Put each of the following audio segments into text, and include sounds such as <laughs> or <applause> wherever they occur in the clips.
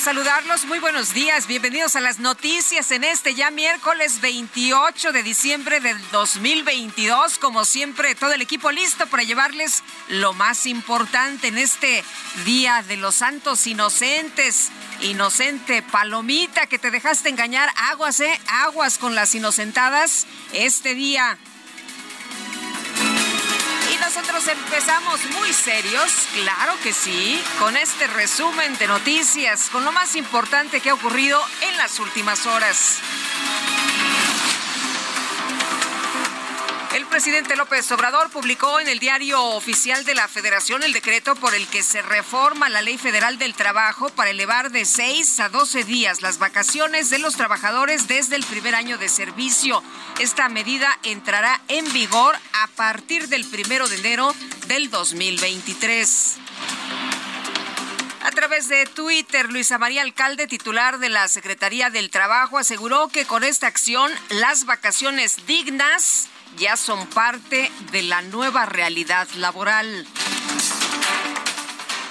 Saludarlos. Muy buenos días. Bienvenidos a las noticias en este ya miércoles 28 de diciembre del 2022. Como siempre, todo el equipo listo para llevarles lo más importante en este Día de los Santos Inocentes. Inocente palomita que te dejaste engañar. Aguas, ¿eh? Aguas con las inocentadas. Este día y nosotros empezamos muy serios, claro que sí, con este resumen de noticias, con lo más importante que ha ocurrido en las últimas horas. El presidente López Obrador publicó en el diario oficial de la Federación el decreto por el que se reforma la Ley Federal del Trabajo para elevar de 6 a 12 días las vacaciones de los trabajadores desde el primer año de servicio. Esta medida entrará en vigor a partir del primero de enero del 2023. A través de Twitter, Luisa María Alcalde, titular de la Secretaría del Trabajo, aseguró que con esta acción las vacaciones dignas ya son parte de la nueva realidad laboral.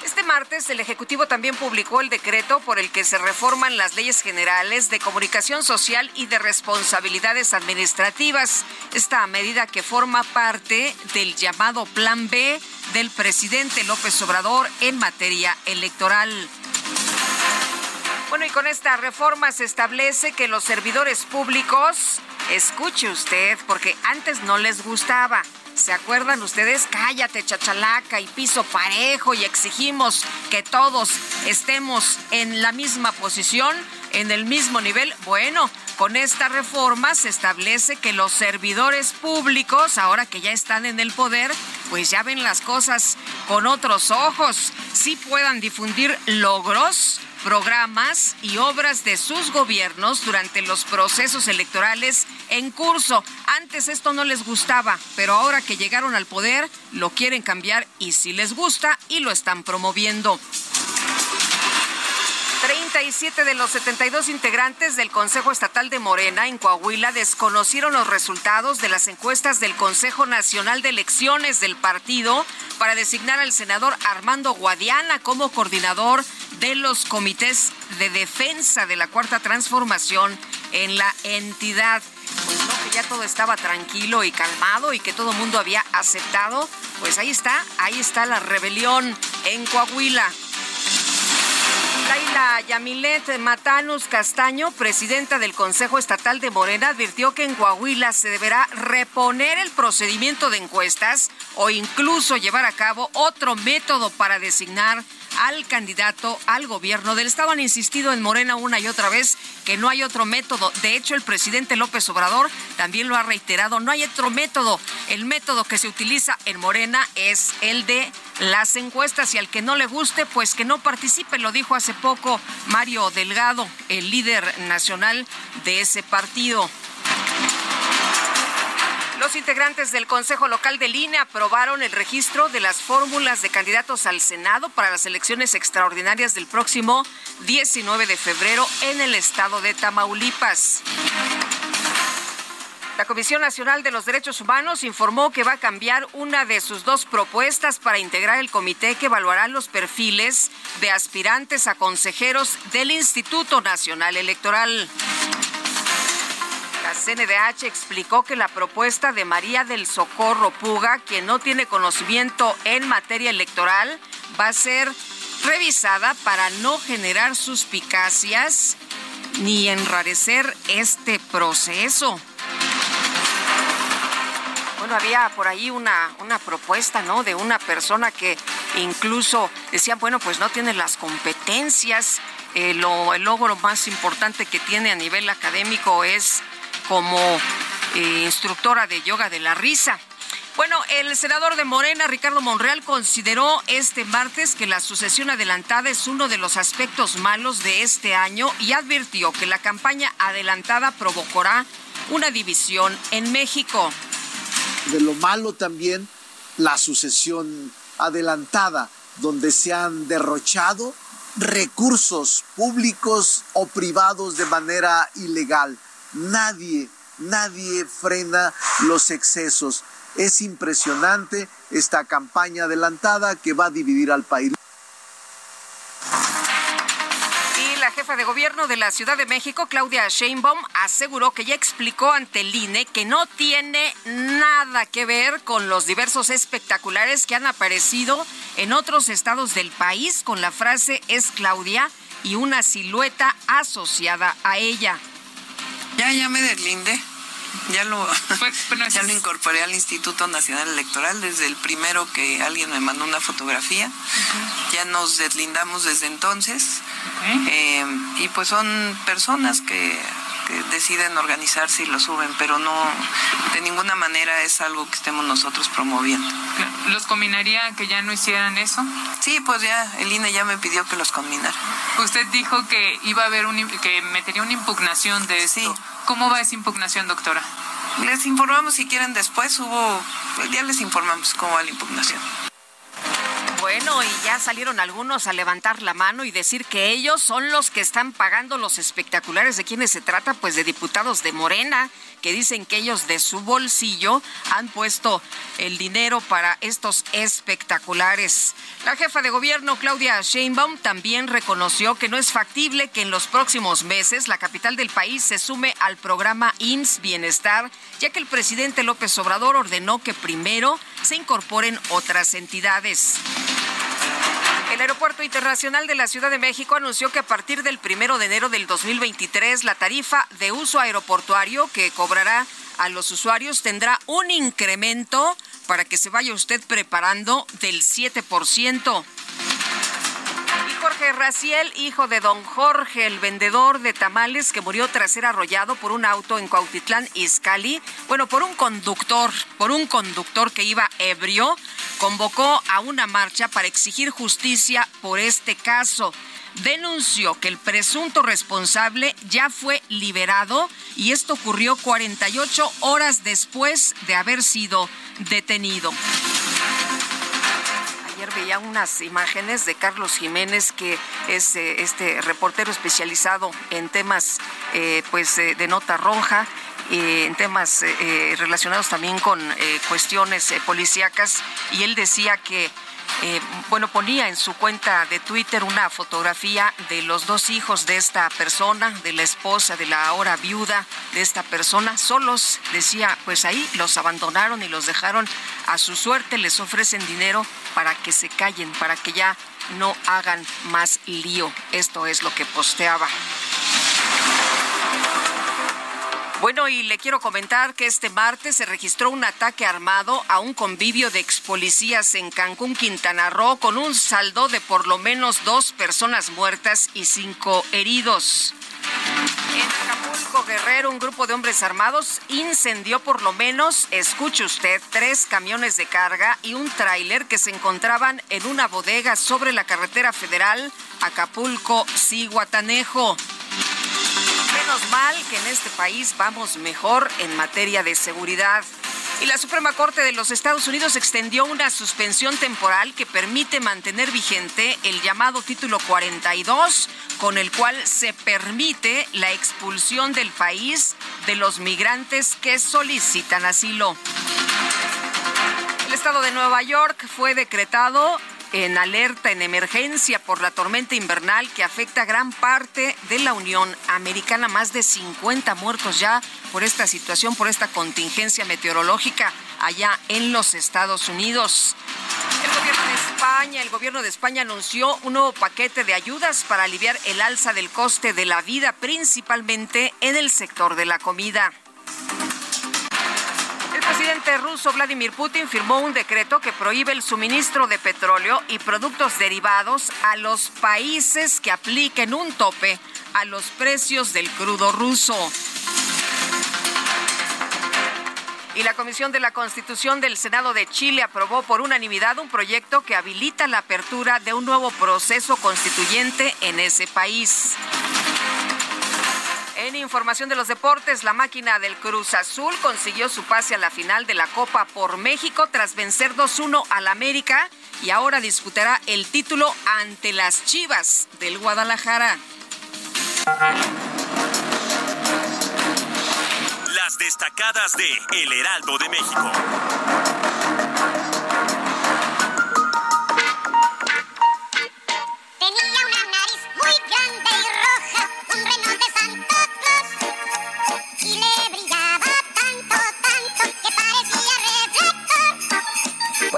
Este martes el Ejecutivo también publicó el decreto por el que se reforman las leyes generales de comunicación social y de responsabilidades administrativas. Esta medida que forma parte del llamado Plan B del presidente López Obrador en materia electoral. Bueno, y con esta reforma se establece que los servidores públicos, escuche usted, porque antes no les gustaba. ¿Se acuerdan ustedes? Cállate, chachalaca y piso parejo y exigimos que todos estemos en la misma posición, en el mismo nivel. Bueno, con esta reforma se establece que los servidores públicos, ahora que ya están en el poder, pues ya ven las cosas con otros ojos, sí puedan difundir logros programas y obras de sus gobiernos durante los procesos electorales en curso. Antes esto no les gustaba, pero ahora que llegaron al poder lo quieren cambiar y sí les gusta y lo están promoviendo. 37 de los 72 integrantes del Consejo Estatal de Morena en Coahuila desconocieron los resultados de las encuestas del Consejo Nacional de Elecciones del partido para designar al senador Armando Guadiana como coordinador de los comités de defensa de la Cuarta Transformación en la entidad. Pues que ya todo estaba tranquilo y calmado y que todo el mundo había aceptado. Pues ahí está, ahí está la rebelión en Coahuila. Laila Yamilet Matanus Castaño, presidenta del Consejo Estatal de Morena, advirtió que en Coahuila se deberá reponer el procedimiento de encuestas o incluso llevar a cabo otro método para designar al candidato al gobierno del Estado. Han insistido en Morena una y otra vez que no hay otro método. De hecho, el presidente López Obrador también lo ha reiterado. No hay otro método. El método que se utiliza en Morena es el de las encuestas y al que no le guste, pues que no participe. Lo dijo hace poco Mario Delgado, el líder nacional de ese partido. Los integrantes del Consejo Local del INE aprobaron el registro de las fórmulas de candidatos al Senado para las elecciones extraordinarias del próximo 19 de febrero en el estado de Tamaulipas. La Comisión Nacional de los Derechos Humanos informó que va a cambiar una de sus dos propuestas para integrar el comité que evaluará los perfiles de aspirantes a consejeros del Instituto Nacional Electoral. CNDH explicó que la propuesta de María del Socorro Puga, quien no tiene conocimiento en materia electoral, va a ser revisada para no generar suspicacias ni enrarecer este proceso. Bueno, había por ahí una, una propuesta, ¿no? De una persona que incluso decía, bueno, pues no tiene las competencias. Eh, lo, el logro más importante que tiene a nivel académico es como eh, instructora de yoga de la risa. Bueno, el senador de Morena, Ricardo Monreal, consideró este martes que la sucesión adelantada es uno de los aspectos malos de este año y advirtió que la campaña adelantada provocará una división en México. De lo malo también la sucesión adelantada, donde se han derrochado recursos públicos o privados de manera ilegal. Nadie, nadie frena los excesos. Es impresionante esta campaña adelantada que va a dividir al país. Y la jefa de gobierno de la Ciudad de México, Claudia Sheinbaum, aseguró que ya explicó ante el INE que no tiene nada que ver con los diversos espectaculares que han aparecido en otros estados del país con la frase es Claudia y una silueta asociada a ella. Ya, ya me deslinde. Ya lo, <laughs> <laughs> ya lo incorporé al Instituto Nacional Electoral desde el primero que alguien me mandó una fotografía. Ya nos deslindamos desde entonces. Eh, y pues son personas que, que deciden organizarse y lo suben, pero no, de ninguna manera es algo que estemos nosotros promoviendo. ¿Los combinaría que ya no hicieran eso? Sí, pues ya, el INE ya me pidió que los combinara. Usted dijo que iba a haber un, que metería una impugnación de esto. Sí. ¿Cómo va esa impugnación, doctora? Les informamos si quieren después, hubo, ya les informamos cómo va la impugnación. Bueno, y ya salieron algunos a levantar la mano y decir que ellos son los que están pagando los espectaculares. ¿De quiénes se trata? Pues de diputados de Morena, que dicen que ellos de su bolsillo han puesto el dinero para estos espectaculares. La jefa de gobierno, Claudia Sheinbaum, también reconoció que no es factible que en los próximos meses la capital del país se sume al programa IMSS Bienestar, ya que el presidente López Obrador ordenó que primero se incorporen otras entidades. El Aeropuerto Internacional de la Ciudad de México anunció que a partir del primero de enero del 2023 la tarifa de uso aeroportuario que cobrará a los usuarios tendrá un incremento para que se vaya usted preparando del 7%. Jorge Raciel, hijo de don Jorge, el vendedor de tamales que murió tras ser arrollado por un auto en Cuautitlán, Izcalli, bueno, por un conductor, por un conductor que iba ebrio, convocó a una marcha para exigir justicia por este caso. Denunció que el presunto responsable ya fue liberado y esto ocurrió 48 horas después de haber sido detenido. Veía unas imágenes de Carlos Jiménez, que es eh, este reportero especializado en temas eh, pues, eh, de nota roja, en temas relacionados también con cuestiones policíacas, y él decía que eh, bueno, ponía en su cuenta de Twitter una fotografía de los dos hijos de esta persona, de la esposa, de la ahora viuda de esta persona, solos. Decía, pues ahí los abandonaron y los dejaron a su suerte, les ofrecen dinero para que se callen, para que ya no hagan más lío. Esto es lo que posteaba. Bueno, y le quiero comentar que este martes se registró un ataque armado a un convivio de ex policías en Cancún, Quintana Roo, con un saldo de por lo menos dos personas muertas y cinco heridos. En Acapulco, Guerrero, un grupo de hombres armados incendió por lo menos, escuche usted, tres camiones de carga y un tráiler que se encontraban en una bodega sobre la carretera federal Acapulco-Ciguatanejo. Menos mal que en este país vamos mejor en materia de seguridad. Y la Suprema Corte de los Estados Unidos extendió una suspensión temporal que permite mantener vigente el llamado título 42, con el cual se permite la expulsión del país de los migrantes que solicitan asilo. El estado de Nueva York fue decretado en alerta en emergencia por la tormenta invernal que afecta a gran parte de la Unión Americana. Más de 50 muertos ya por esta situación, por esta contingencia meteorológica allá en los Estados Unidos. El gobierno de España, el gobierno de España anunció un nuevo paquete de ayudas para aliviar el alza del coste de la vida, principalmente en el sector de la comida. El presidente ruso Vladimir Putin firmó un decreto que prohíbe el suministro de petróleo y productos derivados a los países que apliquen un tope a los precios del crudo ruso. Y la Comisión de la Constitución del Senado de Chile aprobó por unanimidad un proyecto que habilita la apertura de un nuevo proceso constituyente en ese país. En información de los deportes, la máquina del Cruz Azul consiguió su pase a la final de la Copa por México tras vencer 2-1 al América y ahora disputará el título ante las Chivas del Guadalajara. Las destacadas de El Heraldo de México.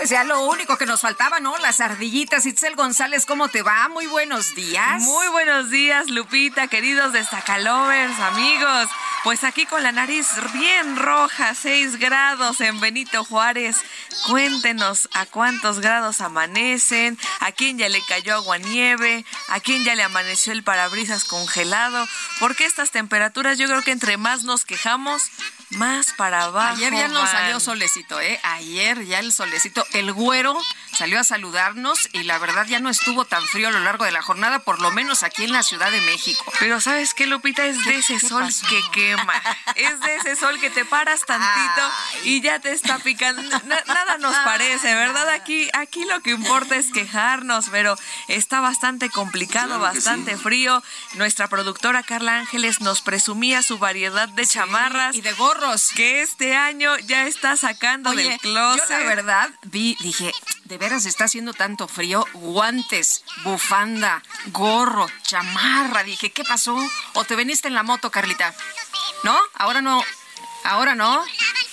Pues ya lo único que nos faltaba, ¿no? Las ardillitas. Itzel González, ¿cómo te va? Muy buenos días. Muy buenos días, Lupita, queridos destacalovers, amigos. Pues aquí con la nariz bien roja, 6 grados en Benito Juárez. Cuéntenos a cuántos grados amanecen, a quién ya le cayó agua nieve, a quién ya le amaneció el parabrisas congelado. Porque estas temperaturas yo creo que entre más nos quejamos, más para abajo. Ayer ya nos salió solecito, ¿eh? Ayer ya el solecito. El güero salió a saludarnos y la verdad ya no estuvo tan frío a lo largo de la jornada, por lo menos aquí en la Ciudad de México. Pero ¿sabes qué, Lupita? Es de ese sol pasó? que quema. Es de ese sol que te paras tantito y ya te está picando. Na- nada nos parece, ¿verdad? Aquí, aquí lo que importa es quejarnos, pero está bastante complicado, bastante frío. Nuestra productora Carla Ángeles nos presumía su variedad de chamarras. Y de gorros. Que este año ya está sacando Oye, del closet. yo la verdad vi, dije, de veras está haciendo tanto frío, guantes, bufanda, gorro, chamarra. Dije, ¿qué pasó? ¿O te veniste en la moto, Carlita? ¿No? Ahora no. Ahora no.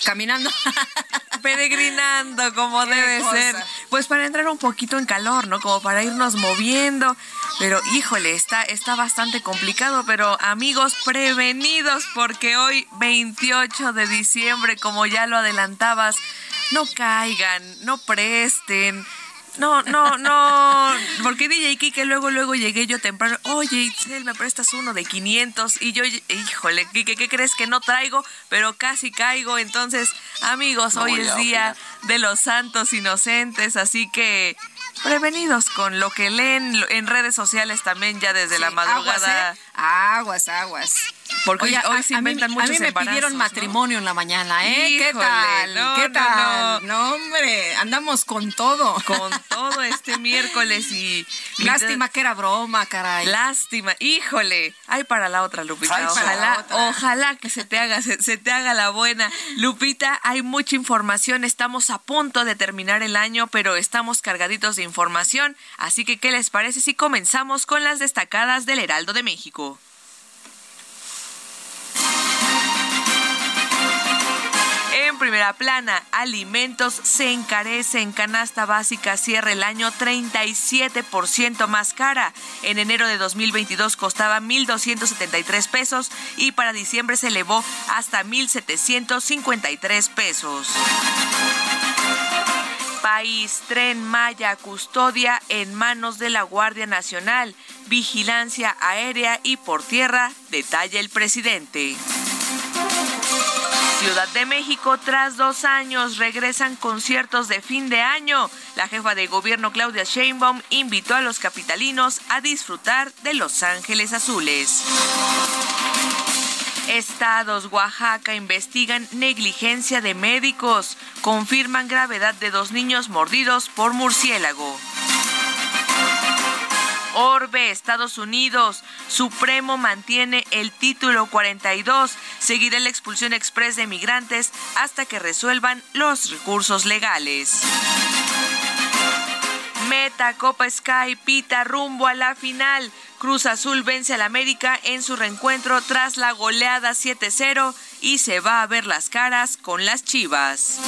Caminando. <laughs> peregrinando como debe cosa. ser. Pues para entrar un poquito en calor, ¿no? Como para irnos moviendo. Pero híjole, está, está bastante complicado. Pero amigos, prevenidos porque hoy 28 de diciembre, como ya lo adelantabas, no caigan, no presten. No, no, no, porque DJ Kike luego, luego llegué yo temprano, oye Itzel, me prestas uno de 500 y yo, híjole, Kike, ¿qué crees que no traigo? Pero casi caigo, entonces, amigos, hoy es día de los santos inocentes, así que prevenidos con lo que leen en redes sociales también ya desde la madrugada. Aguas, ¿eh? aguas, aguas. Porque Oye, hoy a- se a mí- inventan a muchos mí me embarazos, pidieron ¿no? matrimonio en la mañana, ¿eh? ¿Qué tal? no, ¿Qué tal? no. hombre, andamos con todo. Con todo este miércoles y... <laughs> Lástima que era broma, caray. Lástima, híjole. Ay, para la otra, Lupita. Ay, ojalá, otra. ojalá que se te haga, se, se te haga la buena. Lupita, hay mucha información. Estamos a punto de terminar el año, pero estamos cargaditos de información. Así que, ¿qué les parece si comenzamos con las destacadas del Heraldo de México? En primera plana, alimentos se encarece en canasta básica, cierra el año 37% más cara. En enero de 2022 costaba 1.273 pesos y para diciembre se elevó hasta 1.753 pesos. País, tren Maya, custodia en manos de la Guardia Nacional, vigilancia aérea y por tierra, detalla el presidente. Ciudad de México, tras dos años, regresan conciertos de fin de año. La jefa de gobierno Claudia Sheinbaum invitó a los capitalinos a disfrutar de Los Ángeles Azules. Estados, Oaxaca, investigan negligencia de médicos. Confirman gravedad de dos niños mordidos por murciélago. Orbe, Estados Unidos. Supremo mantiene el título 42. Seguirá la expulsión express de migrantes hasta que resuelvan los recursos legales. Meta Copa Sky pita rumbo a la final. Cruz Azul vence al América en su reencuentro tras la goleada 7-0 y se va a ver las caras con las Chivas.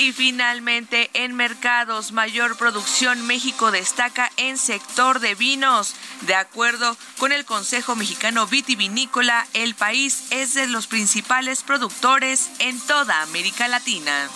Y finalmente, en mercados, mayor producción México destaca en sector de vinos. De acuerdo con el Consejo Mexicano Vitivinícola, el país es de los principales productores en toda América Latina.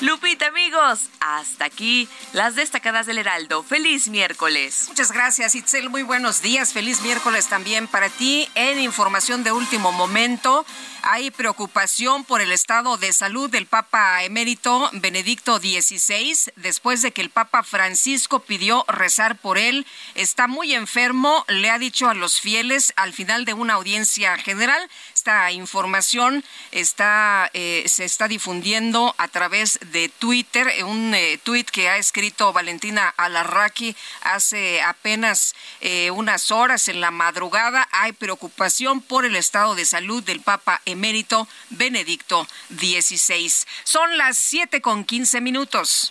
Lupita, amigos, hasta aquí las destacadas del Heraldo. Feliz miércoles. Muchas gracias, Itzel. Muy buenos días. Feliz miércoles también para ti. En información de último momento, hay preocupación por el estado de salud del Papa emérito Benedicto XVI, después de que el Papa Francisco pidió rezar por él. Está muy enfermo, le ha dicho a los fieles al final de una audiencia general. Esta información está, eh, se está difundiendo a través de Twitter, un eh, tweet que ha escrito Valentina Alarraqui hace apenas eh, unas horas en la madrugada. Hay preocupación por el estado de salud del Papa emérito Benedicto XVI. Son las 7 con 15 minutos.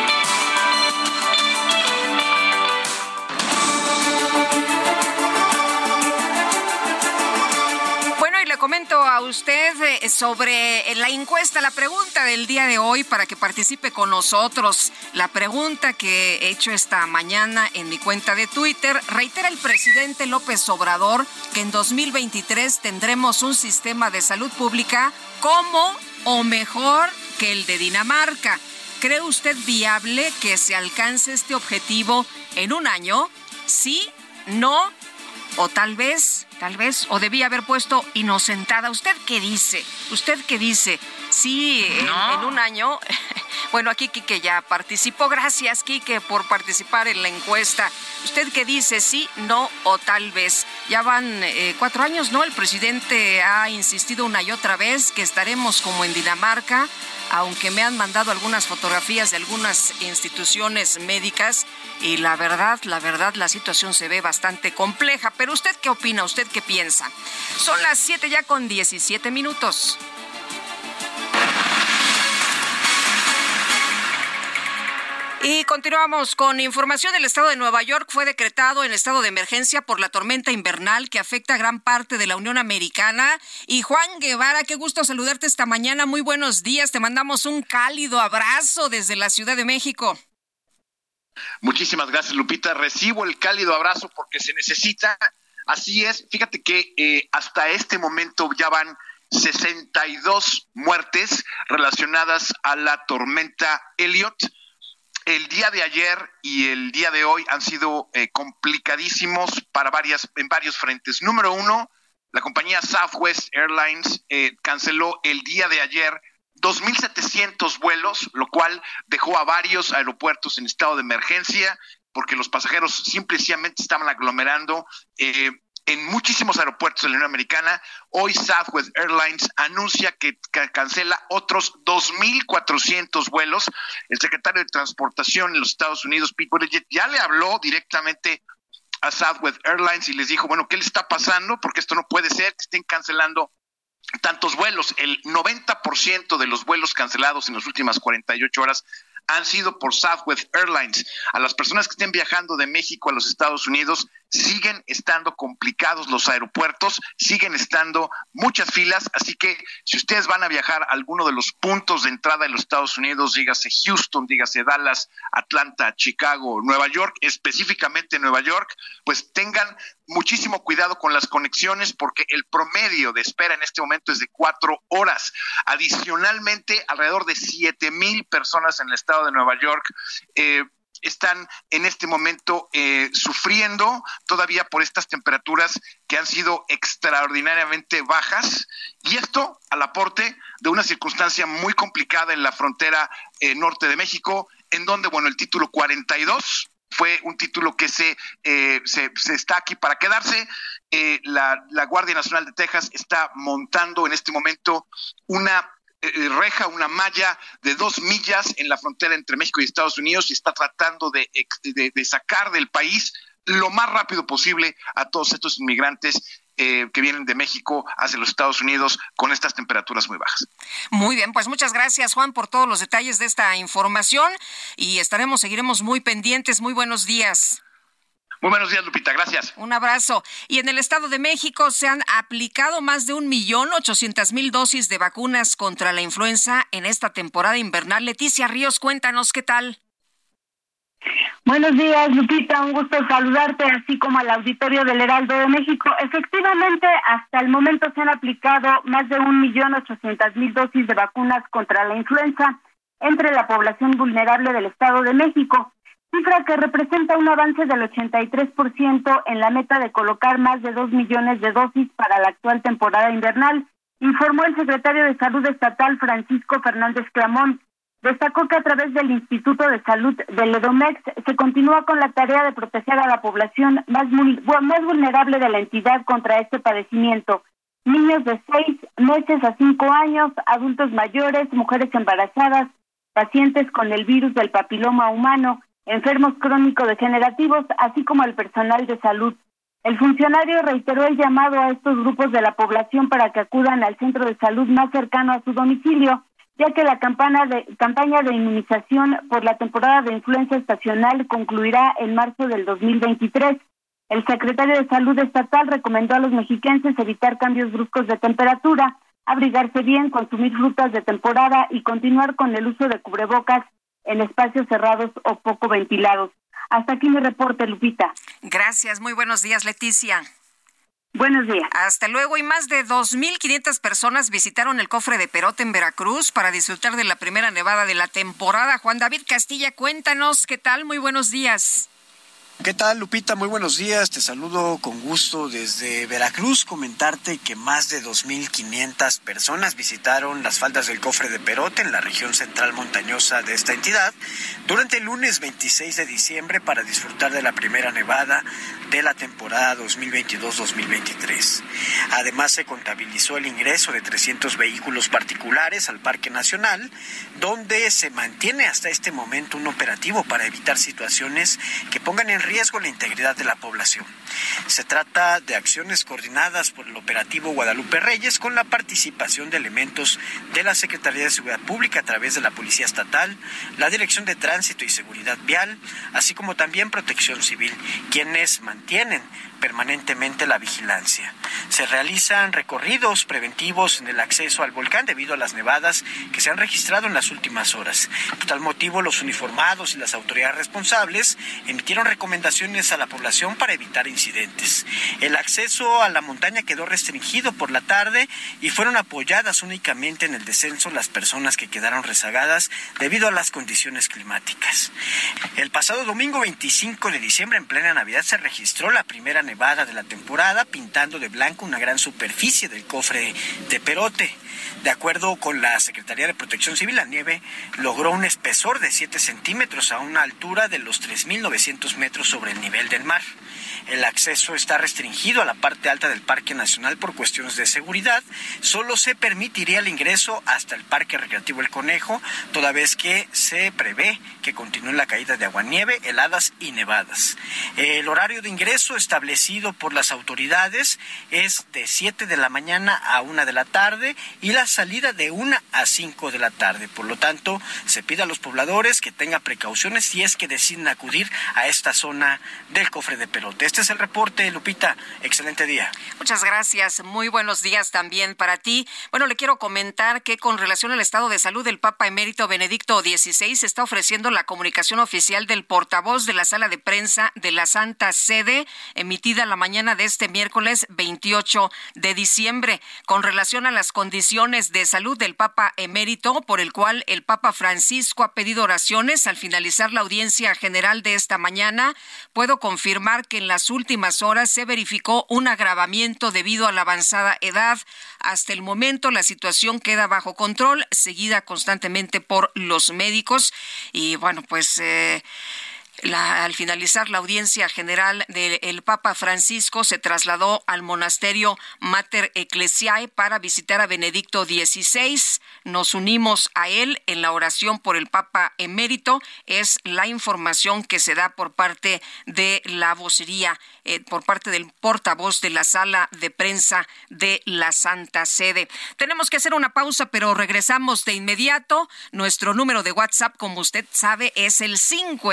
comento a usted eh, sobre la encuesta, la pregunta del día de hoy para que participe con nosotros. La pregunta que he hecho esta mañana en mi cuenta de Twitter reitera el presidente López Obrador que en 2023 tendremos un sistema de salud pública como o mejor que el de Dinamarca. ¿Cree usted viable que se alcance este objetivo en un año? ¿Sí? ¿No? O tal vez, tal vez, o debía haber puesto inocentada. ¿Usted qué dice? ¿Usted qué dice? Sí, en, un año. <laughs> Bueno, aquí Quique ya participó. Gracias, Quique, por participar en la encuesta. ¿Usted qué dice? ¿Sí, no o tal vez? Ya van eh, cuatro años, ¿no? El presidente ha insistido una y otra vez que estaremos como en Dinamarca aunque me han mandado algunas fotografías de algunas instituciones médicas y la verdad, la verdad, la situación se ve bastante compleja. Pero usted qué opina, usted qué piensa. Son las 7 ya con 17 minutos. Y continuamos con información del estado de Nueva York. Fue decretado en estado de emergencia por la tormenta invernal que afecta a gran parte de la Unión Americana. Y Juan Guevara, qué gusto saludarte esta mañana. Muy buenos días. Te mandamos un cálido abrazo desde la Ciudad de México. Muchísimas gracias, Lupita. Recibo el cálido abrazo porque se necesita. Así es. Fíjate que eh, hasta este momento ya van 62 muertes relacionadas a la tormenta Elliot el día de ayer y el día de hoy han sido eh, complicadísimos para varias, en varios frentes. Número uno, la compañía Southwest Airlines eh, canceló el día de ayer 2.700 vuelos, lo cual dejó a varios aeropuertos en estado de emergencia porque los pasajeros simplemente estaban aglomerando. Eh, en muchísimos aeropuertos de la Unión Americana. Hoy Southwest Airlines anuncia que cancela otros 2.400 vuelos. El secretario de Transportación en los Estados Unidos, Pete Buttigieg, ya le habló directamente a Southwest Airlines y les dijo, bueno, ¿qué le está pasando? Porque esto no puede ser que estén cancelando tantos vuelos. El 90% de los vuelos cancelados en las últimas 48 horas han sido por Southwest Airlines. A las personas que estén viajando de México a los Estados Unidos, siguen estando complicados los aeropuertos, siguen estando muchas filas, así que si ustedes van a viajar a alguno de los puntos de entrada de los Estados Unidos, dígase Houston, dígase Dallas, Atlanta, Chicago, Nueva York, específicamente Nueva York, pues tengan muchísimo cuidado con las conexiones porque el promedio de espera en este momento es de cuatro horas. Adicionalmente, alrededor de siete mil personas en el estado de Nueva York eh, están en este momento eh, sufriendo todavía por estas temperaturas que han sido extraordinariamente bajas y esto al aporte de una circunstancia muy complicada en la frontera eh, norte de México, en donde, bueno, el título 42 fue un título que se, eh, se, está aquí para quedarse. la, la Guardia Nacional de Texas está montando en este momento una eh, reja, una malla de dos millas en la frontera entre México y Estados Unidos y está tratando de, de, sacar del país lo más rápido posible a todos estos inmigrantes eh, que vienen de México hacia los Estados Unidos con estas temperaturas muy bajas. Muy bien, pues muchas gracias Juan por todos los detalles de esta información y estaremos, seguiremos muy pendientes. Muy buenos días. Muy buenos días, Lupita. Gracias. Un abrazo. Y en el Estado de México se han aplicado más de un millón ochocientas mil dosis de vacunas contra la influenza en esta temporada invernal. Leticia Ríos, cuéntanos qué tal. Buenos días, Lupita. Un gusto saludarte, así como al auditorio del Heraldo de México. Efectivamente, hasta el momento se han aplicado más de un millón ochocientas mil dosis de vacunas contra la influenza entre la población vulnerable del Estado de México cifra que representa un avance del 83% en la meta de colocar más de 2 millones de dosis para la actual temporada invernal, informó el secretario de Salud Estatal Francisco Fernández Clamón. Destacó que a través del Instituto de Salud del EDOMEX se continúa con la tarea de proteger a la población más, vulnerable de la entidad contra este padecimiento. Niños de 6 meses a 5 años, adultos mayores, mujeres embarazadas, pacientes con el virus del papiloma humano, enfermos crónico-degenerativos, así como al personal de salud. El funcionario reiteró el llamado a estos grupos de la población para que acudan al centro de salud más cercano a su domicilio, ya que la campaña de, campaña de inmunización por la temporada de influenza estacional concluirá en marzo del 2023. El secretario de Salud Estatal recomendó a los mexiquenses evitar cambios bruscos de temperatura, abrigarse bien, consumir frutas de temporada y continuar con el uso de cubrebocas en espacios cerrados o poco ventilados. Hasta aquí mi reporte, Lupita. Gracias, muy buenos días, Leticia. Buenos días. Hasta luego. Y más de 2.500 personas visitaron el cofre de Perote en Veracruz para disfrutar de la primera nevada de la temporada. Juan David Castilla, cuéntanos qué tal. Muy buenos días. ¿Qué tal, Lupita? Muy buenos días. Te saludo con gusto desde Veracruz. Comentarte que más de 2.500 personas visitaron las faldas del cofre de Perote en la región central montañosa de esta entidad durante el lunes 26 de diciembre para disfrutar de la primera nevada de la temporada 2022-2023. Además, se contabilizó el ingreso de 300 vehículos particulares al Parque Nacional, donde se mantiene hasta este momento un operativo para evitar situaciones que pongan en riesgo la integridad de la población. Se trata de acciones coordinadas por el operativo Guadalupe Reyes con la participación de elementos de la Secretaría de Seguridad Pública a través de la Policía Estatal, la Dirección de Tránsito y Seguridad Vial, así como también Protección Civil, quienes mantienen permanentemente la vigilancia. Se realizan recorridos preventivos en el acceso al volcán debido a las nevadas que se han registrado en las últimas horas. Por tal motivo, los uniformados y las autoridades responsables emitieron recomendaciones a la población para evitar incidentes. El acceso a la montaña quedó restringido por la tarde y fueron apoyadas únicamente en el descenso las personas que quedaron rezagadas debido a las condiciones climáticas. El pasado domingo 25 de diciembre, en plena Navidad, se registró la primera nevada de la temporada, pintando de blanco una gran superficie del cofre de Perote. De acuerdo con la Secretaría de Protección Civil, la nieve logró un espesor de 7 centímetros a una altura de los 3.900 metros sobre el nivel del mar. El acceso está restringido a la parte alta del Parque Nacional por cuestiones de seguridad. Solo se permitiría el ingreso hasta el Parque Recreativo El Conejo, toda vez que se prevé que continúe la caída de agua-nieve, heladas y nevadas. El horario de ingreso establecido por las autoridades es de 7 de la mañana a 1 de la tarde y la salida de 1 a 5 de la tarde. Por lo tanto, se pide a los pobladores que tengan precauciones si es que deciden acudir a esta zona del cofre de Este es el reporte, Lupita. Excelente día. Muchas gracias. Muy buenos días también para ti. Bueno, le quiero comentar que con relación al estado de salud del Papa Emérito Benedicto XVI se está ofreciendo la comunicación oficial del portavoz de la sala de prensa de la Santa Sede, emitida la mañana de este miércoles 28 de diciembre, con relación a las condiciones de salud del Papa Emérito, por el cual el Papa Francisco ha pedido oraciones al finalizar la audiencia general de esta mañana. Puedo confirmar que en las últimas horas se verificó un agravamiento debido a la avanzada edad. Hasta el momento la situación queda bajo control, seguida constantemente por los médicos. Y bueno, pues... Eh, al finalizar la audiencia general del Papa Francisco, se trasladó al monasterio Mater Ecclesiae para visitar a Benedicto XVI. Nos unimos a él en la oración por el Papa emérito. Es la información que se da por parte de la vocería, eh, por parte del portavoz de la sala de prensa de la Santa Sede. Tenemos que hacer una pausa, pero regresamos de inmediato. Nuestro número de WhatsApp, como usted sabe, es el 55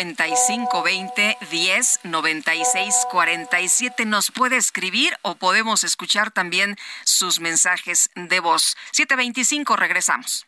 520 10 96 47. Nos puede escribir o podemos escuchar también sus mensajes de voz. 725, regresamos.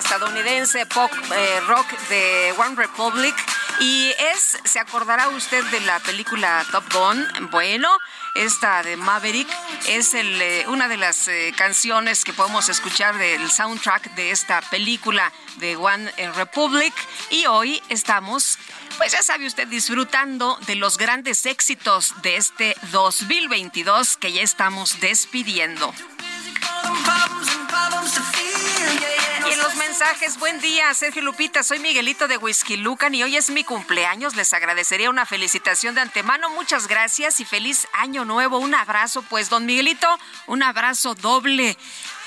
Estadounidense pop eh, rock de One Republic. Y es, se acordará usted de la película Top Gun. Bueno, esta de Maverick es el, eh, una de las eh, canciones que podemos escuchar del soundtrack de esta película de One Republic. Y hoy estamos pues ya sabe usted, disfrutando de los grandes éxitos de este 2022 que ya estamos despidiendo. Buen día, Sergio Lupita, soy Miguelito de Whisky Lucan y hoy es mi cumpleaños. Les agradecería una felicitación de antemano. Muchas gracias y feliz año nuevo. Un abrazo, pues, don Miguelito, un abrazo doble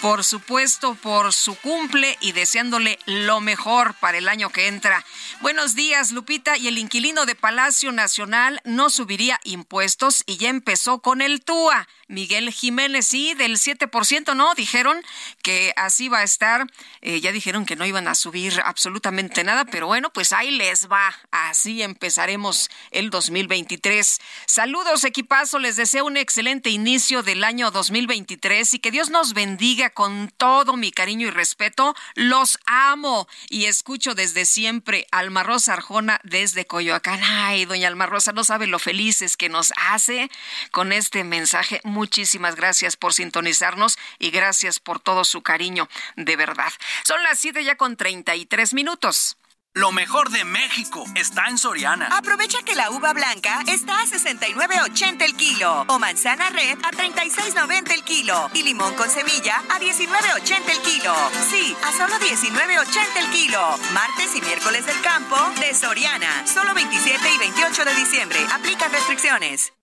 por supuesto, por su cumple y deseándole lo mejor para el año que entra. Buenos días, Lupita. Y el inquilino de Palacio Nacional no subiría impuestos y ya empezó con el TUA. Miguel Jiménez, sí, del 7%, ¿no? Dijeron que así va a estar. Eh, ya dijeron que no iban a subir absolutamente nada, pero bueno, pues ahí les va. Así empezaremos el 2023. Saludos, equipazo. Les deseo un excelente inicio del año 2023 y que Dios nos bendiga con todo mi cariño y respeto. Los amo y escucho desde siempre Alma Rosa Arjona desde Coyoacán. Ay, doña Alma Rosa, no sabe lo felices que nos hace con este mensaje. Muchísimas gracias por sintonizarnos y gracias por todo su cariño, de verdad. Son las siete ya con 33 minutos. Lo mejor de México está en Soriana. Aprovecha que la uva blanca está a 69.80 el kilo o manzana red a 36.90 el kilo y limón con semilla a 19.80 el kilo. Sí, a solo 19.80 el kilo. Martes y miércoles del campo de Soriana. Solo 27 y 28 de diciembre. Aplica restricciones.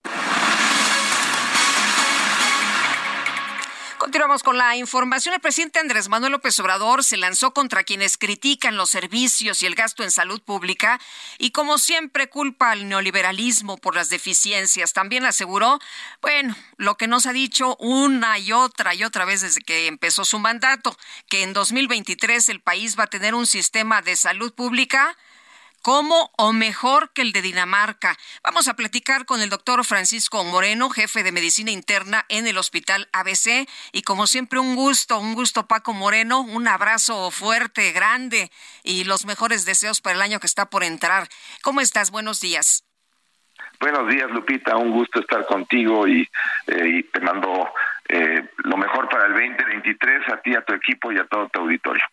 Continuamos con la información. El presidente Andrés Manuel López Obrador se lanzó contra quienes critican los servicios y el gasto en salud pública y como siempre culpa al neoliberalismo por las deficiencias. También aseguró, bueno, lo que nos ha dicho una y otra y otra vez desde que empezó su mandato, que en 2023 el país va a tener un sistema de salud pública como o mejor que el de Dinamarca. Vamos a platicar con el doctor Francisco Moreno, jefe de medicina interna en el Hospital ABC. Y como siempre, un gusto, un gusto Paco Moreno, un abrazo fuerte, grande y los mejores deseos para el año que está por entrar. ¿Cómo estás? Buenos días. Buenos días, Lupita. Un gusto estar contigo y, eh, y te mando eh, lo mejor para el 2023 a ti, a tu equipo y a todo tu auditorio.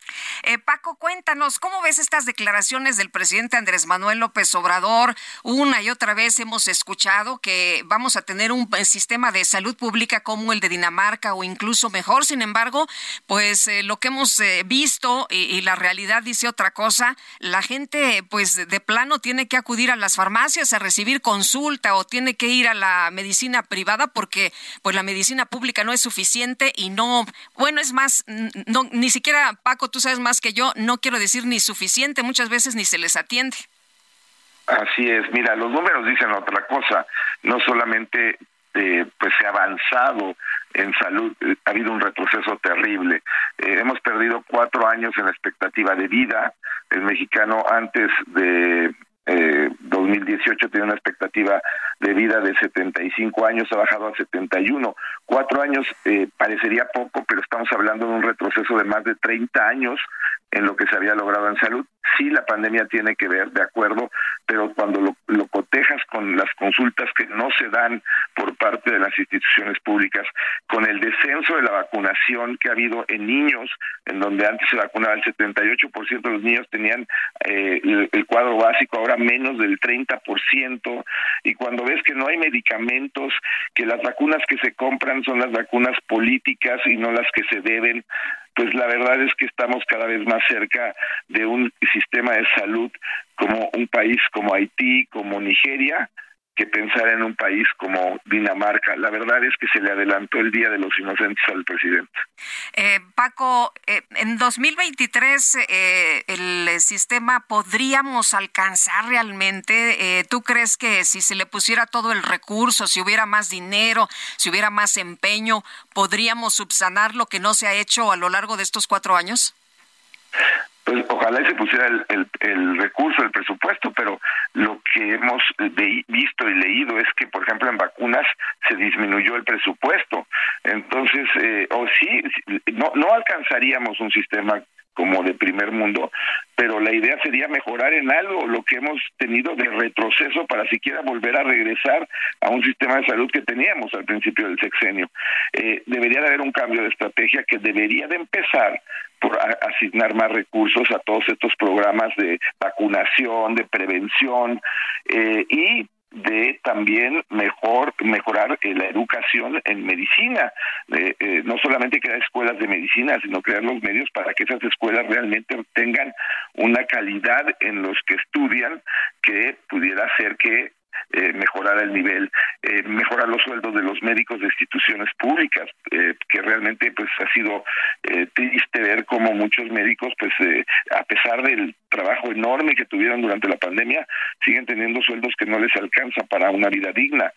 Eh, Paco, cuéntanos, ¿cómo ves estas declaraciones del presidente Andrés Manuel López Obrador? Una y otra vez hemos escuchado que vamos a tener un sistema de salud pública como el de Dinamarca o incluso mejor. Sin embargo, pues eh, lo que hemos visto y, y, la realidad dice otra cosa. La gente, pues de plano tiene que acudir a las farmacias a recibir consulta o tiene que ir a la medicina privada porque pues la medicina pública no es suficiente y no, bueno, es más, no, ni siquiera, Paco, tú sabes más que yo, no quiero decir ni suficiente, muchas veces ni se les atiende. Así es, mira, los números dicen otra cosa, no solamente eh, pues se ha avanzado en salud, eh, ha habido un retroceso terrible. Eh, hemos perdido cuatro años en la expectativa de vida. El mexicano antes de eh, 2018 tenía una expectativa de vida de 75 años, ha bajado a 71. Cuatro años eh, parecería poco, pero estamos hablando de un retroceso de más de 30 años en lo que se había logrado en salud. Sí, la pandemia tiene que ver, de acuerdo, pero cuando lo, lo, cotejas con las consultas que no se dan por parte de las instituciones públicas, con el descenso de la vacunación que ha habido en niños, en donde antes se vacunaba el 78% de los niños tenían eh, el, el, cuadro básico, ahora menos del 30%, y cuando ves que no hay medicamentos, que las vacunas que se compran son las vacunas políticas y no las que se deben, pues la verdad es que estamos cada vez más cerca de un sistema de salud como un país como Haití, como Nigeria, que pensar en un país como Dinamarca. La verdad es que se le adelantó el Día de los Inocentes al presidente. Eh, Paco, eh, en 2023 eh, el sistema podríamos alcanzar realmente. Eh, ¿Tú crees que si se le pusiera todo el recurso, si hubiera más dinero, si hubiera más empeño, podríamos subsanar lo que no se ha hecho a lo largo de estos cuatro años? Pues ojalá se pusiera el, recurso, el presupuesto, pero lo que hemos visto y leído es que, por ejemplo, en vacunas se disminuyó el presupuesto. Entonces, eh, o sí, no, no alcanzaríamos un sistema como de primer mundo, pero la idea sería mejorar en algo lo que hemos tenido de retroceso para siquiera volver a regresar a un sistema de salud que teníamos al principio del sexenio. Eh, debería de haber un cambio de estrategia que debería de empezar por asignar más recursos a todos estos programas de vacunación, de prevención eh, y de también mejor mejorar eh, la educación en medicina eh, eh, no solamente crear escuelas de medicina sino crear los medios para que esas escuelas realmente tengan una calidad en los que estudian que pudiera hacer que eh, mejorar el nivel, eh, mejorar los sueldos de los médicos de instituciones públicas, eh, que realmente pues ha sido eh, triste ver cómo muchos médicos pues eh, a pesar del trabajo enorme que tuvieron durante la pandemia, siguen teniendo sueldos que no les alcanza para una vida digna.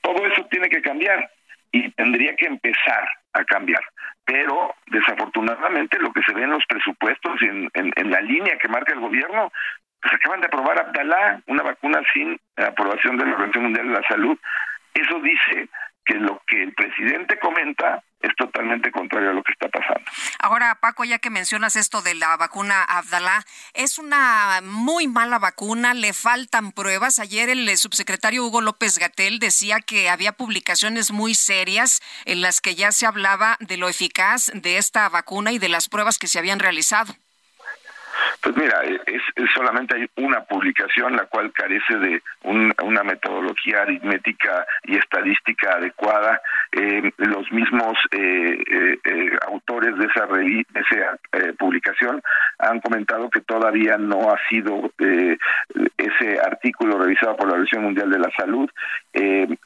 Todo eso tiene que cambiar y tendría que empezar a cambiar. Pero desafortunadamente lo que se ve en los presupuestos y en, en, en la línea que marca el gobierno pues acaban de aprobar Abdalá, una vacuna sin aprobación de la Organización Mundial de la Salud. Eso dice que lo que el presidente comenta es totalmente contrario a lo que está pasando. Ahora, Paco, ya que mencionas esto de la vacuna Abdalá, es una muy mala vacuna, le faltan pruebas. Ayer el subsecretario Hugo López Gatel decía que había publicaciones muy serias en las que ya se hablaba de lo eficaz de esta vacuna y de las pruebas que se habían realizado. Pues mira, es, es, solamente hay una publicación la cual carece de un, una metodología aritmética y estadística adecuada. Eh, los mismos eh, eh, autores de esa, de esa publicación han comentado que todavía no ha sido ese artículo revisado por la Organización Mundial de la Salud.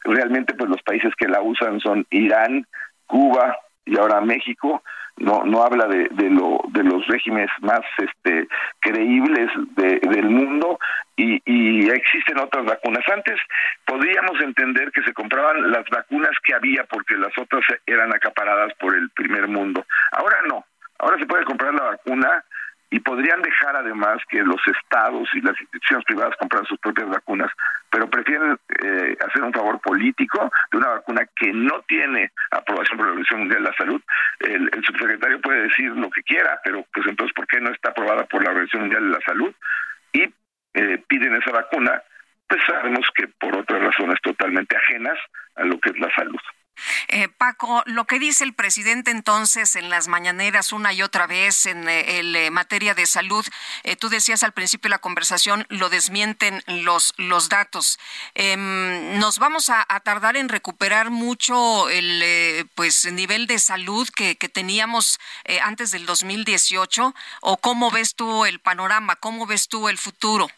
realmente, pues los países que la usan son Irán, Cuba, y ahora México no no habla de, de lo de los regímenes más este creíbles del mundo y, y existen otras vacunas. Antes podríamos entender que se compraban las vacunas que había porque las otras eran acaparadas por el primer mundo. Ahora no. Ahora se puede comprar la vacuna y podrían dejar además que los estados y las instituciones privadas compraran sus propias vacunas, pero prefieren eh, hacer un favor político de una vacuna que no tiene aprobación por la Organización Mundial de la Salud. El, subsecretario puede decir lo que quiera, pero pues entonces, ¿por qué no está aprobada por la Organización Mundial de la Salud? Y eh, piden esa vacuna, pues sabemos que por otras razones totalmente ajenas a lo que es la salud. Eh, Paco, lo que dice el presidente entonces en las mañaneras una y otra vez en eh, el, eh, materia de salud, tú decías al principio de la conversación, lo desmienten los, los datos. Em, ¿Nos vamos a, tardar en recuperar mucho el pues nivel de salud que, que teníamos antes del 2018? ¿O cómo ves tú el panorama? ¿Cómo ves tú el futuro?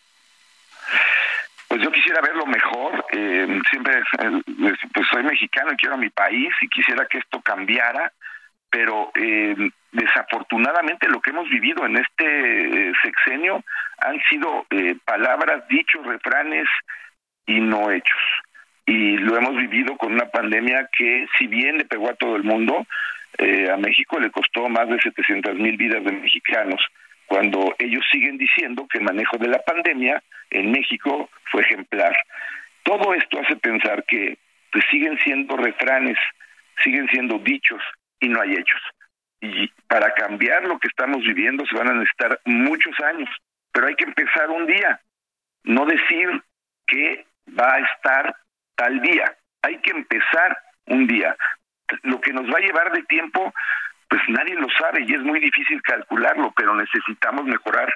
Pues yo quisiera verlo mejor. Eh, siempre, eh, pues soy mexicano y quiero a mi país y quisiera que esto cambiara, pero eh, desafortunadamente lo que hemos vivido en este sexenio han sido palabras, dichos, refranes y no hechos. Y lo hemos vivido con una pandemia que, si bien le pegó a todo el mundo, a México le costó más de 700 mil vidas de mexicanos cuando ellos siguen diciendo que el manejo de la pandemia en México fue ejemplar. Todo esto hace pensar que pues, siguen siendo refranes, siguen siendo dichos y no hay hechos. Y para cambiar lo que estamos viviendo se van a necesitar muchos años, pero hay que empezar un día, no decir que va a estar tal día, hay que empezar un día. Lo que nos va a llevar de tiempo pues nadie lo sabe y es muy difícil calcularlo, pero necesitamos mejorar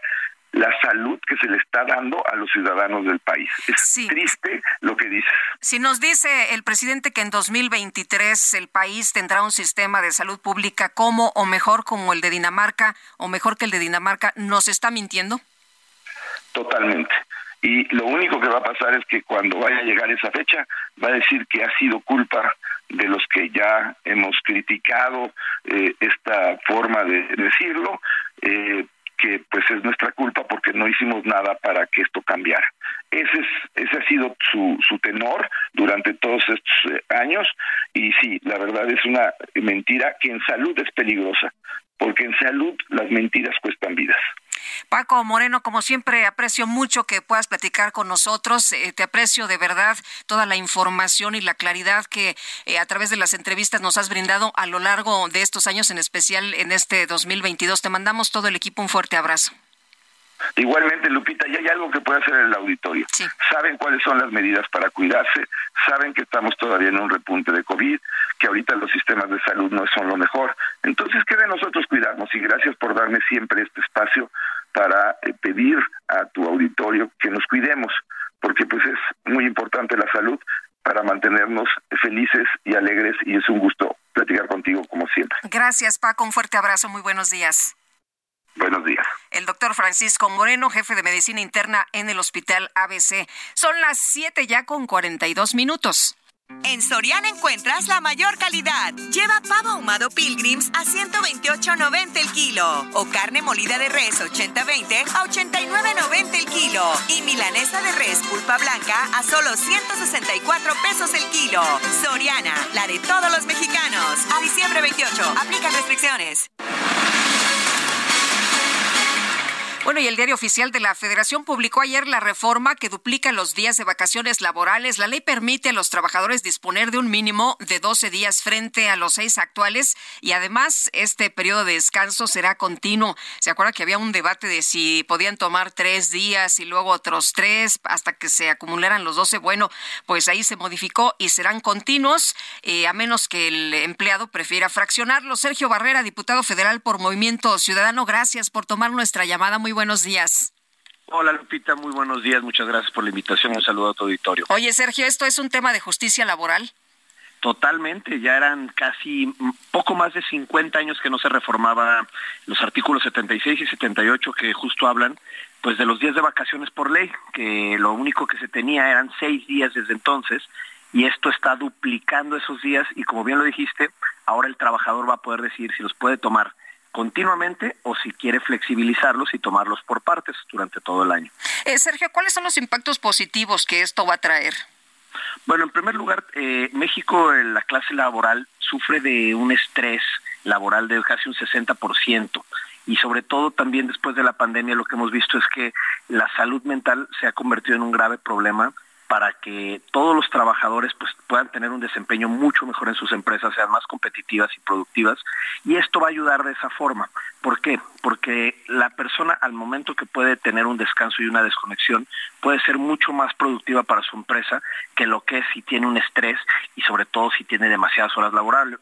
la salud que se le está dando a los ciudadanos del país. Es triste lo que dice. Si nos dice el presidente que en 2023 el país tendrá un sistema de salud pública como o mejor como el de Dinamarca o mejor que el de Dinamarca, ¿nos está mintiendo? Totalmente. Y lo único que va a pasar es que cuando vaya a llegar esa fecha, va a decir que ha sido culpa de los que ya hemos criticado eh, esta forma de decirlo, eh, que pues es nuestra culpa porque no hicimos nada para que esto cambiara. Ese, es, ese ha sido su, su tenor durante todos estos eh, años y sí, la verdad es una mentira que en salud es peligrosa, porque en salud las mentiras cuestan vidas. Paco Moreno, como siempre, aprecio mucho que puedas platicar con nosotros. Eh, te aprecio de verdad toda la información y la claridad que eh, a través de las entrevistas nos has brindado a lo largo de estos años, en especial en este 2022. Te mandamos todo el equipo un fuerte abrazo. Igualmente, Lupita, ya hay algo que puede hacer el auditorio. Saben cuáles son las medidas para cuidarse, saben que estamos todavía en un repunte de COVID, que ahorita los sistemas de salud no son lo mejor. Entonces, ¿qué de nosotros cuidarnos? Y gracias por darme siempre este espacio para eh, pedir a tu auditorio que nos cuidemos, porque pues es muy importante la salud para mantenernos felices y alegres y es un gusto platicar contigo como siempre. Gracias Paco, un fuerte abrazo, muy buenos días. Buenos días. El doctor Francisco Moreno, jefe de medicina interna en el Hospital ABC. Son las 7 ya con 42 minutos. En Soriana encuentras la mayor calidad. Lleva pavo ahumado Pilgrims a 128.90 el kilo o carne molida de res 80-20 a 89.90 el kilo y milanesa de res pulpa blanca a solo 164 pesos el kilo. Soriana, la de todos los mexicanos. A diciembre 28, aplica restricciones. Bueno, y el diario oficial de la Federación publicó ayer la reforma que duplica los días de vacaciones laborales. La ley permite a los trabajadores disponer de un mínimo de 12 días frente a los seis actuales y además este periodo de descanso será continuo. ¿Se acuerda que había un debate de si podían tomar tres días y luego otros tres hasta que se acumularan los 12? Bueno, pues ahí se modificó y serán continuos eh, a menos que el empleado prefiera fraccionarlo. Sergio Barrera, diputado federal por Movimiento Ciudadano, gracias por tomar nuestra llamada. Muy buenos días. Hola Lupita, muy buenos días, muchas gracias por la invitación, un saludo a tu auditorio. Oye Sergio, ¿esto es un tema de justicia laboral? Totalmente, ya eran casi poco más de 50 años que no se reformaba los artículos 76 y 78 que justo hablan pues de los días de vacaciones por ley, que lo único que se tenía eran seis días desde entonces y esto está duplicando esos días y como bien lo dijiste, ahora el trabajador va a poder decidir si los puede tomar continuamente o si quiere flexibilizarlos y tomarlos por partes durante todo el año. Eh, Sergio, ¿cuáles son los impactos positivos que esto va a traer? Bueno, en primer lugar, eh, México, en la clase laboral, sufre de un estrés laboral de casi un 60% y sobre todo también después de la pandemia lo que hemos visto es que la salud mental se ha convertido en un grave problema para que todos los trabajadores pues, puedan tener un desempeño mucho mejor en sus empresas, sean más competitivas y productivas. Y esto va a ayudar de esa forma. ¿Por qué? Porque la persona al momento que puede tener un descanso y una desconexión puede ser mucho más productiva para su empresa que lo que es si tiene un estrés y sobre todo si tiene demasiadas horas laborables.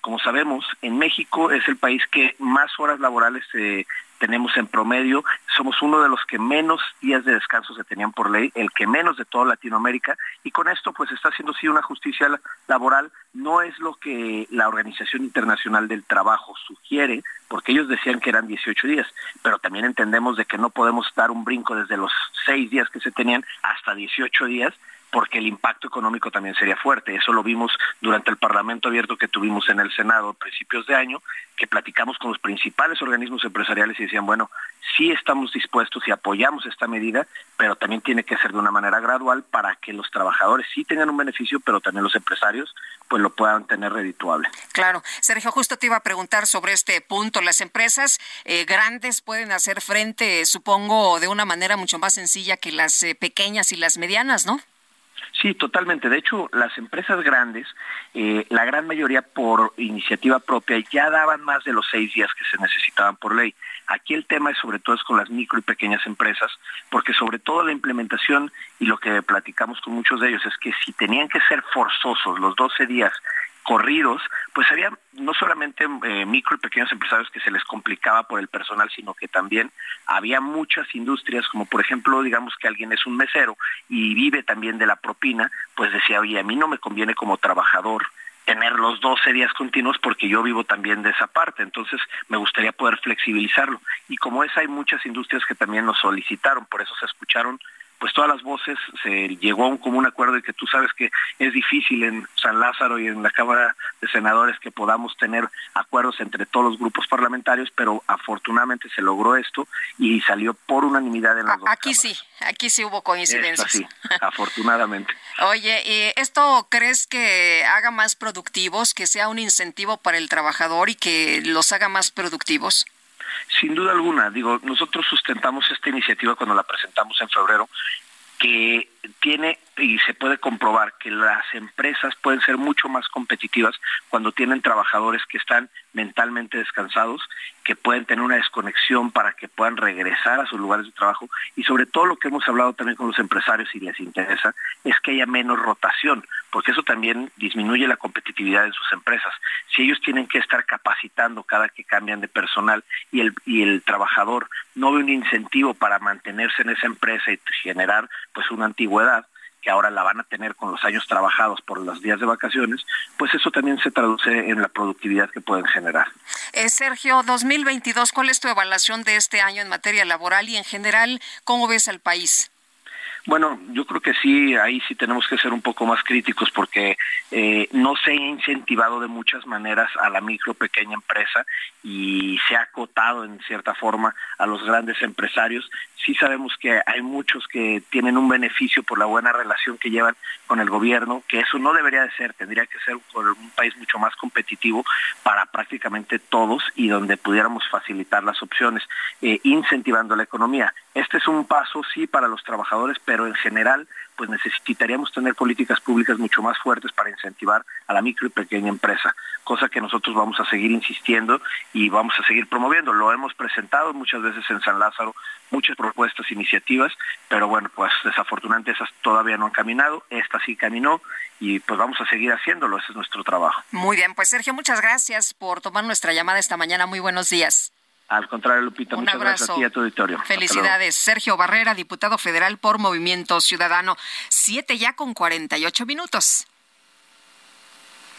Como sabemos, en México es el país que más horas laborales eh, tenemos en promedio, somos uno de los que menos días de descanso se tenían por ley, el que menos de toda Latinoamérica, y con esto pues está haciendo sí una justicia laboral, no es lo que la Organización Internacional del Trabajo sugiere, porque ellos decían que eran 18 días, pero también entendemos de que no podemos dar un brinco desde los 6 días que se tenían hasta 18 días, porque el impacto económico también sería fuerte. Eso lo vimos durante el Parlamento abierto que tuvimos en el Senado a principios de año, que platicamos con los principales organismos empresariales y decían, bueno, sí estamos dispuestos y apoyamos esta medida, pero también tiene que ser de una manera gradual para que los trabajadores sí tengan un beneficio, pero también los empresarios pues lo puedan tener redituable. Claro. Sergio, justo te iba a preguntar sobre este punto. Las empresas eh, grandes pueden hacer frente, supongo, de una manera mucho más sencilla que las eh, pequeñas y las medianas, ¿no? Sí, totalmente. De hecho, las empresas grandes, eh, la gran mayoría por iniciativa propia, ya daban más de los seis días que se necesitaban por ley. Aquí el tema es sobre todo es con las micro y pequeñas empresas, porque sobre todo la implementación y lo que platicamos con muchos de ellos es que si tenían que ser forzosos los 12 días corridos, pues había no solamente eh, micro y pequeños empresarios que se les complicaba por el personal, sino que también había muchas industrias, como por ejemplo, digamos que alguien es un mesero y vive también de la propina, pues decía, oye, a mí no me conviene como trabajador tener los 12 días continuos porque yo vivo también de esa parte, entonces me gustaría poder flexibilizarlo. Y como es, hay muchas industrias que también nos solicitaron, por eso se escucharon pues todas las voces se llegó a un común acuerdo y que tú sabes que es difícil en San Lázaro y en la Cámara de Senadores que podamos tener acuerdos entre todos los grupos parlamentarios, pero afortunadamente se logró esto y salió por unanimidad en las dos Aquí sí, aquí sí hubo coincidencias. Sí, afortunadamente. <laughs> Oye, ¿esto crees que haga más productivos, que sea un incentivo para el trabajador y que los haga más productivos? Sin duda alguna, digo, nosotros sustentamos esta iniciativa cuando la presentamos en febrero, que tiene y se puede comprobar que las empresas pueden ser mucho más competitivas cuando tienen trabajadores que están mentalmente descansados, que pueden tener una desconexión para que puedan regresar a sus lugares de trabajo y sobre todo lo que hemos hablado también con los empresarios y les interesa es que haya menos rotación, porque eso también disminuye la competitividad en sus empresas. Si ellos tienen que estar capacitando cada que cambian de personal y el, y el trabajador no ve un incentivo para mantenerse en esa empresa y generar pues una antigüedad, que ahora la van a tener con los años trabajados por los días de vacaciones, pues eso también se traduce en la productividad que pueden generar. Eh, Sergio, 2022, ¿cuál es tu evaluación de este año en materia laboral y en general, cómo ves al país? Bueno, yo creo que sí, ahí sí tenemos que ser un poco más críticos porque eh, no se ha incentivado de muchas maneras a la micro pequeña empresa y se ha acotado en cierta forma a los grandes empresarios. Sí sabemos que hay muchos que tienen un beneficio por la buena relación que llevan con el gobierno, que eso no debería de ser, tendría que ser un país mucho más competitivo para prácticamente todos y donde pudiéramos facilitar las opciones, eh, incentivando la economía. Este es un paso, sí, para los trabajadores, pero en general, pues necesitaríamos tener políticas públicas mucho más fuertes para incentivar a la micro y pequeña empresa, cosa que nosotros vamos a seguir insistiendo y vamos a seguir promoviendo. Lo hemos presentado muchas veces en San Lázaro, muchas propuestas, iniciativas, pero bueno, pues desafortunadamente esas todavía no han caminado, esta sí caminó y pues vamos a seguir haciéndolo, ese es nuestro trabajo. Muy bien, pues Sergio, muchas gracias por tomar nuestra llamada esta mañana, muy buenos días. Al contrario, Lupita, muchas gracias a ti y a tu auditorio. Felicidades. Sergio Barrera, diputado federal por Movimiento Ciudadano. Siete ya con 48 minutos.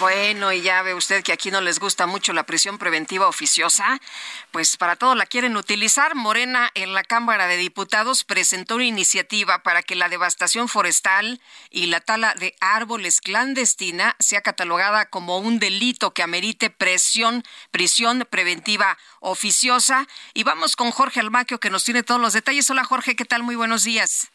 Bueno, y ya ve usted que aquí no les gusta mucho la prisión preventiva oficiosa, pues para todo la quieren utilizar. Morena en la Cámara de Diputados presentó una iniciativa para que la devastación forestal y la tala de árboles clandestina sea catalogada como un delito que amerite presión, prisión preventiva oficiosa. Y vamos con Jorge Almaquio que nos tiene todos los detalles. Hola Jorge, ¿qué tal? Muy buenos días.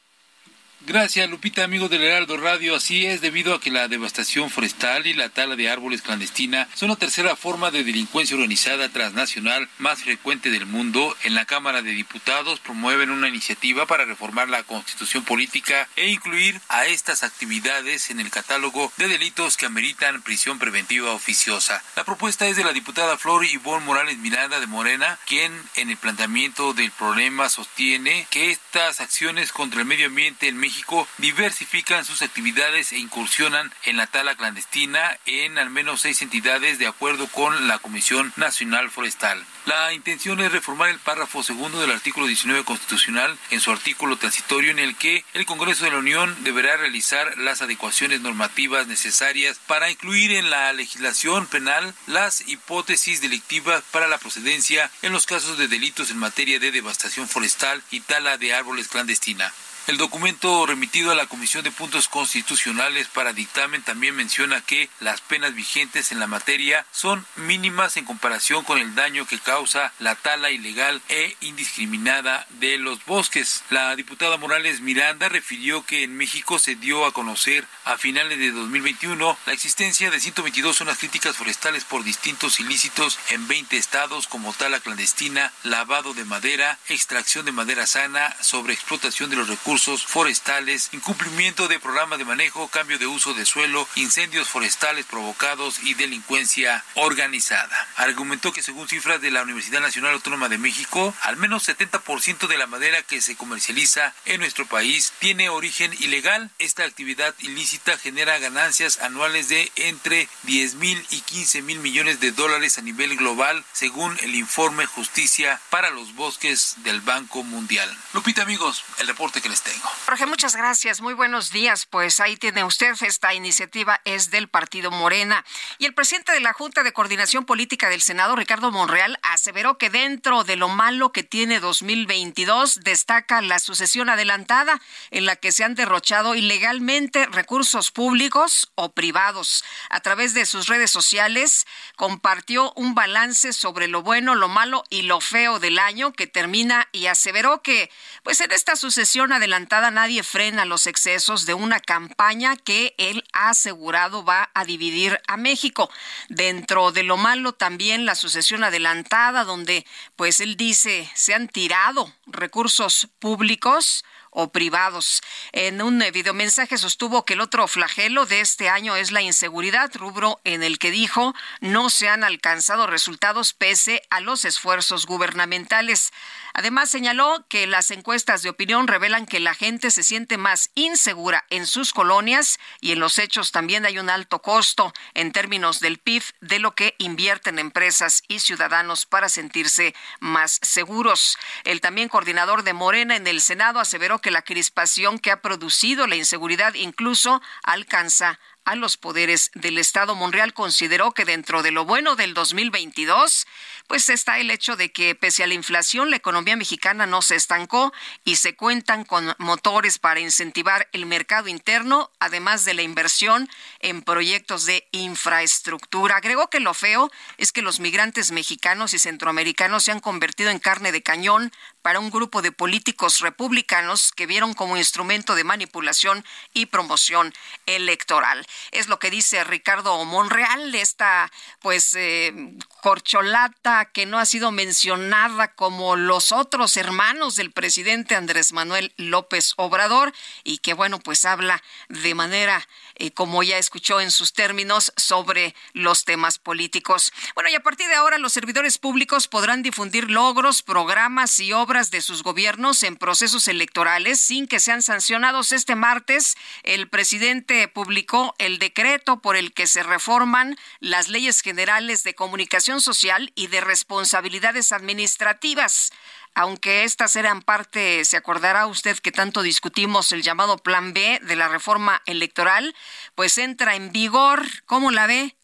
Gracias, Lupita, amigo del Heraldo Radio. Así es, debido a que la devastación forestal y la tala de árboles clandestina son la tercera forma de delincuencia organizada transnacional más frecuente del mundo, en la Cámara de Diputados promueven una iniciativa para reformar la constitución política e incluir a estas actividades en el catálogo de delitos que ameritan prisión preventiva oficiosa. La propuesta es de la diputada Flor Ivonne Morales Miranda de Morena, quien en el planteamiento del problema sostiene que estas acciones contra el medio ambiente en México México diversifican sus actividades e incursionan en la tala clandestina en al menos seis entidades de acuerdo con la Comisión Nacional Forestal. La intención es reformar el párrafo segundo del artículo 19 constitucional en su artículo transitorio en el que el Congreso de la Unión deberá realizar las adecuaciones normativas necesarias para incluir en la legislación penal las hipótesis delictivas para la procedencia en los casos de delitos en materia de devastación forestal y tala de árboles clandestina. El documento remitido a la Comisión de Puntos Constitucionales para dictamen también menciona que las penas vigentes en la materia son mínimas en comparación con el daño que causa la tala ilegal e indiscriminada de los bosques. La diputada Morales Miranda refirió que en México se dio a conocer a finales de 2021 la existencia de 122 zonas críticas forestales por distintos ilícitos en 20 estados como tala clandestina, lavado de madera, extracción de madera sana, sobreexplotación de los recursos forestales, incumplimiento de programa de manejo, cambio de uso de suelo, incendios forestales provocados y delincuencia organizada. Argumentó que según cifras de la Universidad Nacional Autónoma de México, al menos 70% de la madera que se comercializa en nuestro país tiene origen ilegal. Esta actividad ilícita genera ganancias anuales de entre 10 mil y 15 mil millones de dólares a nivel global, según el informe Justicia para los Bosques del Banco Mundial. Lupita, amigos, el reporte que les. Jorge, muchas gracias. Muy buenos días. Pues ahí tiene usted. Esta iniciativa es del Partido Morena. Y el presidente de la Junta de Coordinación Política del Senado, Ricardo Monreal, aseveró que dentro de lo malo que tiene 2022 destaca la sucesión adelantada en la que se han derrochado ilegalmente recursos públicos o privados. A través de sus redes sociales compartió un balance sobre lo bueno, lo malo y lo feo del año que termina y aseveró que pues en esta sucesión adelantada nadie frena los excesos de una campaña que él ha asegurado va a dividir a México. Dentro de lo malo también la sucesión adelantada, donde pues él dice se han tirado recursos públicos o privados. En un videomensaje sostuvo que el otro flagelo de este año es la inseguridad, rubro en el que dijo no se han alcanzado resultados pese a los esfuerzos gubernamentales. Además, señaló que las encuestas de opinión revelan que la gente se siente más insegura en sus colonias y en los hechos también hay un alto costo en términos del PIB de lo que invierten empresas y ciudadanos para sentirse más seguros. El también coordinador de Morena en el Senado aseveró que la crispación que ha producido la inseguridad incluso alcanza a los poderes del Estado. Monreal consideró que dentro de lo bueno del 2022 pues está el hecho de que pese a la inflación, la economía mexicana no se estancó y se cuentan con motores para incentivar el mercado interno, además de la inversión en proyectos de infraestructura. Agregó que lo feo es que los migrantes mexicanos y centroamericanos se han convertido en carne de cañón para un grupo de políticos republicanos que vieron como instrumento de manipulación y promoción electoral. Es lo que dice Ricardo Monreal, esta pues eh, corcholata que no ha sido mencionada como los otros hermanos del presidente Andrés Manuel López Obrador y que bueno pues habla de manera como ya escuchó en sus términos, sobre los temas políticos. Bueno, y a partir de ahora los servidores públicos podrán difundir logros, programas y obras de sus gobiernos en procesos electorales sin que sean sancionados. Este martes, el presidente publicó el decreto por el que se reforman las leyes generales de comunicación social y de responsabilidades administrativas aunque estas eran parte, se acordará usted que tanto discutimos el llamado Plan B de la reforma electoral, pues entra en vigor, ¿cómo la ve?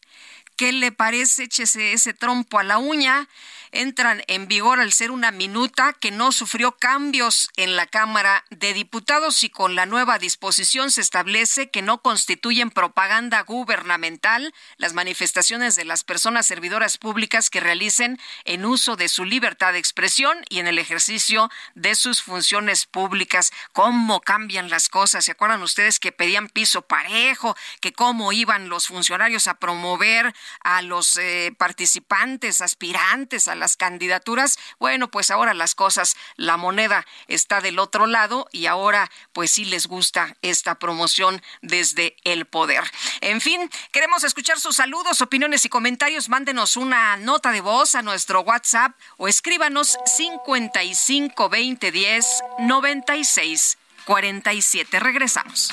¿Qué le parece? Échese ese trompo a la uña entran en vigor al ser una minuta que no sufrió cambios en la Cámara de Diputados y con la nueva disposición se establece que no constituyen propaganda gubernamental las manifestaciones de las personas servidoras públicas que realicen en uso de su libertad de expresión y en el ejercicio de sus funciones públicas. ¿Cómo cambian las cosas? ¿Se acuerdan ustedes que pedían piso parejo? ¿Que cómo iban los funcionarios a promover a los eh, participantes, aspirantes a la las candidaturas. Bueno, pues ahora las cosas, la moneda está del otro lado y ahora pues sí les gusta esta promoción desde el poder. En fin, queremos escuchar sus saludos, opiniones y comentarios. Mándenos una nota de voz a nuestro WhatsApp o escríbanos 55 20 10 96 47. Regresamos.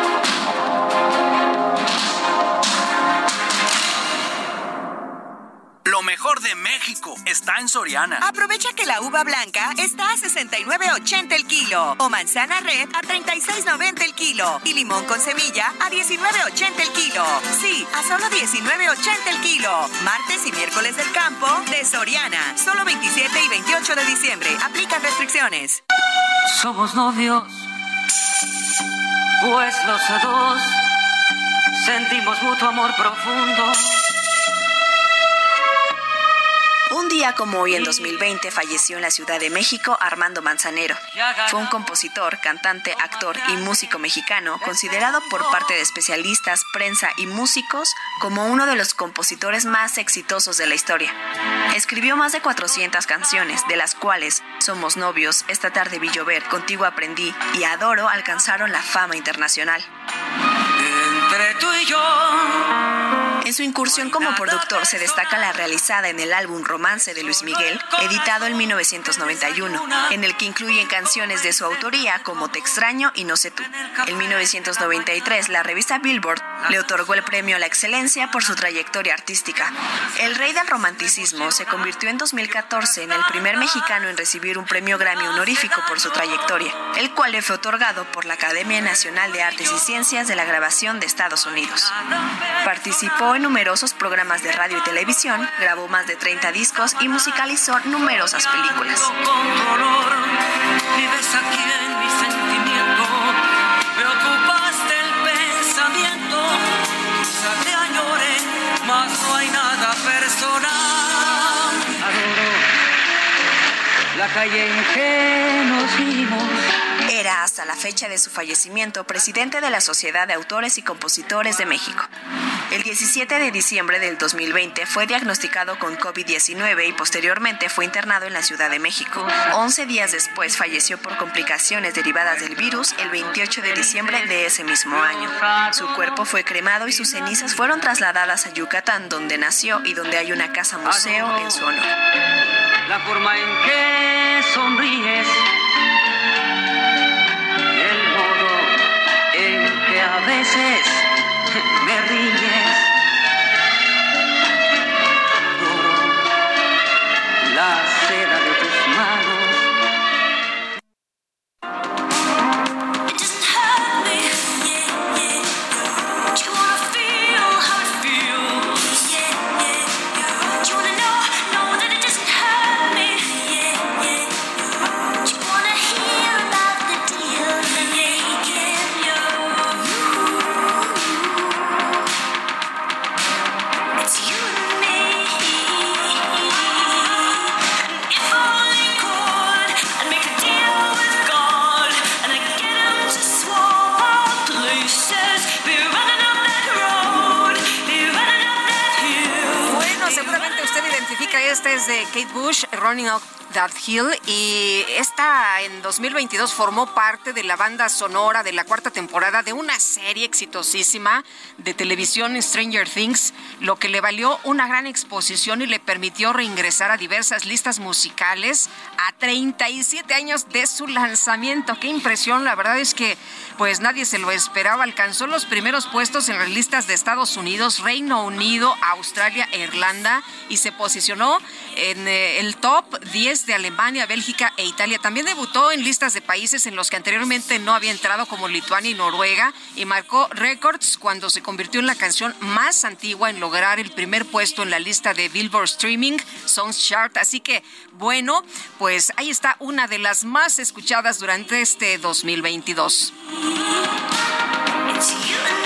Lo mejor de México está en Soriana. Aprovecha que la uva blanca está a 69.80 el kilo o manzana red a 36.90 el kilo y limón con semilla a 19.80 el kilo. Sí, a solo 19.80 el kilo. Martes y miércoles del campo de Soriana. Solo 27 y 28 de diciembre. Aplican restricciones. Somos novios, pues los dos sentimos mutuo amor profundo Un día como hoy en 2020 falleció en la Ciudad de México Armando Manzanero. Fue un compositor, cantante, actor y músico mexicano considerado por parte de especialistas, prensa y músicos como uno de los compositores más exitosos de la historia. Escribió más de 400 canciones, de las cuales Somos novios, Esta tarde vi llover, Contigo aprendí y Adoro alcanzaron la fama internacional. Entre tú y yo en su incursión como productor se destaca la realizada en el álbum Romance de Luis Miguel, editado en 1991, en el que incluyen canciones de su autoría como Te extraño y No sé tú. En 1993, la revista Billboard le otorgó el premio a la excelencia por su trayectoria artística. El rey del romanticismo se convirtió en 2014 en el primer mexicano en recibir un premio Grammy honorífico por su trayectoria, el cual le fue otorgado por la Academia Nacional de Artes y Ciencias de la Grabación de Estados Unidos. Participó en numerosos programas de radio y televisión, grabó más de 30 discos y musicalizó numerosas películas. la calle en que nos vimos era hasta la fecha de su fallecimiento presidente de la Sociedad de Autores y Compositores de México. El 17 de diciembre del 2020 fue diagnosticado con COVID-19 y posteriormente fue internado en la Ciudad de México. 11 días después falleció por complicaciones derivadas del virus el 28 de diciembre de ese mismo año. Su cuerpo fue cremado y sus cenizas fueron trasladadas a Yucatán, donde nació y donde hay una casa museo en su honor. La forma en que sonríes. El modo en que a veces me ríes. Identifica este es de Kate Bush, Running Up That Hill, y esta en 2022 formó parte de la banda sonora de la cuarta temporada de una serie exitosísima de televisión Stranger Things, lo que le valió una gran exposición y le permitió reingresar a diversas listas musicales a 37 años de su lanzamiento. Qué impresión, la verdad es que pues nadie se lo esperaba. Alcanzó los primeros puestos en las listas de Estados Unidos, Reino Unido, Australia Irlanda y se posicionó en eh, el top 10 de Alemania, Bélgica e Italia. También debutó en listas de países en los que anteriormente no había entrado como Lituania y Noruega y marcó récords cuando se convirtió en la canción más antigua en lograr el primer puesto en la lista de Billboard Streaming Songs Chart. Así que bueno, pues ahí está una de las más escuchadas durante este 2022. Y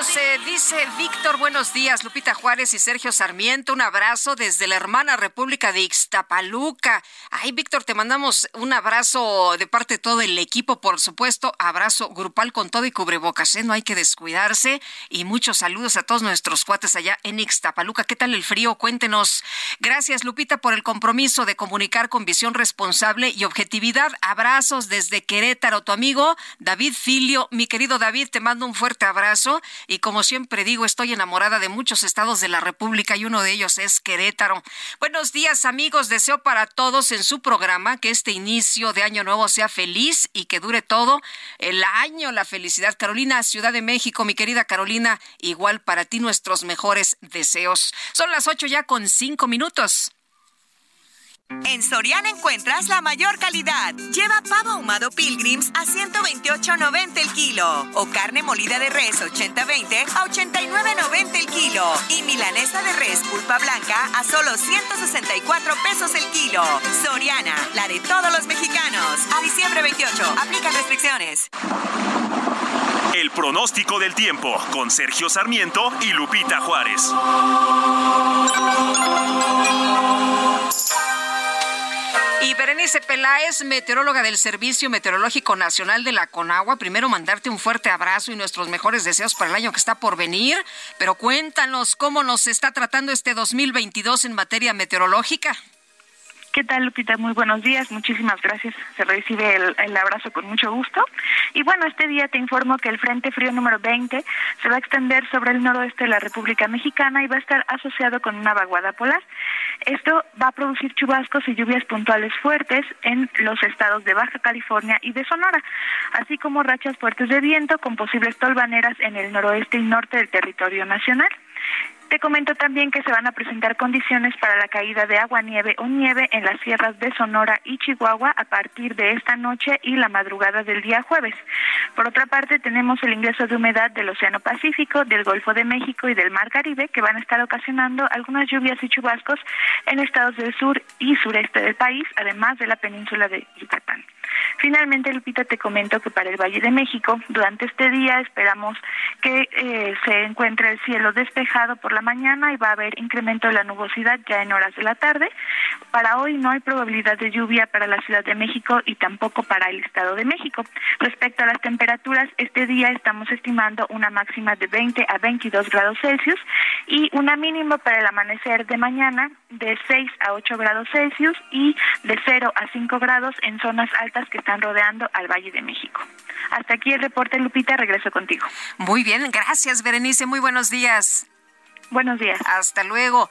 nos eh, dice Víctor, buenos días, Lupita Juárez y Sergio Sarmiento, un abrazo desde la hermana República de Ixtapaluca. Ay, Víctor, te mandamos un abrazo de parte de todo el equipo, por supuesto, abrazo grupal con todo y cubrebocas, ¿eh? no hay que descuidarse. Y muchos saludos a todos nuestros cuates allá en Ixtapaluca. ¿Qué tal el frío? Cuéntenos. Gracias, Lupita, por el compromiso de comunicar con visión responsable y objetividad. Abrazos desde Querétaro, tu amigo David Filio. Mi querido David, te mando un fuerte abrazo y como siempre digo, estoy enamorada de muchos estados de la República y uno de ellos es Querétaro. Buenos días amigos, deseo para todos en su programa que este inicio de año nuevo sea feliz y que dure todo el año la felicidad. Carolina, Ciudad de México, mi querida Carolina, igual para ti nuestros mejores deseos. Son las ocho ya con cinco minutos. En Soriana encuentras la mayor calidad. Lleva pavo ahumado Pilgrims a 128.90 el kilo o carne molida de res 80-20 a 89.90 el kilo y milanesa de res pulpa blanca a solo 164 pesos el kilo. Soriana, la de todos los mexicanos. A diciembre 28, aplica restricciones. El pronóstico del tiempo con Sergio Sarmiento y Lupita Juárez. Y Berenice Peláez, meteoróloga del Servicio Meteorológico Nacional de la Conagua, primero mandarte un fuerte abrazo y nuestros mejores deseos para el año que está por venir, pero cuéntanos cómo nos está tratando este 2022 en materia meteorológica. ¿Qué tal, Lupita? Muy buenos días. Muchísimas gracias. Se recibe el, el, abrazo con mucho gusto. Y bueno, este día te informo que el Frente Frío número 20 se va a extender sobre el noroeste de la República Mexicana y va a estar asociado con una vaguada polar. Esto va a producir chubascos y lluvias puntuales fuertes en los estados de Baja California y de Sonora, así como rachas fuertes de viento con posibles tolvaneras en el noroeste y norte del territorio nacional. Te comento también que se van a presentar condiciones para la caída de agua, nieve o nieve en las sierras de Sonora y Chihuahua a partir de esta noche y la madrugada del día jueves. Por otra parte, tenemos el ingreso de humedad del Océano Pacífico, del Golfo de México y del Mar Caribe que van a estar ocasionando algunas lluvias y chubascos en estados del sur y sureste del país, además de la península de Yucatán. Finalmente, Lupita, te comento que para el Valle de México, durante este día esperamos que eh, se encuentre el cielo despejado por la mañana y va a haber incremento de la nubosidad ya en horas de la tarde. Para hoy no hay probabilidad de lluvia para la Ciudad de México y tampoco para el Estado de México. Respecto a las temperaturas, este día estamos estimando una máxima de 20 a 22 grados Celsius y una mínima para el amanecer de mañana de 6 a 8 grados Celsius y de 0 a 5 grados en zonas altas que están rodeando al Valle de México. Hasta aquí el reporte, Lupita. Regreso contigo. Muy bien, gracias, Berenice. Muy buenos días. Buenos días. Hasta luego.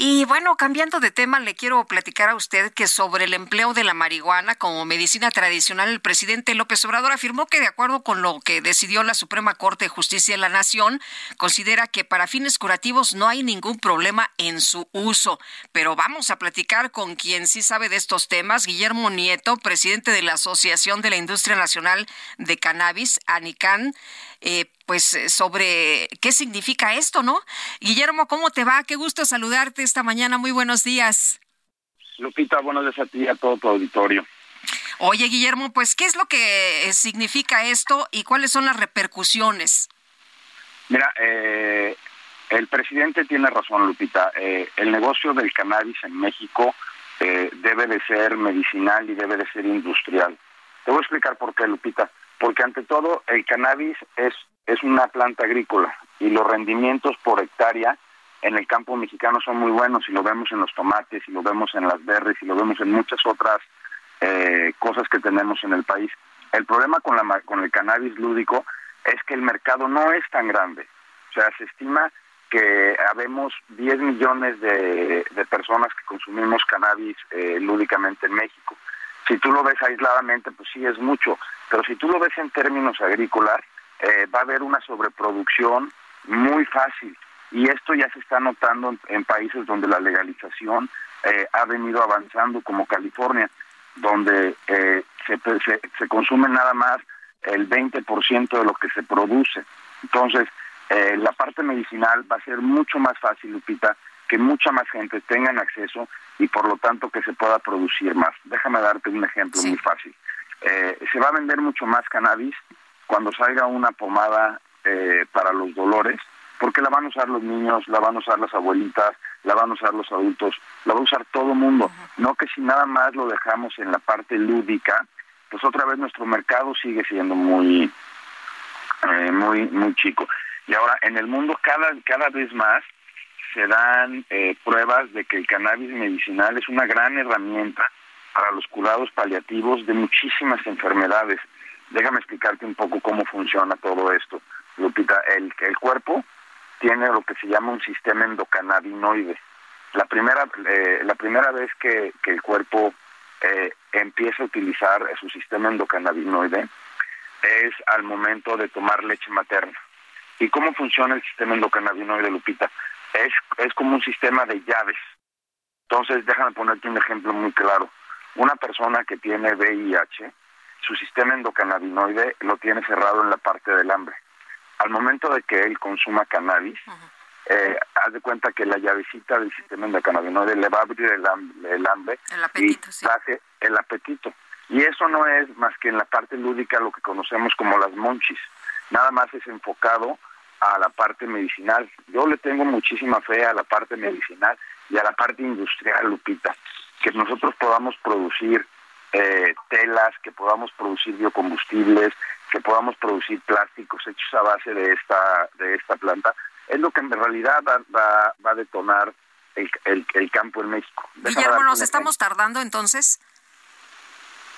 Y bueno, cambiando de tema, le quiero platicar a usted que sobre el empleo de la marihuana como medicina tradicional, el presidente López Obrador afirmó que de acuerdo con lo que decidió la Suprema Corte de Justicia de la Nación, considera que para fines curativos no hay ningún problema en su uso. Pero vamos a platicar con quien sí sabe de estos temas, Guillermo Nieto, presidente de la Asociación de la Industria Nacional de Cannabis, ANICAN. Eh, pues eh, sobre qué significa esto, ¿no? Guillermo, ¿cómo te va? Qué gusto saludarte esta mañana. Muy buenos días. Lupita, buenos días a ti y a todo tu auditorio. Oye, Guillermo, pues, ¿qué es lo que significa esto y cuáles son las repercusiones? Mira, eh, el presidente tiene razón, Lupita. Eh, el negocio del cannabis en México debe de ser medicinal y debe de ser industrial. Te voy a explicar por qué, Lupita porque ante todo el cannabis es, es una planta agrícola y los rendimientos por hectárea en el campo mexicano son muy buenos y lo vemos en los tomates y lo vemos en las berries y lo vemos en muchas otras eh, cosas que tenemos en el país. El problema con, la, con el cannabis lúdico es que el mercado no es tan grande. O sea, se estima que habemos 10 millones de, personas que consumimos cannabis eh, lúdicamente en México. Si tú lo ves aisladamente, pues sí es mucho, pero si tú lo ves en términos agrícolas, eh, va a haber una sobreproducción muy fácil. Y esto ya se está notando en, países donde la legalización eh, ha venido avanzando, como California, donde eh, se, se, consume nada más el 20% de lo que se produce. Entonces, la parte medicinal va a ser mucho más fácil, Lupita, que mucha más gente tengan acceso y por lo tanto que se pueda producir más. Déjame darte un ejemplo muy fácil. Eh, se va a vender mucho más cannabis cuando salga una pomada eh, para los dolores, porque la van a usar los niños, la van a usar las abuelitas, la van a usar los adultos, la va a usar todo el mundo. No que si nada más lo dejamos en la parte lúdica, pues otra vez nuestro mercado sigue siendo muy, eh, muy, muy chico. Y ahora en el mundo cada, cada vez más se dan eh, pruebas de que el cannabis medicinal es una gran herramienta para los curados paliativos de muchísimas enfermedades. Déjame explicarte un poco cómo funciona todo esto. Lupita, el, el cuerpo tiene lo que se llama un sistema endocannabinoide. La primera, eh, la primera vez que, el cuerpo eh, empieza a utilizar su sistema endocannabinoide es al momento de tomar leche materna. ¿Y cómo funciona el sistema endocannabinoide, Lupita? es, es como un sistema de llaves. Entonces, déjame ponerte un ejemplo muy claro. Una persona que tiene VIH, su sistema endocannabinoide lo tiene cerrado en la parte del hambre. Al momento de que él consuma cannabis, eh, haz de cuenta que la llavecita del sistema endocannabinoide le va a abrir el, hambre, el apetito, y hace el apetito. Y eso no es más que en la parte lúdica lo que conocemos como las monchis. Nada más es enfocado a la parte medicinal. Yo le tengo muchísima fe a la parte medicinal y a la parte industrial, Lupita, que nosotros podamos producir eh, telas, que podamos producir biocombustibles, que podamos producir plásticos hechos a base de esta de esta planta, es lo que en realidad va, va, a detonar el, el, campo en México. Guillermo, ¿nos estamos tardando entonces?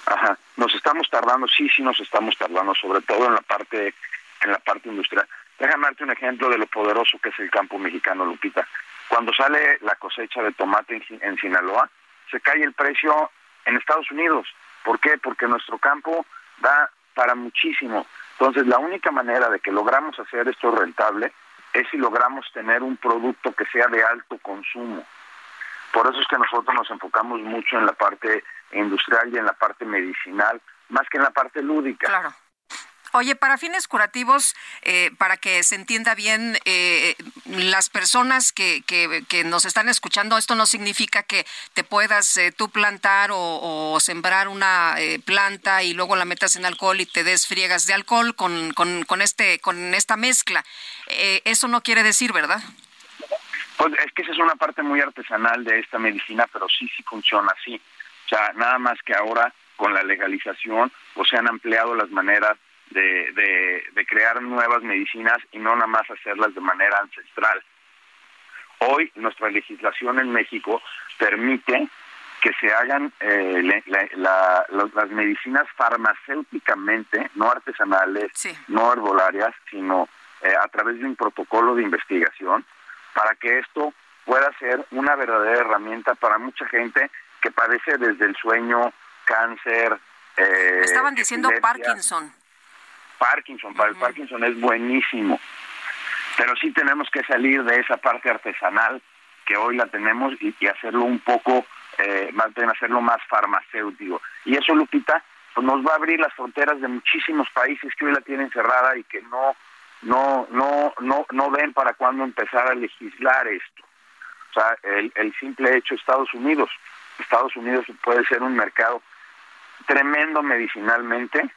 Ajá, nos estamos tardando, sí, sí nos estamos tardando, sobre todo en la parte en la parte industrial. Déjame darte un ejemplo de lo poderoso que es el campo mexicano, Lupita. Cuando sale la cosecha de tomate en, Sinaloa, se cae el precio en Estados Unidos. ¿Por qué? Porque nuestro campo da para muchísimo. Entonces, la única manera de que logramos hacer esto rentable es si logramos tener un producto que sea de alto consumo. Por eso es que nosotros nos enfocamos mucho en la parte industrial y en la parte medicinal, más que en la parte lúdica. Claro. Oye, para fines curativos, eh, para que se entienda bien, eh, las personas que, que, nos están escuchando, esto no significa que te puedas eh, tú plantar o, sembrar una planta y luego la metas en alcohol y te des friegas de alcohol con, con, con este, con esta mezcla. eso no quiere decir, ¿verdad? Pues es que esa es una parte muy artesanal de esta medicina, pero sí, sí funciona así. O sea, nada más que ahora con la legalización, pues se han ampliado las maneras de, de, crear nuevas medicinas y no nada más hacerlas de manera ancestral. Hoy nuestra legislación en México permite que se hagan eh, las medicinas farmacéuticamente, no artesanales, no herbolarias, sino eh, a través de un protocolo de investigación, para que esto pueda ser una verdadera herramienta para mucha gente que padece desde el sueño, cáncer. Eh, estaban diciendo Parkinson. Parkinson, para el Parkinson es buenísimo. Pero sí tenemos que salir de esa parte artesanal que hoy la tenemos y, hacerlo un poco, eh, más bien hacerlo más farmacéutico. Y eso, Lupita, pues nos va a abrir las fronteras de muchísimos países que hoy la tienen cerrada y que no, no, no, no, no ven para cuándo empezar a legislar esto. O sea, el, el simple hecho Estados Unidos. Estados Unidos puede ser un mercado tremendo medicinalmente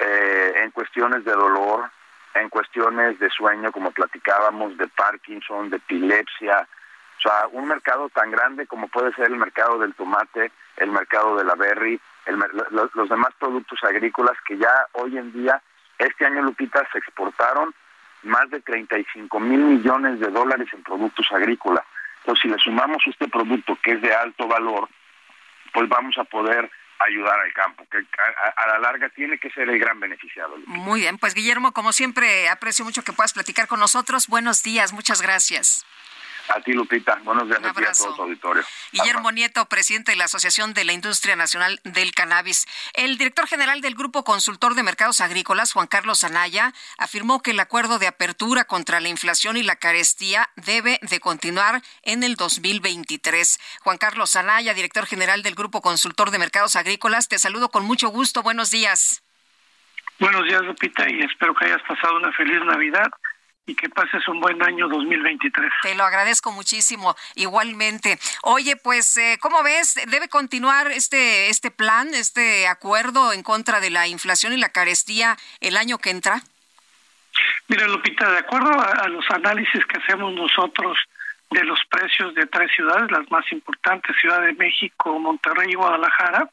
eh, en cuestiones de dolor, en cuestiones de sueño, como platicábamos, de Parkinson, de epilepsia. O sea, un mercado tan grande como puede ser el mercado del tomate, el mercado de la berry, los, demás productos agrícolas que ya hoy en día, este año, Lupita, se exportaron más de 35 mil millones de dólares en productos agrícolas. Entonces, si le sumamos este producto que es de alto valor, pues vamos a poder ayudar al campo, que a, la larga tiene que ser el gran beneficiado. Muy bien, pues Guillermo, como siempre, aprecio mucho que puedas platicar con nosotros. Buenos días, muchas gracias. A ti, Lupita. Buenos días a ti a todo tu auditorio. Guillermo Nieto, presidente de la Asociación de la Industria Nacional del Cannabis. El director general del Grupo Consultor de Mercados Agrícolas, Juan Carlos Anaya, afirmó que el acuerdo de apertura contra la inflación y la carestía debe de continuar en el 2023. Juan Carlos Anaya, director general del Grupo Consultor de Mercados Agrícolas, te saludo con mucho gusto. Buenos días. Buenos días, Lupita, y espero que hayas pasado una feliz Navidad y que pases un buen año 2023. Te lo agradezco muchísimo, igualmente. Oye, pues, eh, ¿cómo ves? ¿Debe continuar este, este plan, este acuerdo en contra de la inflación y la carestía el año que entra? Mira, Lupita, de acuerdo a, los análisis que hacemos nosotros de los precios de tres ciudades, las más importantes, Ciudad de México, Monterrey y Guadalajara,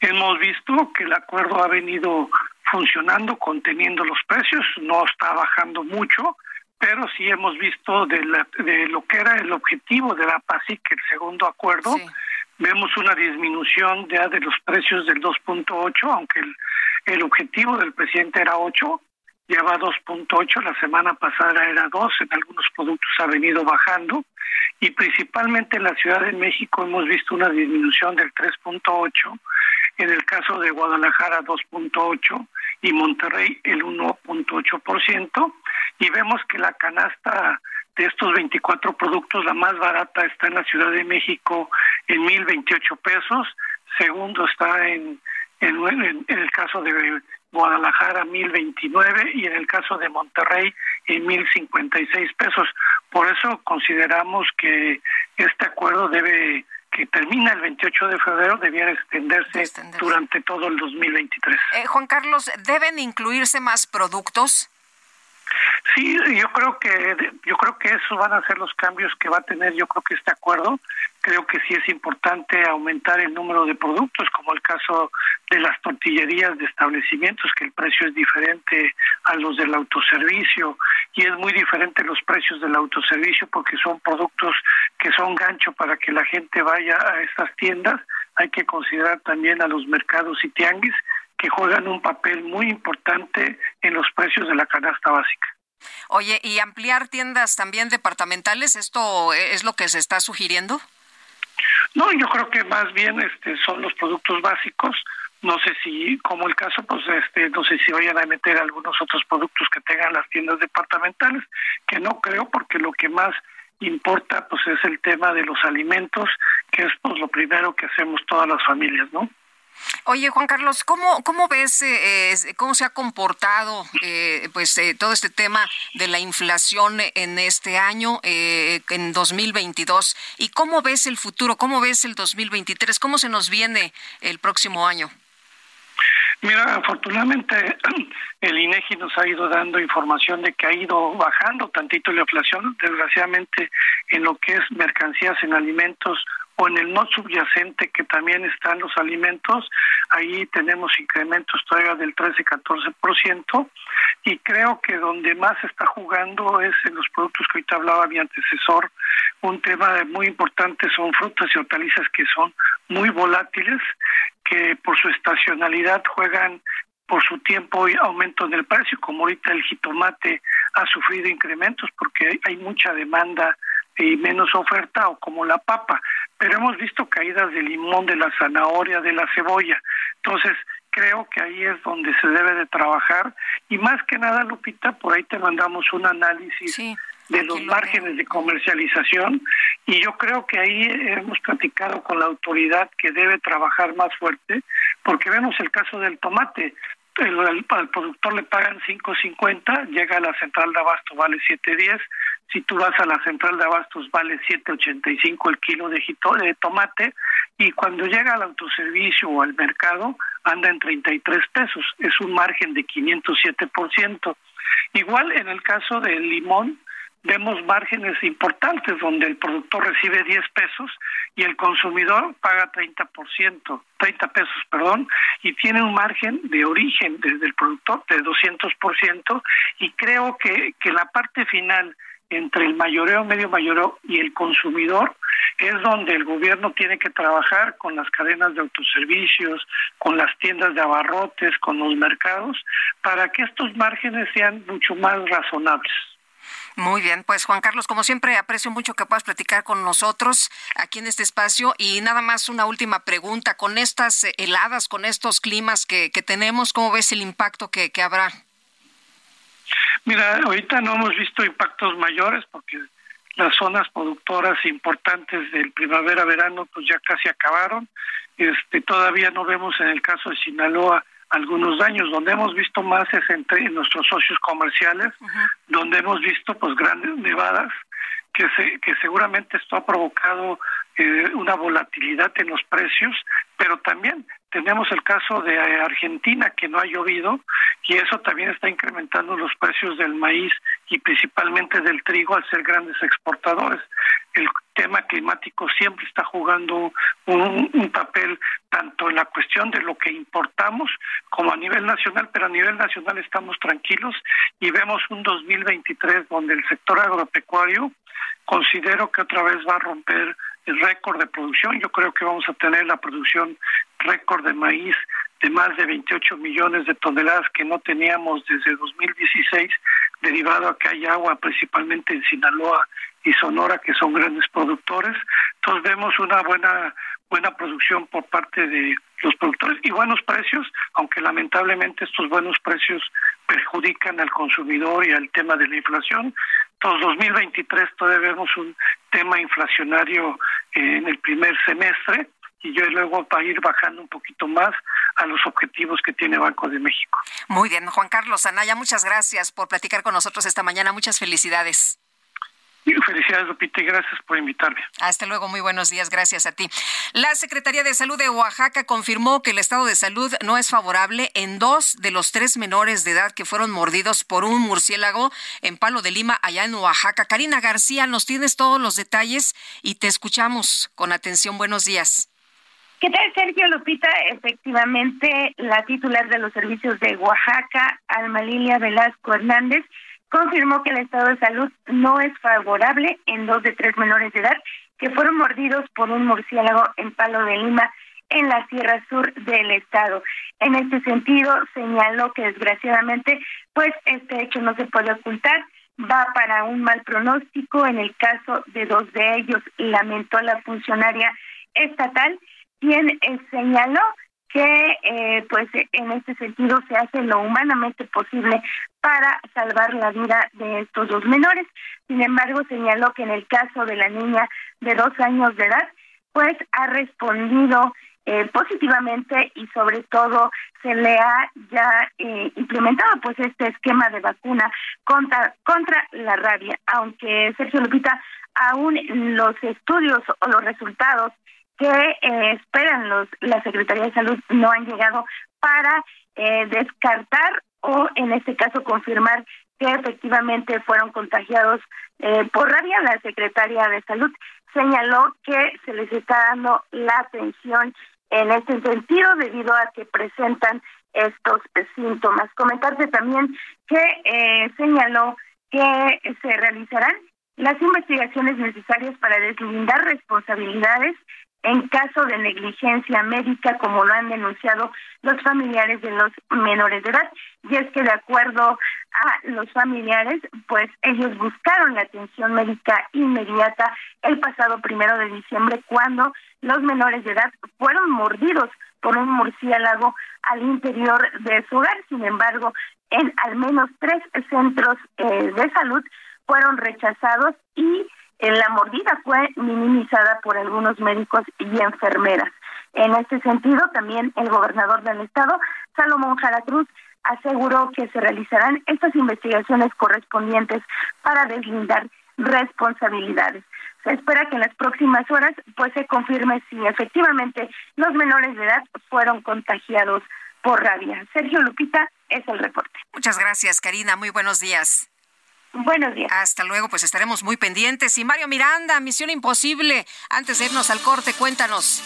hemos visto que el acuerdo ha venido funcionando, conteniendo los precios, no está bajando mucho, pero sí hemos visto de, lo que era el objetivo de la PASIC, el segundo acuerdo, vemos una disminución ya de los precios del 2.8, aunque el, el objetivo del presidente era 8, ya va 2.8, la semana pasada era 2, en algunos productos ha venido bajando y principalmente en la Ciudad de México hemos visto una disminución del 3.8, en el caso de Guadalajara 2.8 y Monterrey el 1.8%, y vemos que la canasta de estos 24 productos, la más barata está en la Ciudad de México en 1.028 pesos, segundo está en, en, el caso de Guadalajara 1.029 y en el caso de Monterrey en 1.056 pesos. Por eso consideramos que este acuerdo debe que termina el 28 de febrero debiera extenderse, durante todo el 2023. Eh, Juan Carlos, ¿deben incluirse más productos? Sí, yo creo que yo creo que eso van a ser los cambios que va a tener yo creo que este acuerdo. Creo que sí es importante aumentar el número de productos, como el caso de las tortillerías de establecimientos, que el precio es diferente a los del autoservicio y es muy diferente los precios del autoservicio porque son productos que son gancho para que la gente vaya a estas tiendas. Hay que considerar también a los mercados y tianguis que juegan un papel muy importante en los precios de la canasta básica. Oye, ¿y ampliar tiendas también departamentales? ¿Esto es lo que se está sugiriendo? No, yo creo que más bien este son los productos básicos. No sé si, como el caso, pues este, no sé si vayan a meter algunos otros productos que tengan las tiendas departamentales, que no creo, porque lo que más importa, pues es el tema de los alimentos, que es pues lo primero que hacemos todas las familias, ¿no? Oye, Juan Carlos, ¿cómo, cómo ves eh, cómo se ha comportado eh, pues eh, todo este tema de la inflación en este año, en 2022? ¿Y cómo ves el futuro? ¿Cómo ves el 2023? ¿Cómo se nos viene el próximo año? Mira, afortunadamente <clears throat> el INEGI nos ha ido dando información de que ha ido bajando tantito la inflación. Desgraciadamente, en lo que es mercancías en alimentos o en el no subyacente que también están los alimentos, ahí tenemos incrementos todavía del 13-14% y creo que donde más está jugando es en los productos que ahorita hablaba mi antecesor, un tema muy importante son frutas y hortalizas que son muy volátiles, que por su estacionalidad juegan por su tiempo y aumento en el precio, como ahorita el jitomate ha sufrido incrementos porque hay mucha demanda y menos oferta o como la papa, pero hemos visto caídas de limón, de la zanahoria, de la cebolla. Entonces, creo que ahí es donde se debe de trabajar. Y más que nada, Lupita, por ahí te mandamos un análisis de los márgenes de comercialización. Y yo creo que ahí hemos platicado con la autoridad que debe trabajar más fuerte porque vemos el caso del tomate. El, al productor le pagan 5.50, llega a la central de abasto vale 7.10, si tú vas a la central de abastos vale 7.85 el kilo de, de tomate y cuando llega al autoservicio o al mercado anda en 33 pesos, es un margen de 507%. Igual en el caso del limón, vemos márgenes importantes donde el productor recibe 10 pesos y el consumidor paga 30%, 30 pesos, perdón, y tiene un margen de origen desde el productor de 200% y creo que, que la parte final entre el mayoreo, medio mayoreo y el consumidor es donde el gobierno tiene que trabajar con las cadenas de autoservicios, con las tiendas de abarrotes, con los mercados, para que estos márgenes sean mucho más razonables. Muy bien, pues Juan Carlos, como siempre, aprecio mucho que puedas platicar con nosotros aquí en este espacio. Y nada más una última pregunta, con estas heladas, con estos climas que, tenemos, ¿cómo ves el impacto que, que habrá? Mira, ahorita no hemos visto impactos mayores porque las zonas productoras importantes del primavera-verano pues ya casi acabaron. Este, todavía no vemos en el caso de Sinaloa algunos daños. Donde hemos visto más es entre nuestros socios comerciales, donde hemos visto pues grandes nevadas que, se, que seguramente esto ha provocado eh, una volatilidad en los precios, pero también tenemos el caso de Argentina que no ha llovido y eso también está incrementando los precios del maíz y principalmente del trigo al ser grandes exportadores. El tema climático siempre está jugando un, un, papel tanto en la cuestión de lo que importamos como a nivel nacional, pero a nivel nacional estamos tranquilos y vemos un 2023 donde el sector agropecuario considero que otra vez va a romper el récord de producción. Yo creo que vamos a tener la producción récord de maíz de más de 28 millones de toneladas que no teníamos desde 2016, derivado a que hay agua principalmente en Sinaloa y Sonora, que son grandes productores. Entonces vemos una buena buena producción por parte de los productores y buenos precios, aunque lamentablemente estos buenos precios perjudican al consumidor y al tema de la inflación. Entonces, 2023 todavía vemos un tema inflacionario en el primer semestre, y yo luego va a ir bajando un poquito más a los objetivos que tiene Banco de México. Muy bien, Juan Carlos Anaya, muchas gracias por platicar con nosotros esta mañana. Muchas felicidades. Felicidades, Lupita, y gracias por invitarme. Hasta luego, muy buenos días, gracias a ti. La Secretaría de Salud de Oaxaca confirmó que el estado de salud no es favorable en dos de los tres menores de edad que fueron mordidos por un murciélago en Palo de Lima, allá en Oaxaca. Karina García, nos tienes todos los detalles y te escuchamos con atención. Buenos días. ¿Qué tal, Sergio Lupita? Efectivamente, la titular de los servicios de Oaxaca, Alma Lilia Velasco Hernández, confirmó que el estado de salud no es favorable en dos de tres menores de edad que fueron mordidos por un murciélago en Palo de Lima, en la Sierra Sur del estado. En este sentido, señaló que desgraciadamente, pues este hecho no se puede ocultar, va para un mal pronóstico en el caso de dos de ellos, lamentó la funcionaria estatal quien eh, señaló que eh, pues en este sentido se hace lo humanamente posible para salvar la vida de estos dos menores. Sin embargo, señaló que en el caso de la niña de dos años de edad, pues ha respondido eh, positivamente y sobre todo se le ha ya eh, implementado pues este esquema de vacuna contra contra la rabia aunque Sergio Lupita aún los estudios o los resultados que eh, esperan los la Secretaría de Salud no han llegado para eh, descartar o en este caso confirmar que efectivamente fueron contagiados eh, por rabia. La Secretaría de Salud señaló que se les está dando la atención en este sentido debido a que presentan estos síntomas. Comentarte también que señaló que se realizarán las investigaciones necesarias para deslindar responsabilidades en caso de negligencia médica, como lo han denunciado los familiares de los menores de edad. Y es que de acuerdo a los familiares, pues ellos buscaron la atención médica inmediata el pasado primero de diciembre cuando los menores de edad fueron mordidos por un murciélago al interior de su hogar. Sin embargo, en al menos tres centros eh, de salud fueron rechazados y eh, la mordida fue minimizada por algunos médicos y enfermeras. En este sentido, también el gobernador del estado, Salomón Jaracruz, aseguró que se realizarán estas investigaciones correspondientes para deslindar responsabilidades. Se espera que en las próximas horas pues se confirme si efectivamente los menores de edad fueron contagiados por rabia. Sergio Lupita es el reporte. Muchas gracias, Karina. Muy buenos días. Buenos días. Hasta luego, pues estaremos muy pendientes. Y Mario Miranda, Misión Imposible. Antes de irnos al corte, cuéntanos.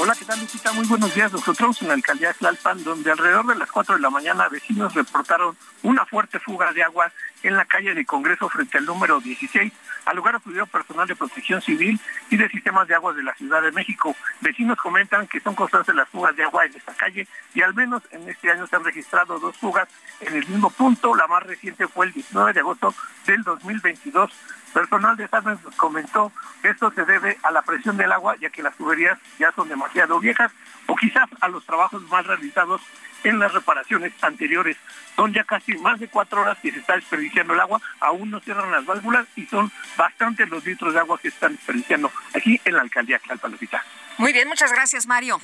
Hola, ¿qué tal, Lucita? Muy buenos días. Nos encontramos en la alcaldía de Tlalpan, donde alrededor de las 4 de la mañana vecinos reportaron una fuerte fuga de agua en la calle de Congreso frente al número 16. Al lugar acudió personal de protección civil y de sistemas de aguas de la Ciudad de México. Vecinos comentan que son constantes las fugas de agua en esta calle y al menos en este año se han registrado dos fugas en el mismo punto. La más reciente fue el 19 de agosto del 2022. Personal de nos comentó que esto se debe a la presión del agua, ya que las tuberías ya son demasiado viejas, o quizás a los trabajos mal realizados en las reparaciones anteriores. Son ya casi más de cuatro horas que se está desperdiciando el agua, aún no cierran las válvulas y son bastantes los litros de agua que se están desperdiciando aquí en la alcaldía Tlalpalopita. Muy bien, muchas gracias, Mario.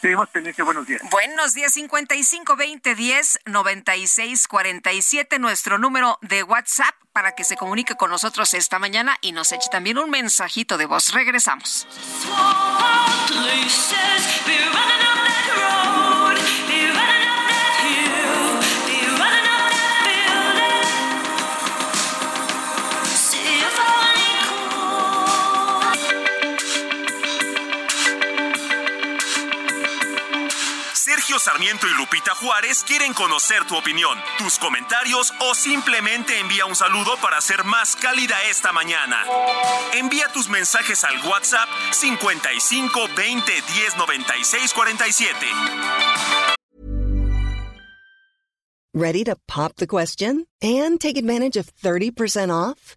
Seguimos pendiente, buenos días. Buenos días, 55 20 10 96 47, nuestro número de WhatsApp para que se comunique con nosotros esta mañana y nos eche también un mensajito de voz. Regresamos. Sarmiento y Lupita Juárez quieren conocer tu opinión, tus comentarios o simplemente envía un saludo para hacer más cálida esta mañana. Envía tus mensajes al WhatsApp 55 20 10 96 47. Ready to pop the question and take advantage of 30% off?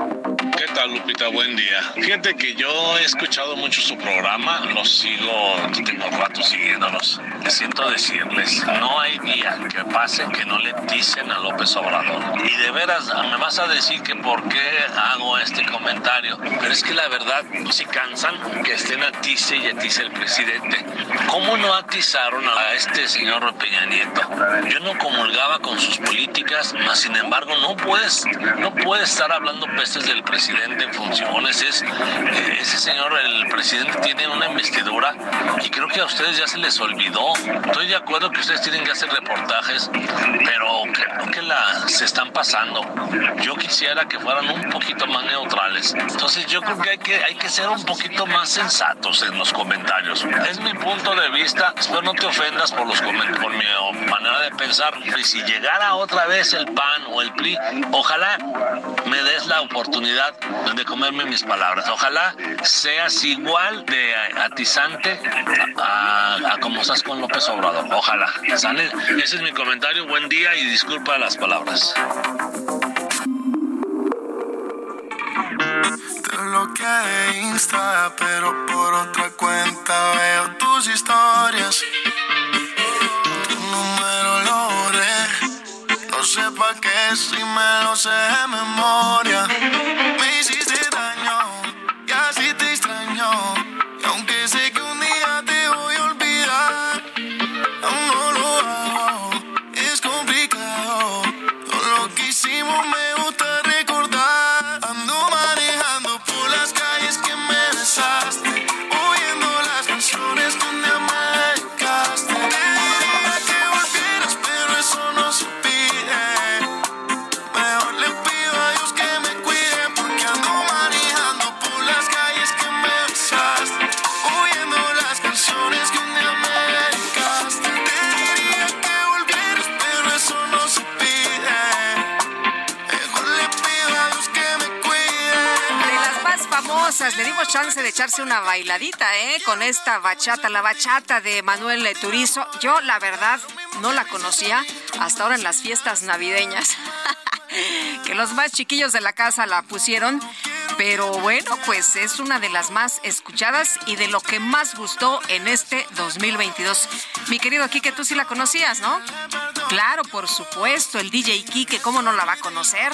¿Qué tal, Lupita? Buen día. Fíjate que yo he escuchado mucho su programa, los sigo, tengo rato siguiéndolos. Siento decirles, no hay día que pase que no le dicen a López Obrador. Y de veras, me vas a decir que por qué hago este comentario. Pero es que la verdad, si cansan que estén atice y atice el presidente. ¿Cómo no atizaron a este señor Peña Nieto? Yo no comulgaba con sus políticas, mas sin embargo no puedes, no puedes estar hablando pestes del presidente en funciones. Es, eh, ese señor, el presidente, tiene una investidura y creo que a ustedes ya se les olvidó. Estoy de acuerdo que ustedes tienen que hacer reportajes, pero creo que la, se están pasando. Yo quisiera que fueran un poquito más neutrales. Entonces yo creo que hay que, hay que ser un poquito más sensatos en los comentarios. Es mi punto de vista. Espero no te ofendas por, los por mi manera de pensar. Y si llegara otra vez el PAN o el PRI, ojalá me des la oportunidad de comerme mis palabras. Ojalá seas igual de atizante a, a como estás con López Obrador. Ojalá. ¿Sale? Ese es mi comentario. Buen día y disculpa las palabras. bloqueé de Insta, pero por otra cuenta veo tus historias. Tu número lo no sé pa' qué si me lo sé de memoria. Chance de echarse una bailadita, ¿eh? Con esta bachata, la bachata de Manuel Turizo. Yo, la verdad, no la conocía hasta ahora en las fiestas navideñas. que los más chiquillos de la casa la pusieron. Pero bueno, pues es una de las más escuchadas y de lo que más gustó en este 2022. Mi querido Kike, tú sí la conocías, ¿no? Claro, por supuesto, el DJ Kike, ¿cómo no la va a conocer?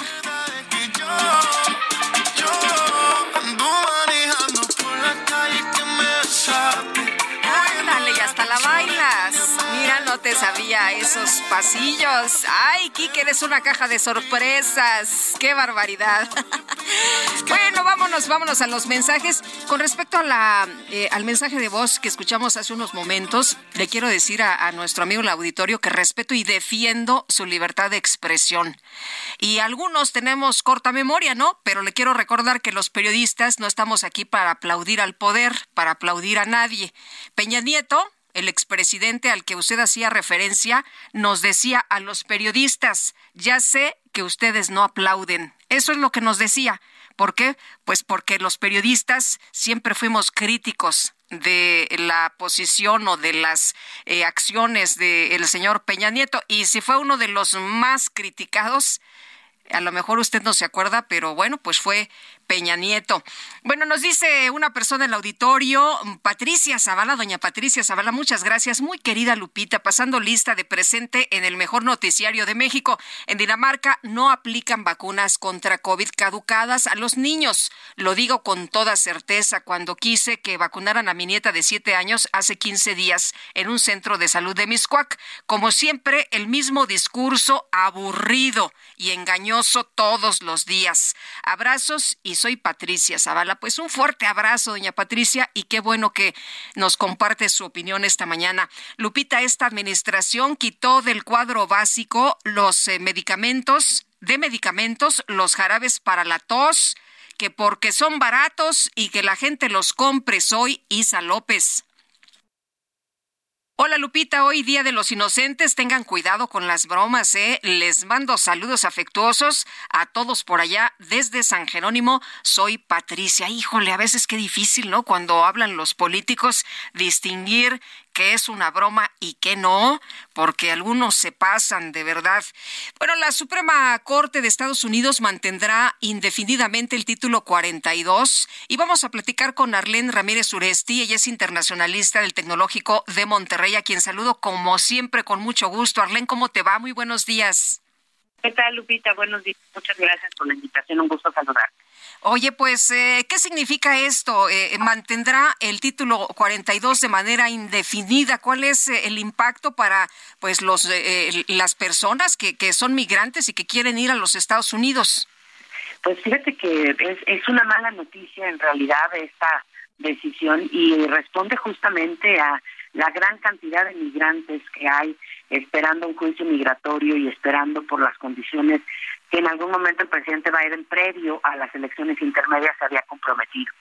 Mira, no te sabía esos pasillos. Ay, Kike, eres una caja de sorpresas. Qué barbaridad. <laughs> bueno, vámonos, vámonos a los mensajes. Con respecto eh, al mensaje de voz que escuchamos hace unos momentos, le quiero decir a, a nuestro amigo el auditorio que respeto y defiendo su libertad de expresión. Y algunos tenemos corta memoria, ¿no? Pero le quiero recordar que los periodistas no estamos aquí para aplaudir al poder, para aplaudir a nadie. Peña Nieto, el expresidente al que usted hacía referencia, nos decía a los periodistas, ya sé que ustedes no aplauden. Eso es lo que nos decía. ¿Por qué? Pues porque los periodistas siempre fuimos críticos de la posición o de las eh, acciones del señor Peña Nieto. Y si fue uno de los más criticados, a lo mejor usted no se acuerda, pero bueno, pues fue Peña Nieto. Bueno, nos dice una persona en el auditorio, Patricia Zavala, doña Patricia Zavala, muchas gracias, muy querida Lupita, pasando lista de presente en el mejor noticiario de México. En Dinamarca no aplican vacunas contra COVID caducadas a los niños. Lo digo con toda certeza cuando quise que vacunaran a mi nieta de siete años hace 15 días en un centro de salud de Miscuac. Como siempre, el mismo discurso aburrido y engañoso todos los días. Abrazos y soy Patricia Zavala. Pues un fuerte abrazo, doña Patricia, y qué bueno que nos comparte su opinión esta mañana. Lupita, esta administración quitó del cuadro básico los eh, medicamentos, de medicamentos, los jarabes para la tos, que porque son baratos y que la gente los compre. Soy Isa López. Hola Lupita, hoy Día de los Inocentes, tengan cuidado con las bromas, ¿eh? Les mando saludos afectuosos a todos por allá desde San Jerónimo. Soy Patricia. Híjole, a veces qué difícil, ¿no? Cuando hablan los políticos, distinguir qué es una broma y qué no, porque algunos se pasan de verdad. Bueno, la Suprema Corte de Estados Unidos mantendrá indefinidamente el título 42 y vamos a platicar con Arlene Ramírez Uresti, ella es internacionalista del Tecnológico de Monterrey, a quien saludo como siempre con mucho gusto. Arlene, ¿cómo te va? Muy buenos días. ¿Qué tal, Lupita? Buenos días. Muchas gracias por la invitación. Un gusto saludarte. Oye, pues, eh, ¿qué significa esto? Eh, ¿Mantendrá el título 42 de manera indefinida? ¿Cuál es eh, el impacto para pues los eh, las personas que, que son migrantes y que quieren ir a los Estados Unidos? Pues fíjate que es, es una mala noticia en realidad esta decisión y responde justamente a la gran cantidad de migrantes que hay esperando un juicio migratorio y esperando por las condiciones que en algún momento el presidente Biden previo a las elecciones intermedias se había comprometido.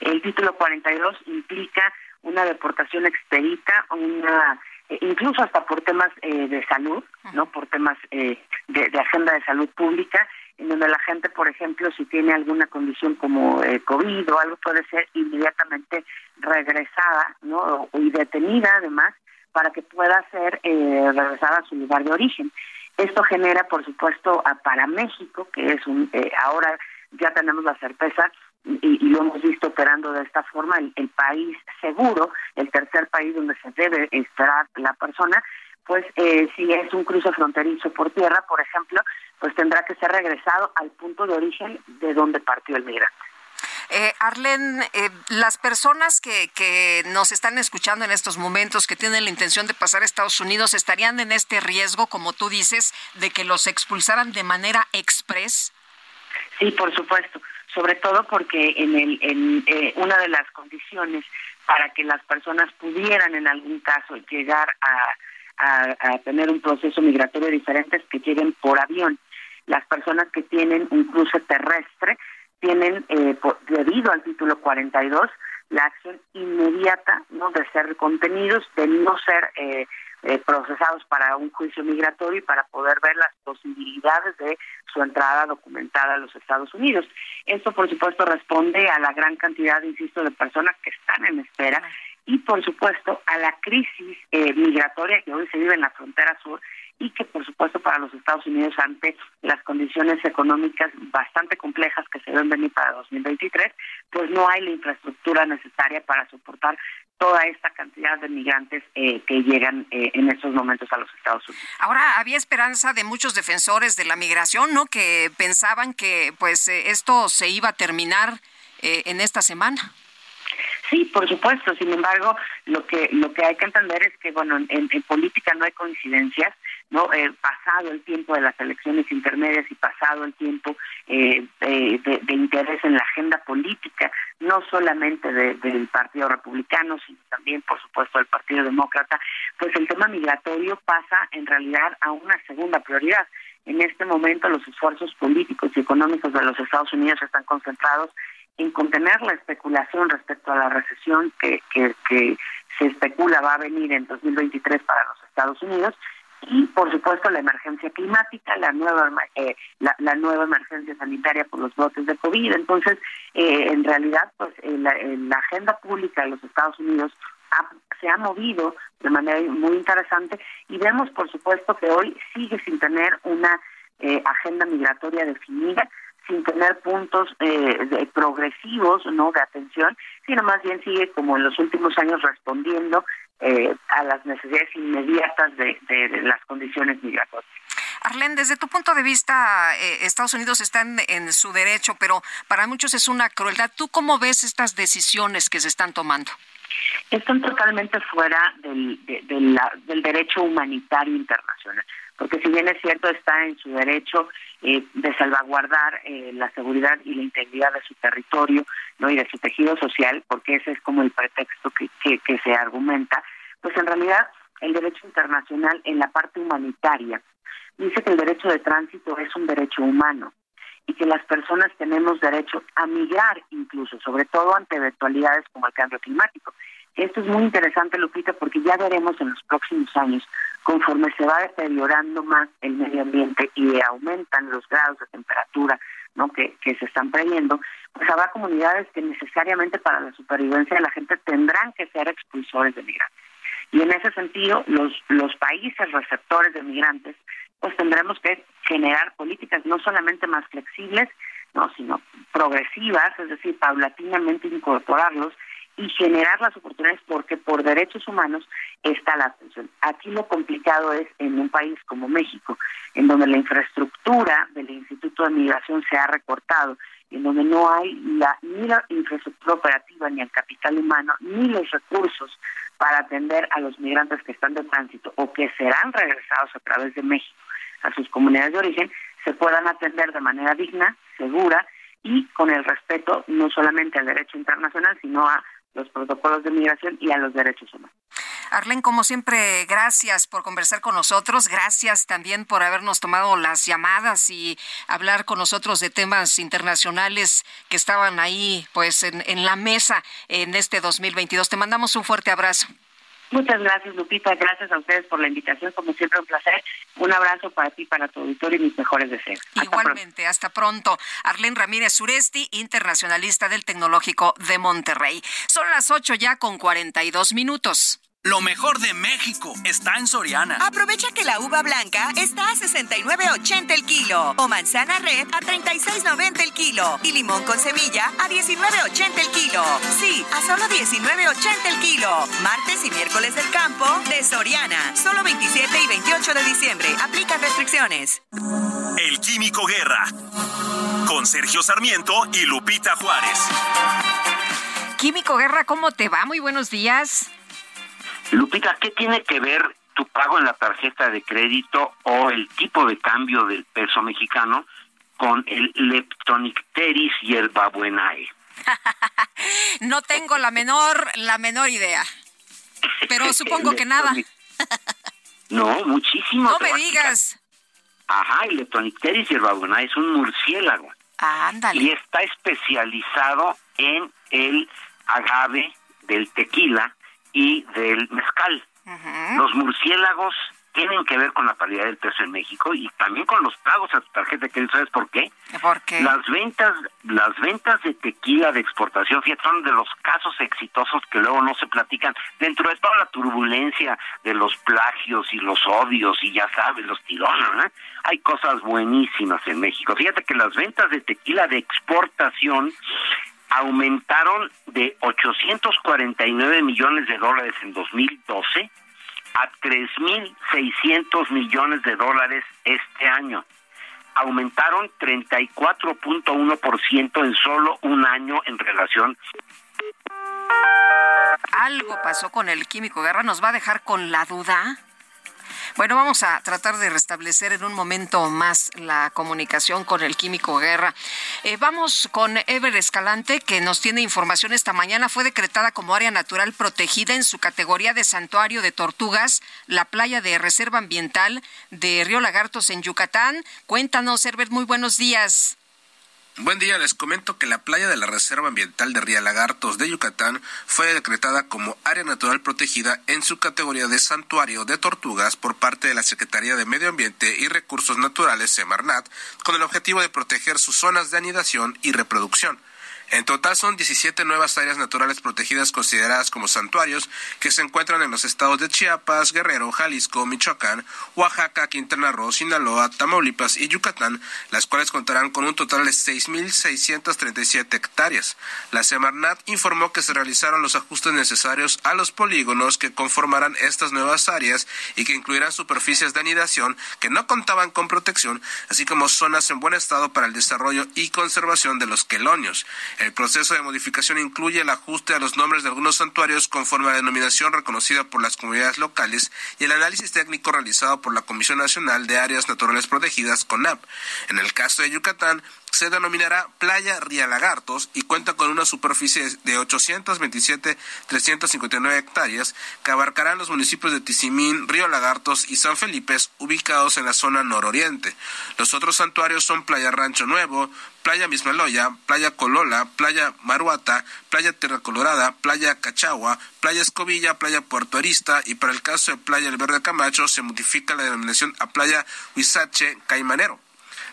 El título 42 implica una deportación expedita, una eh, incluso hasta por temas eh, de salud, no por temas eh, de, de, agenda de salud pública, en donde la gente, por ejemplo, si tiene alguna condición como eh, COVID o algo, puede ser inmediatamente regresada, no y detenida además para que pueda ser eh, regresada a su lugar de origen. Esto genera, por supuesto, a, para México, que es un, eh, ahora ya tenemos la certeza y, lo hemos visto operando de esta forma, el, país seguro, el tercer país donde se debe esperar la persona, pues eh, si es un cruce fronterizo por tierra, por ejemplo, pues tendrá que ser regresado al punto de origen de donde partió el migrante. Eh, Arlen, eh, las personas que, que nos están escuchando en estos momentos, que tienen la intención de pasar a Estados Unidos, ¿estarían en este riesgo, como tú dices, de que los expulsaran de manera express? Sí, por supuesto, sobre todo porque en, el, en eh, una de las condiciones para que las personas pudieran en algún caso llegar a, a tener un proceso migratorio diferente es que lleguen por avión. Las personas que tienen un cruce terrestre tienen, eh, debido al título 42, la acción inmediata no de ser contenidos, de no ser eh, eh, procesados para un juicio migratorio y para poder ver las posibilidades de su entrada documentada a los Estados Unidos. Esto, por supuesto, responde a la gran cantidad, insisto, de personas que están en espera y, por supuesto, a la crisis migratoria que hoy se vive en la frontera sur y que por supuesto para los Estados Unidos ante las condiciones económicas bastante complejas que se ven venir para 2023, pues no hay la infraestructura necesaria para soportar toda esta cantidad de migrantes eh, que llegan eh, en estos momentos a los Estados Unidos. Ahora había esperanza de muchos defensores de la migración, ¿no? Que pensaban que pues eh, esto se iba a terminar en esta semana. Sí, por supuesto. Sin embargo, lo que lo que hay que entender es que bueno, en política no hay coincidencias no eh, pasado el tiempo de las elecciones intermedias y pasado el tiempo eh, de, interés en la agenda política no solamente del partido republicano sino también por supuesto del partido demócrata pues el tema migratorio pasa en realidad a una segunda prioridad. En este momento los esfuerzos políticos y económicos de los Estados Unidos están concentrados en contener la especulación respecto a la recesión que, que, que se especula va a venir en 2023 para los Estados Unidos y por supuesto la emergencia climática, la nueva eh, la, nueva emergencia sanitaria por los brotes de COVID. Entonces, eh, en realidad, pues la, agenda pública de los Estados Unidos se ha movido de manera muy interesante y vemos, por supuesto, que hoy sigue sin tener una eh, agenda migratoria definida sin tener puntos de progresivos no de atención sino más bien sigue como en los últimos años respondiendo eh, a las necesidades inmediatas de, las condiciones migratorias. Arlen, desde tu punto de vista, eh, Estados Unidos está en, su derecho, pero para muchos es una crueldad. ¿Tú cómo ves estas decisiones que se están tomando? Están totalmente fuera del, del derecho humanitario internacional, porque si bien es cierto, está en su derecho eh, de salvaguardar eh, la seguridad y la integridad de su territorio no y de su tejido social, porque ese es como el pretexto que, que, se argumenta, pues en realidad el derecho internacional en la parte humanitaria dice que el derecho de tránsito es un derecho humano y que las personas tenemos derecho a migrar incluso, sobre todo ante eventualidades como el cambio climático. Esto es muy interesante, Lupita, porque ya veremos en los próximos años, conforme se va deteriorando más el medio ambiente y aumentan los grados de temperatura ¿no? que, se están previendo, pues habrá comunidades que necesariamente para la supervivencia de la gente tendrán que ser expulsores de migrantes. Y en ese sentido, los, los países receptores de migrantes, pues tendremos que generar políticas no solamente más flexibles, no, sino progresivas, es decir, paulatinamente incorporarlos y generar las oportunidades porque por derechos humanos está la atención. Aquí lo complicado es en un país como México, en donde la infraestructura del Instituto de Migración se ha recortado, en donde no hay la, ni la infraestructura operativa, ni el capital humano, ni los recursos para atender a los migrantes que están de tránsito o que serán regresados a través de México a sus comunidades de origen, se puedan atender de manera digna, segura y con el respeto no solamente al derecho internacional, sino a los protocolos de migración y a los derechos humanos. Arlen, como siempre, gracias por conversar con nosotros, gracias también por habernos tomado las llamadas y hablar con nosotros de temas internacionales que estaban ahí pues en, en la mesa en este 2022. Te mandamos un fuerte abrazo. Muchas gracias, Lupita. Gracias a ustedes por la invitación. Como siempre, un placer. Un abrazo para ti, para tu auditorio y mis mejores deseos. Igualmente, hasta pronto. Arlen Ramírez Suresti, internacionalista del Tecnológico de Monterrey. Son las ocho ya con 42 minutos. Lo mejor de México está en Soriana. Aprovecha que la uva blanca está a 69.80 el kilo o manzana red a 36.90 el kilo y limón con semilla a 19.80 el kilo. Sí, a solo 19.80 el kilo. Martes y miércoles del campo de Soriana. Solo 27 y 28 de diciembre. Aplican restricciones. El Químico Guerra. Con Sergio Sarmiento y Lupita Juárez. Químico Guerra, ¿cómo te va? Muy buenos días. Lupita, ¿qué tiene que ver tu pago en la tarjeta de crédito o el tipo de cambio del peso mexicano con el Leptonicteris y el Babuenae? <laughs> no tengo la menor, la menor idea. Pero <laughs> supongo que nada. <laughs> no, muchísimo. No me digas. Ajá, el Leptonicteris y el Babuenae es un murciélago. ándale. Y está especializado en el agave del tequila y del mezcal. Los murciélagos tienen que ver con la paridad del peso en México y también con los pagos a tu tarjeta de crédito. ¿Sabes por qué? ¿Por qué? Las ventas, las ventas de tequila de exportación, fíjate, son de los casos exitosos que luego no se platican dentro de toda la turbulencia de los plagios y los odios y ya sabes, los tirones. ¿eh? Hay cosas buenísimas en México. Fíjate que las ventas de tequila de exportación aumentaron de 849 millones de dólares en 2012 a 3.600 millones de dólares este año. Aumentaron 34.1% en solo un año en relación. Algo pasó con el químico guerra, nos va a dejar con la duda. Bueno, vamos a tratar de restablecer en un momento más la comunicación con el químico Guerra. Eh, vamos con Ever Escalante, que nos tiene información esta mañana. Fue decretada como área natural protegida en su categoría de santuario de tortugas, la playa de reserva ambiental de Río Lagartos en Yucatán. Cuéntanos, Herbert, muy buenos días. Buen día, les comento que la playa de la Reserva Ambiental de Ría Lagartos de Yucatán fue decretada como área natural protegida en su categoría de santuario de tortugas por parte de la Secretaría de Medio Ambiente y Recursos Naturales, Semarnat, con el objetivo de proteger sus zonas de anidación y reproducción. En total son 17 nuevas áreas naturales protegidas consideradas como santuarios que se encuentran en los estados de Chiapas, Guerrero, Jalisco, Michoacán, Oaxaca, Quintana Roo, Sinaloa, Tamaulipas y Yucatán, las cuales contarán con un total de 6.637 hectáreas. La Semarnat informó que se realizaron los ajustes necesarios a los polígonos que conformarán estas nuevas áreas y que incluirán superficies de anidación que no contaban con protección, así como zonas en buen estado para el desarrollo y conservación de los quelonios. El proceso de modificación incluye el ajuste a los nombres de algunos santuarios conforme a la denominación reconocida por las comunidades locales y el análisis técnico realizado por la Comisión Nacional de Áreas Naturales Protegidas, CONAP. En el caso de Yucatán, se denominará Playa Ría Lagartos y cuenta con una superficie de 827.359 hectáreas que abarcarán los municipios de Tizimín, Río Lagartos y San Felipe, ubicados en la zona nororiente. Los otros santuarios son Playa Rancho Nuevo, Playa Mismaloya, Playa Colola, Playa Maruata, Playa Tierra Colorada, Playa Cachagua, Playa Escobilla, Playa Puerto Arista y para el caso de Playa El Verde Camacho se modifica la denominación a Playa Huizache Caimanero.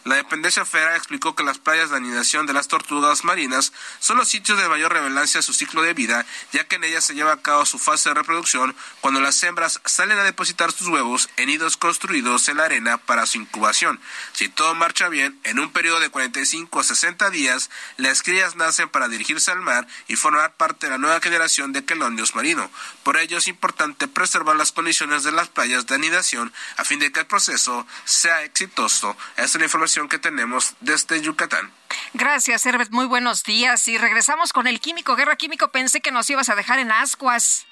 La dependencia federal explicó que las playas de anidación de las tortugas marinas son los sitios de mayor relevancia a su ciclo de vida, ya que en ellas se lleva a cabo su fase de reproducción cuando las hembras salen a depositar sus huevos en nidos construidos en la arena para su incubación. Si todo marcha bien, en un periodo de 45 a 60 días, las crías nacen para dirigirse al mar y formar parte de la nueva generación de quelonios marino. Por ello es importante preservar las condiciones de las playas de anidación a fin de que el proceso sea exitoso. Esta es la información que tenemos desde Yucatán. Gracias, Herbert. Muy buenos días. Y regresamos con el químico. Guerra Químico, pensé que nos ibas a dejar en ascuas.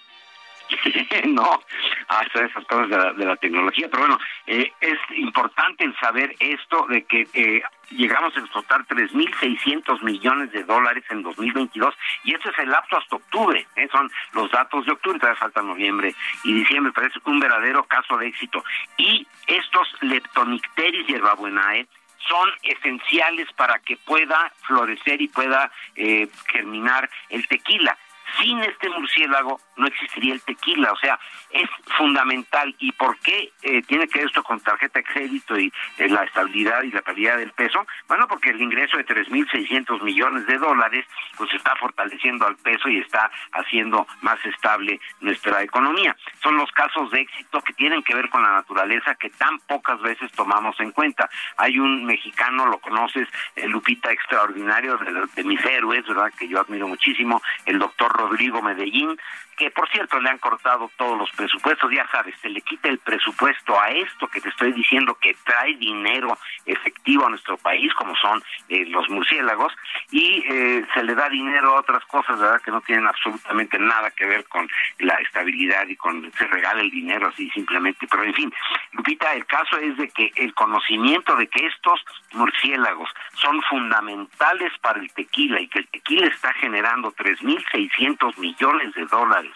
<laughs> no, hasta esas cosas de la, de la tecnología, pero bueno, eh, es importante el saber esto de que eh, llegamos a explotar 3.600 millones de dólares en 2022 y eso es el lapso hasta octubre, ¿eh? son los datos de octubre, todavía falta noviembre y diciembre, parece un verdadero caso de éxito. Y estos Leptonicteris hierbabuenae son esenciales para que pueda florecer y pueda eh, germinar el tequila. Sin este murciélago no existiría el tequila, o sea, es fundamental. ¿Y por qué eh, tiene que ver esto con tarjeta de crédito y eh, la estabilidad y la calidad del peso? Bueno, porque el ingreso de 3.600 millones de dólares pues está fortaleciendo al peso y está haciendo más estable nuestra economía. Son los casos de éxito que tienen que ver con la naturaleza que tan pocas veces tomamos en cuenta. Hay un mexicano, lo conoces, el Lupita extraordinario de, de mis héroes, ¿verdad? Que yo admiro muchísimo, el doctor Rodrigo Medellín, que por cierto le han cortado todos los presupuestos, ya sabes, se le quita el presupuesto a esto que te estoy diciendo que trae dinero efectivo a nuestro país, como son eh, los murciélagos, y eh, se le da dinero a otras cosas, ¿verdad?, que no tienen absolutamente nada que ver con la estabilidad y con se regala el dinero así simplemente. Pero en fin, Lupita, el caso es de que el conocimiento de que estos murciélagos son fundamentales para el tequila y que el tequila está generando 3.600 millones de dólares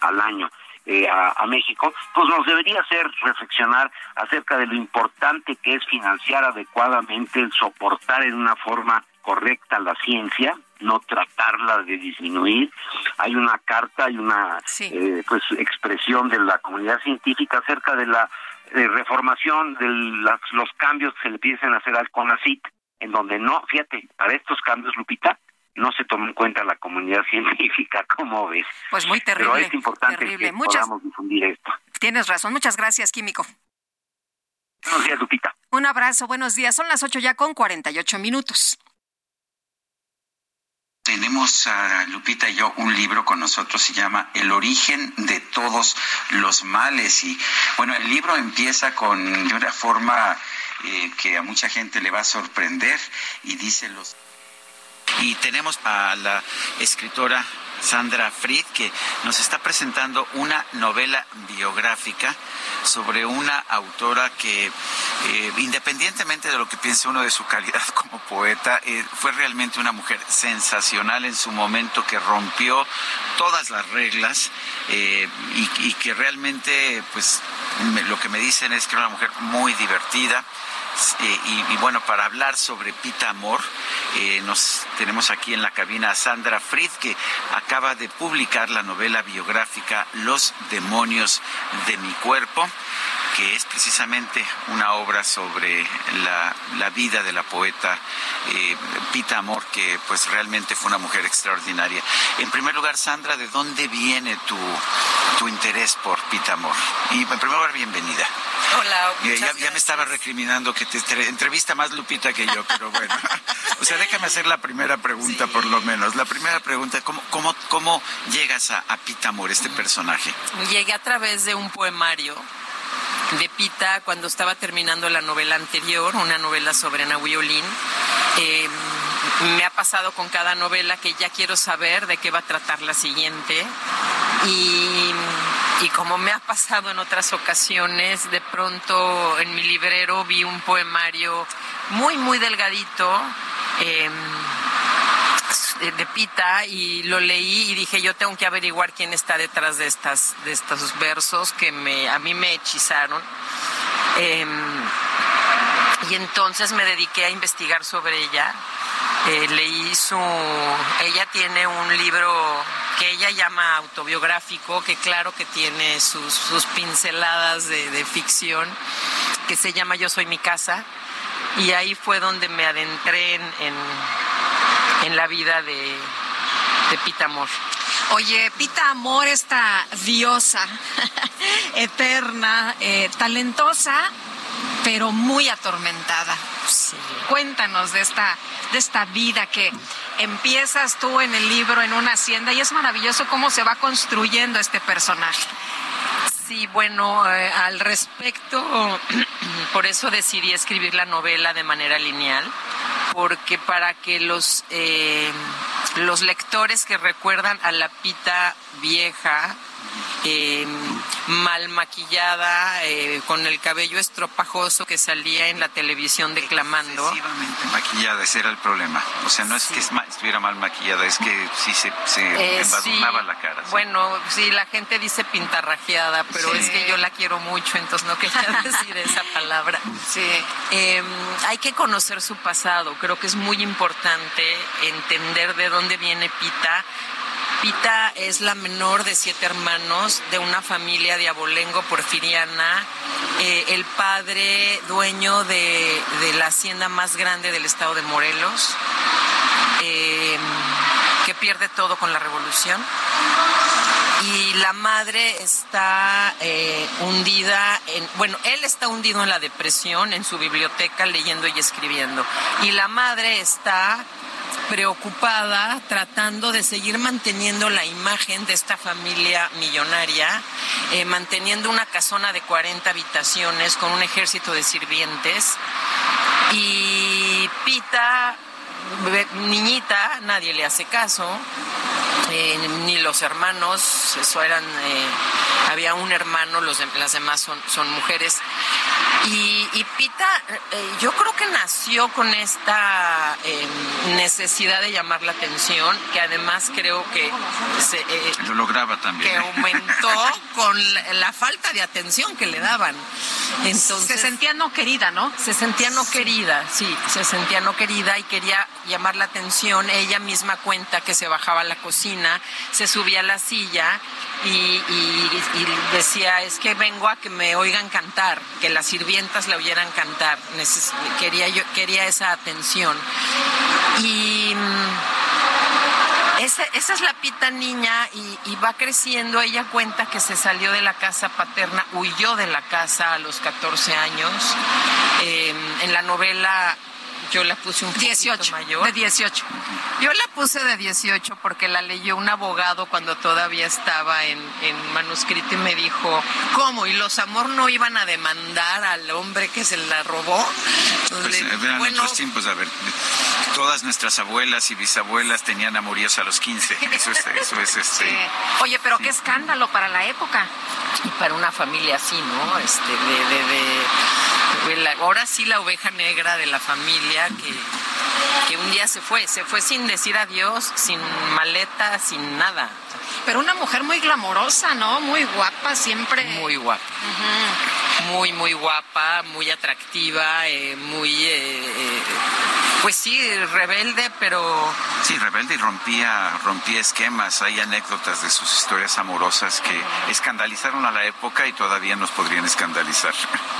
al año eh, a, México, pues nos debería hacer reflexionar acerca de lo importante que es financiar adecuadamente, el soportar en una forma correcta la ciencia, no tratarla de disminuir. Hay una carta, hay una eh, pues expresión de la comunidad científica acerca de la eh, reformación de los cambios que se le a hacer al CONACIT, en donde no, fíjate, para estos cambios, Lupita, no se toma en cuenta la comunidad <laughs> científica, como ves? Pues muy terrible. Pero es importante que podamos difundir esto. Tienes razón. Muchas gracias, Químico. Buenos días, Lupita. Un abrazo, buenos días. Son las ocho ya con 48 minutos. Tenemos a Lupita y yo un libro con nosotros, se llama El origen de todos los males. Y bueno, el libro empieza con una forma eh, que a mucha gente le va a sorprender y dice los y tenemos a la escritora Sandra Fried, que nos está presentando una novela biográfica sobre una autora que, eh, independientemente de lo que piense uno de su calidad <laughs> como poeta, eh, fue realmente una mujer sensacional en su momento que rompió todas las reglas eh, y, que realmente, pues, lo que me dicen es que era una mujer muy divertida y, bueno, para hablar sobre Pita Amor, eh, nos tenemos aquí en la cabina a Sandra Fried, que acaba de publicar la novela biográfica Los demonios de mi cuerpo que es precisamente una obra sobre la, vida de la poeta eh, Pita Amor, que pues realmente fue una mujer extraordinaria. En primer lugar, Sandra, ¿de dónde viene tu, tu interés por Pita Amor? Y en primer lugar, bienvenida. Hola, ya, ya, me estaba recriminando que te entrevista más Lupita que yo, pero bueno. <laughs> o sea, déjame hacer la primera pregunta por lo menos. La primera pregunta, ¿cómo, cómo, cómo llegas a, a Pita Amor, este personaje? Llegué a través de un poemario de Pita cuando estaba terminando la novela anterior, una novela sobre Nahui Olin. Eh, me ha pasado con cada novela que ya quiero saber de qué va a tratar la siguiente. Y, como me ha pasado en otras ocasiones, de pronto en mi librero vi un poemario muy, muy delgadito. Em, de Pita y lo leí y dije yo tengo que averiguar quién está detrás de estas de estos versos que me a mí me hechizaron. Em, y entonces me dediqué a investigar sobre ella. Eh, leí su ella tiene un libro que ella llama autobiográfico que claro que tiene sus, pinceladas de, ficción que se llama Yo soy mi casa. Y ahí fue donde me adentré en en la vida de, Pita Amor. Oye, Pita Amor, esta diosa <laughs> eterna, eh, talentosa, pero muy atormentada. Cuéntanos de esta, de esta vida que empiezas tú en el libro en una hacienda y es maravilloso cómo se va construyendo este personaje. Sí, bueno, eh, al respecto, <clears throat> por eso decidí escribir la novela de manera lineal, porque para que los, eh, los lectores que recuerdan a la pita vieja, eh, mal maquillada, eh, con el cabello estropajoso que salía en la televisión declamando. Excesivamente maquillada, ese era el problema. O sea, no es que estuviera mal maquillada, es que sí se, se eh, la cara. Bueno, sí, la gente dice pintarrajeada, pero es que yo la quiero mucho, entonces no quería <laughs> decir esa palabra. Sí. Em, hay que conocer su pasado, creo que es muy importante entender de dónde viene Pita Pita es la menor de siete hermanos de una familia de abolengo porfiriana. Eh, el padre dueño de, la hacienda más grande del estado de Morelos, eh, que pierde todo con la revolución y la madre está eh, hundida en, bueno, él está hundido en la depresión en su biblioteca leyendo y escribiendo y la madre está preocupada tratando de seguir manteniendo la imagen de esta familia millonaria, eh, manteniendo una casona de 40 habitaciones con un ejército de sirvientes. Y Pita niñita, nadie le hace caso, eh, ni los hermanos, eso eran, eh, había un hermano, los las demás son, son mujeres. Y, Pita, eh, yo creo que nació con esta necesidad de llamar la atención, que además creo que se, lo lograba también. Que aumentó <laughs> con la, falta de atención que le daban. Entonces, se sentía no querida, ¿no? Se sentía no querida, sí, se sentía no querida y quería llamar la atención. Ella misma cuenta que se bajaba a la cocina, se subía a la silla y, decía, es que vengo a que me oigan cantar, que las sirvientas la oyeran cantar. quería, yo, quería esa atención. Y mm, esa, es la pita niña y, va creciendo. Ella cuenta que se salió de la casa paterna, huyó de la casa a los 14 años. Eh, en la novela yo la puse un poquito 18, mayor. De 18. Yo la puse de 18 porque la leyó un abogado cuando todavía estaba en, manuscrito y me dijo, ¿cómo? ¿Y los amor no iban a demandar al hombre que se la robó? Pues, eran bueno, tiempos, a ver, todas nuestras abuelas y bisabuelas tenían amoríos a los 15. Eso es, eso es <laughs> este. Oye, pero qué escándalo para la época. Y para una familia así, ¿no? Este, de, de, de ahora sí la oveja negra de la familia que, que un día se fue, se fue sin decir adiós, sin maleta, sin nada. Pero una mujer muy glamorosa, ¿no? Muy guapa siempre. Muy guapa. Muy, muy guapa, muy atractiva, eh, muy... Eh, eh, pues sí, rebelde, pero... Sí, rebelde y rompía, rompía esquemas. Hay anécdotas de sus historias amorosas que escandalizaron a la época y todavía nos podrían escandalizar.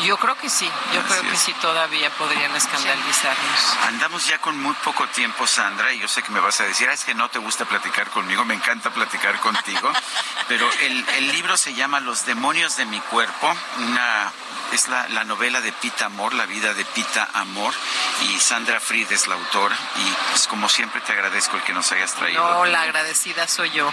Yo creo que sí, yo creo que sí todavía podrían escandalizarnos. Andamos ya con muy poco tiempo, Sandra, y yo sé que me vas a decir, ah, es que no te gusta platicar conmigo, me encanta platicar contigo, <laughs> pero el, el libro se llama Los demonios de mi cuerpo, una es la, la, novela de Pita Amor, la vida de Pita Amor, y Sandra Fried es la autora, y pues como siempre te agradezco el que nos hayas traído. No, la agradecida soy yo.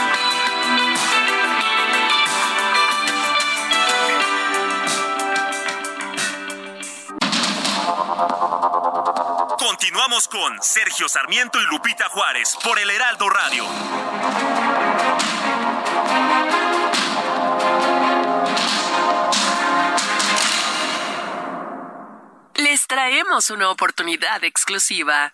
Continuamos con Sergio Sarmiento y Lupita Juárez por el Heraldo Radio. Les traemos una oportunidad exclusiva.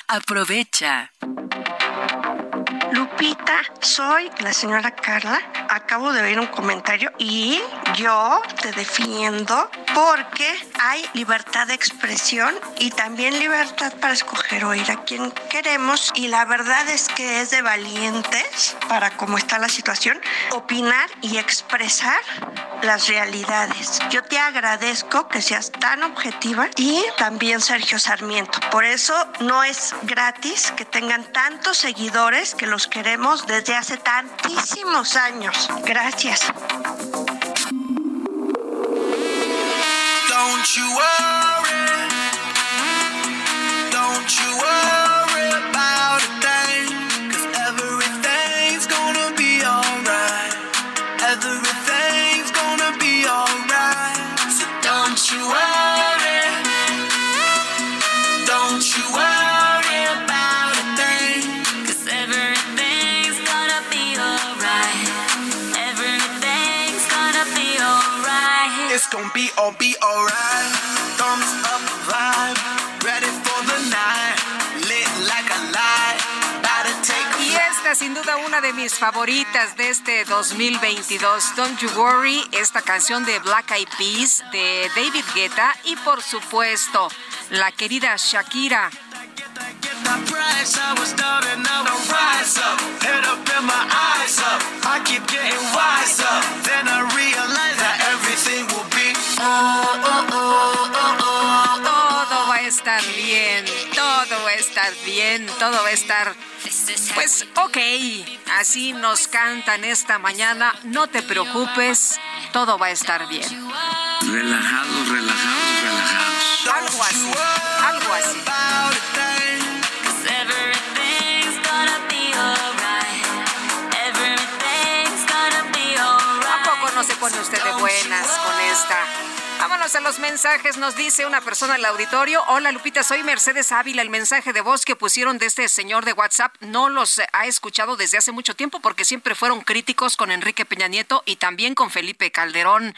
Aprovecha. Lupita, soy la señora Carla. Acabo de ver un comentario y Yo te defiendo porque hay libertad de expresión y también libertad para escoger oír a quien queremos y la verdad es que es de valientes para cómo está la situación opinar y expresar las realidades. Yo te agradezco que seas tan objetiva y también Sergio Sarmiento. Por eso no es gratis que tengan tantos seguidores que los queremos desde hace tantísimos años. Gracias. Gonna be all be alright. Thumbs up vibe. Ready for the night. Lit like a light. About to take a Y esta sin duda una de mis favoritas de este 2022, Don't You Worry, esta canción de Black Eyed Peas de David Guetta y por supuesto la querida Shakira. Then I realize that everything will Todo va a estar bien, todo va a estar bien, todo va a estar... Pues ok, así nos cantan esta mañana, no te preocupes, todo va a estar bien. Relajados, relajados, relajados. Algo así, algo así. ¿A poco no se pone usted de buenas con esta? Vámonos a los mensajes. Nos dice una persona al auditorio. Hola Lupita, soy Mercedes Ávila. El mensaje de voz que pusieron de este señor de WhatsApp no los ha escuchado desde hace mucho tiempo porque siempre fueron críticos con Enrique Peña Nieto y también con Felipe Calderón.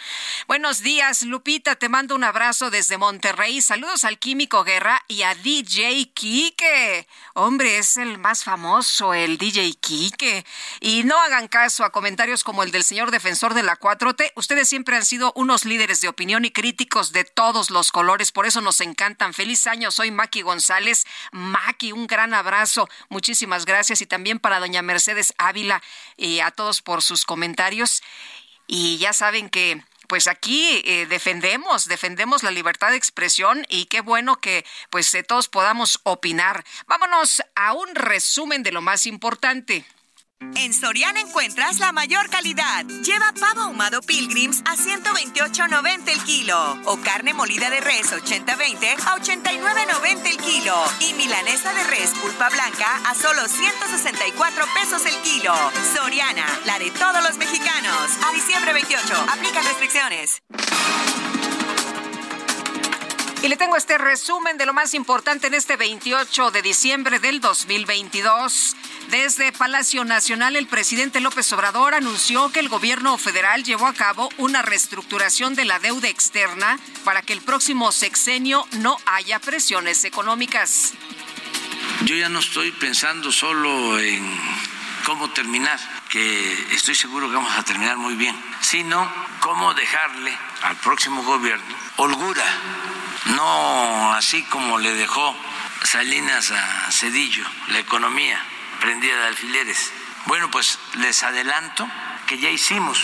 Buenos días, Lupita. Te mando un abrazo desde Monterrey. Saludos al Químico Guerra y a DJ Kike. Hombre, es el más famoso, el DJ Kike. Y no hagan caso a comentarios como el del señor defensor de la 4T. Ustedes siempre han sido unos líderes de opinión y críticos de todos los colores, por eso nos encantan. Feliz año, soy Maki González. Maki, un gran abrazo, muchísimas gracias y también para doña Mercedes Ávila y a todos por sus comentarios. Y ya saben que pues aquí eh, defendemos, defendemos la libertad de expresión y qué bueno que pues eh, todos podamos opinar. Vámonos a un resumen de lo más importante. En Soriana encuentras la mayor calidad. Lleva pavo ahumado Pilgrims a 128.90 el kilo o carne molida de res 80-20 a 89.90 el kilo y milanesa de res pulpa blanca a solo 164 pesos el kilo. Soriana, la de todos los mexicanos. A diciembre 28, aplica restricciones. Y le tengo este resumen de lo más importante en este 28 de diciembre del 2022. Desde Palacio Nacional, el presidente López Obrador anunció que el gobierno federal llevó a cabo una reestructuración de la deuda externa para que el próximo sexenio no haya presiones económicas. Yo ya no estoy pensando solo en cómo terminar, que estoy seguro que vamos a terminar muy bien, sino cómo dejarle al próximo gobierno holgura, no así como le dejó Salinas a Cedillo, la economía prendida de alfileres. Bueno, pues les adelanto que ya hicimos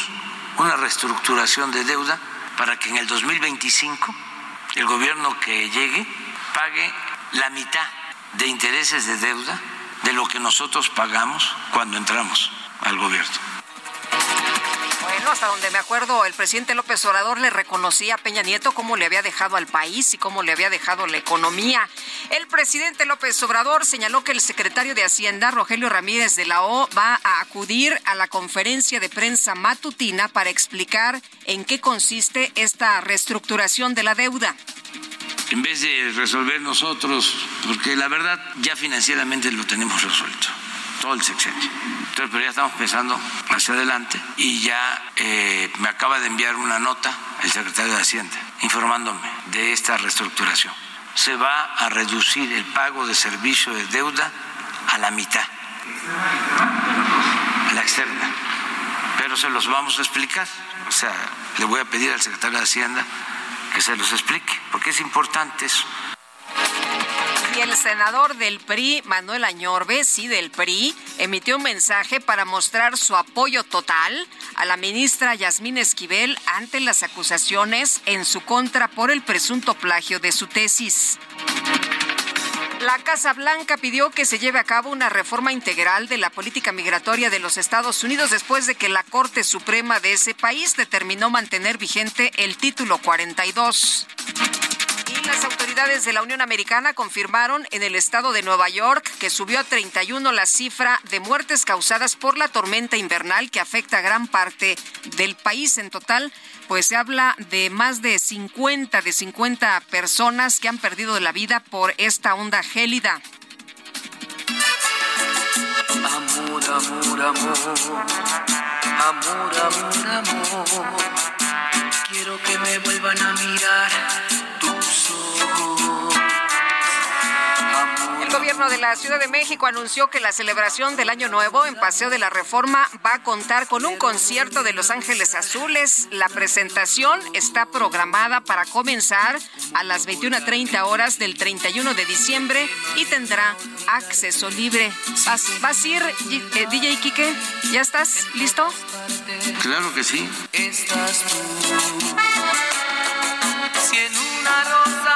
una reestructuración de deuda para que en el 2025 el gobierno que llegue pague la mitad de intereses de deuda de lo que nosotros pagamos cuando entramos al gobierno. Bueno, hasta donde me acuerdo, el presidente López Obrador le reconocía a Peña Nieto cómo le había dejado al país y cómo le había dejado la economía. El presidente López Obrador señaló que el secretario de Hacienda, Rogelio Ramírez de la O, va a acudir a la conferencia de prensa matutina para explicar en qué consiste esta reestructuración de la deuda en vez de resolver nosotros, porque la verdad ya financieramente lo tenemos resuelto, todo el sexenio. Entonces, pero ya estamos pensando hacia adelante y ya eh, me acaba de enviar una nota el secretario de Hacienda informándome de esta reestructuración. Se va a reducir el pago de servicio de deuda a la mitad, la externa. Pero se los vamos a explicar. O sea, le voy a pedir al secretario de Hacienda que se los explique, porque es importante eso. El senador del PRI, Manuel Añorbe, sí del PRI, emitió un mensaje para mostrar su apoyo total a la ministra Yasmín Esquivel ante las acusaciones en su contra por el presunto plagio de su tesis. La Casa Blanca pidió que se lleve a cabo una reforma integral de la política migratoria de los Estados Unidos después de que la Corte Suprema de ese país determinó mantener vigente el título 42. Y las autoridades de la Unión Americana confirmaron en el estado de Nueva York que subió a 31 la cifra de muertes causadas por la tormenta invernal que afecta a gran parte del país. En total, pues se habla de más de 50, de 50 personas que han perdido la vida por esta onda gélida. Amor, amor, amor. Amor, amor, amor. Quiero que me vuelvan a mirar El gobierno de la Ciudad de México anunció que la celebración del Año Nuevo en Paseo de la Reforma va a contar con un concierto de Los Ángeles Azules. La presentación está programada para comenzar a las 21.30 horas del 31 de diciembre y tendrá acceso libre. ¿Vas, vas a ir, eh, DJ Quique? ¿Ya estás listo? Claro que sí. Estás tú. Si en una rosa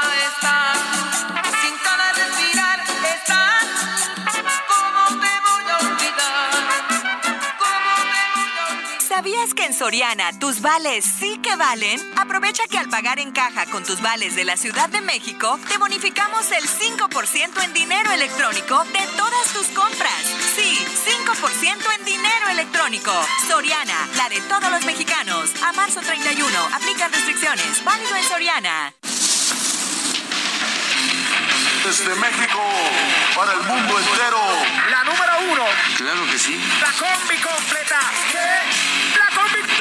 ¿Sabías que en Soriana tus vales sí que valen? Aprovecha que al pagar en caja con tus vales de la Ciudad de México, te bonificamos el 5% en dinero electrónico de todas tus compras. Sí, 5% en dinero electrónico. Soriana, la de todos los mexicanos. A marzo 31, aplican restricciones. Válido en Soriana. Desde México para el mundo entero. La número uno. Claro que sí. La combi completa. Combi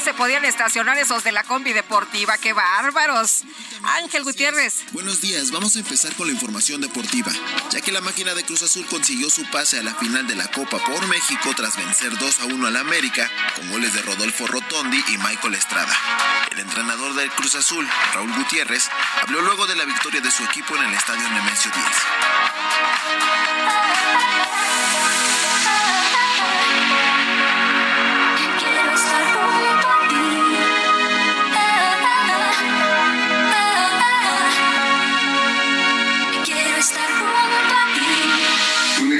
se podían estacionar esos de la combi deportiva, qué bárbaros. Ángel Gutiérrez. Buenos días, vamos a empezar con la información deportiva, ya que la máquina de Cruz Azul consiguió su pase a la final de la Copa por México tras vencer 2 a 1 al América con goles de Rodolfo Rotondi y Michael Estrada. El entrenador del Cruz Azul, Raúl Gutiérrez, habló luego de la victoria de su equipo en el estadio Nemesio 10.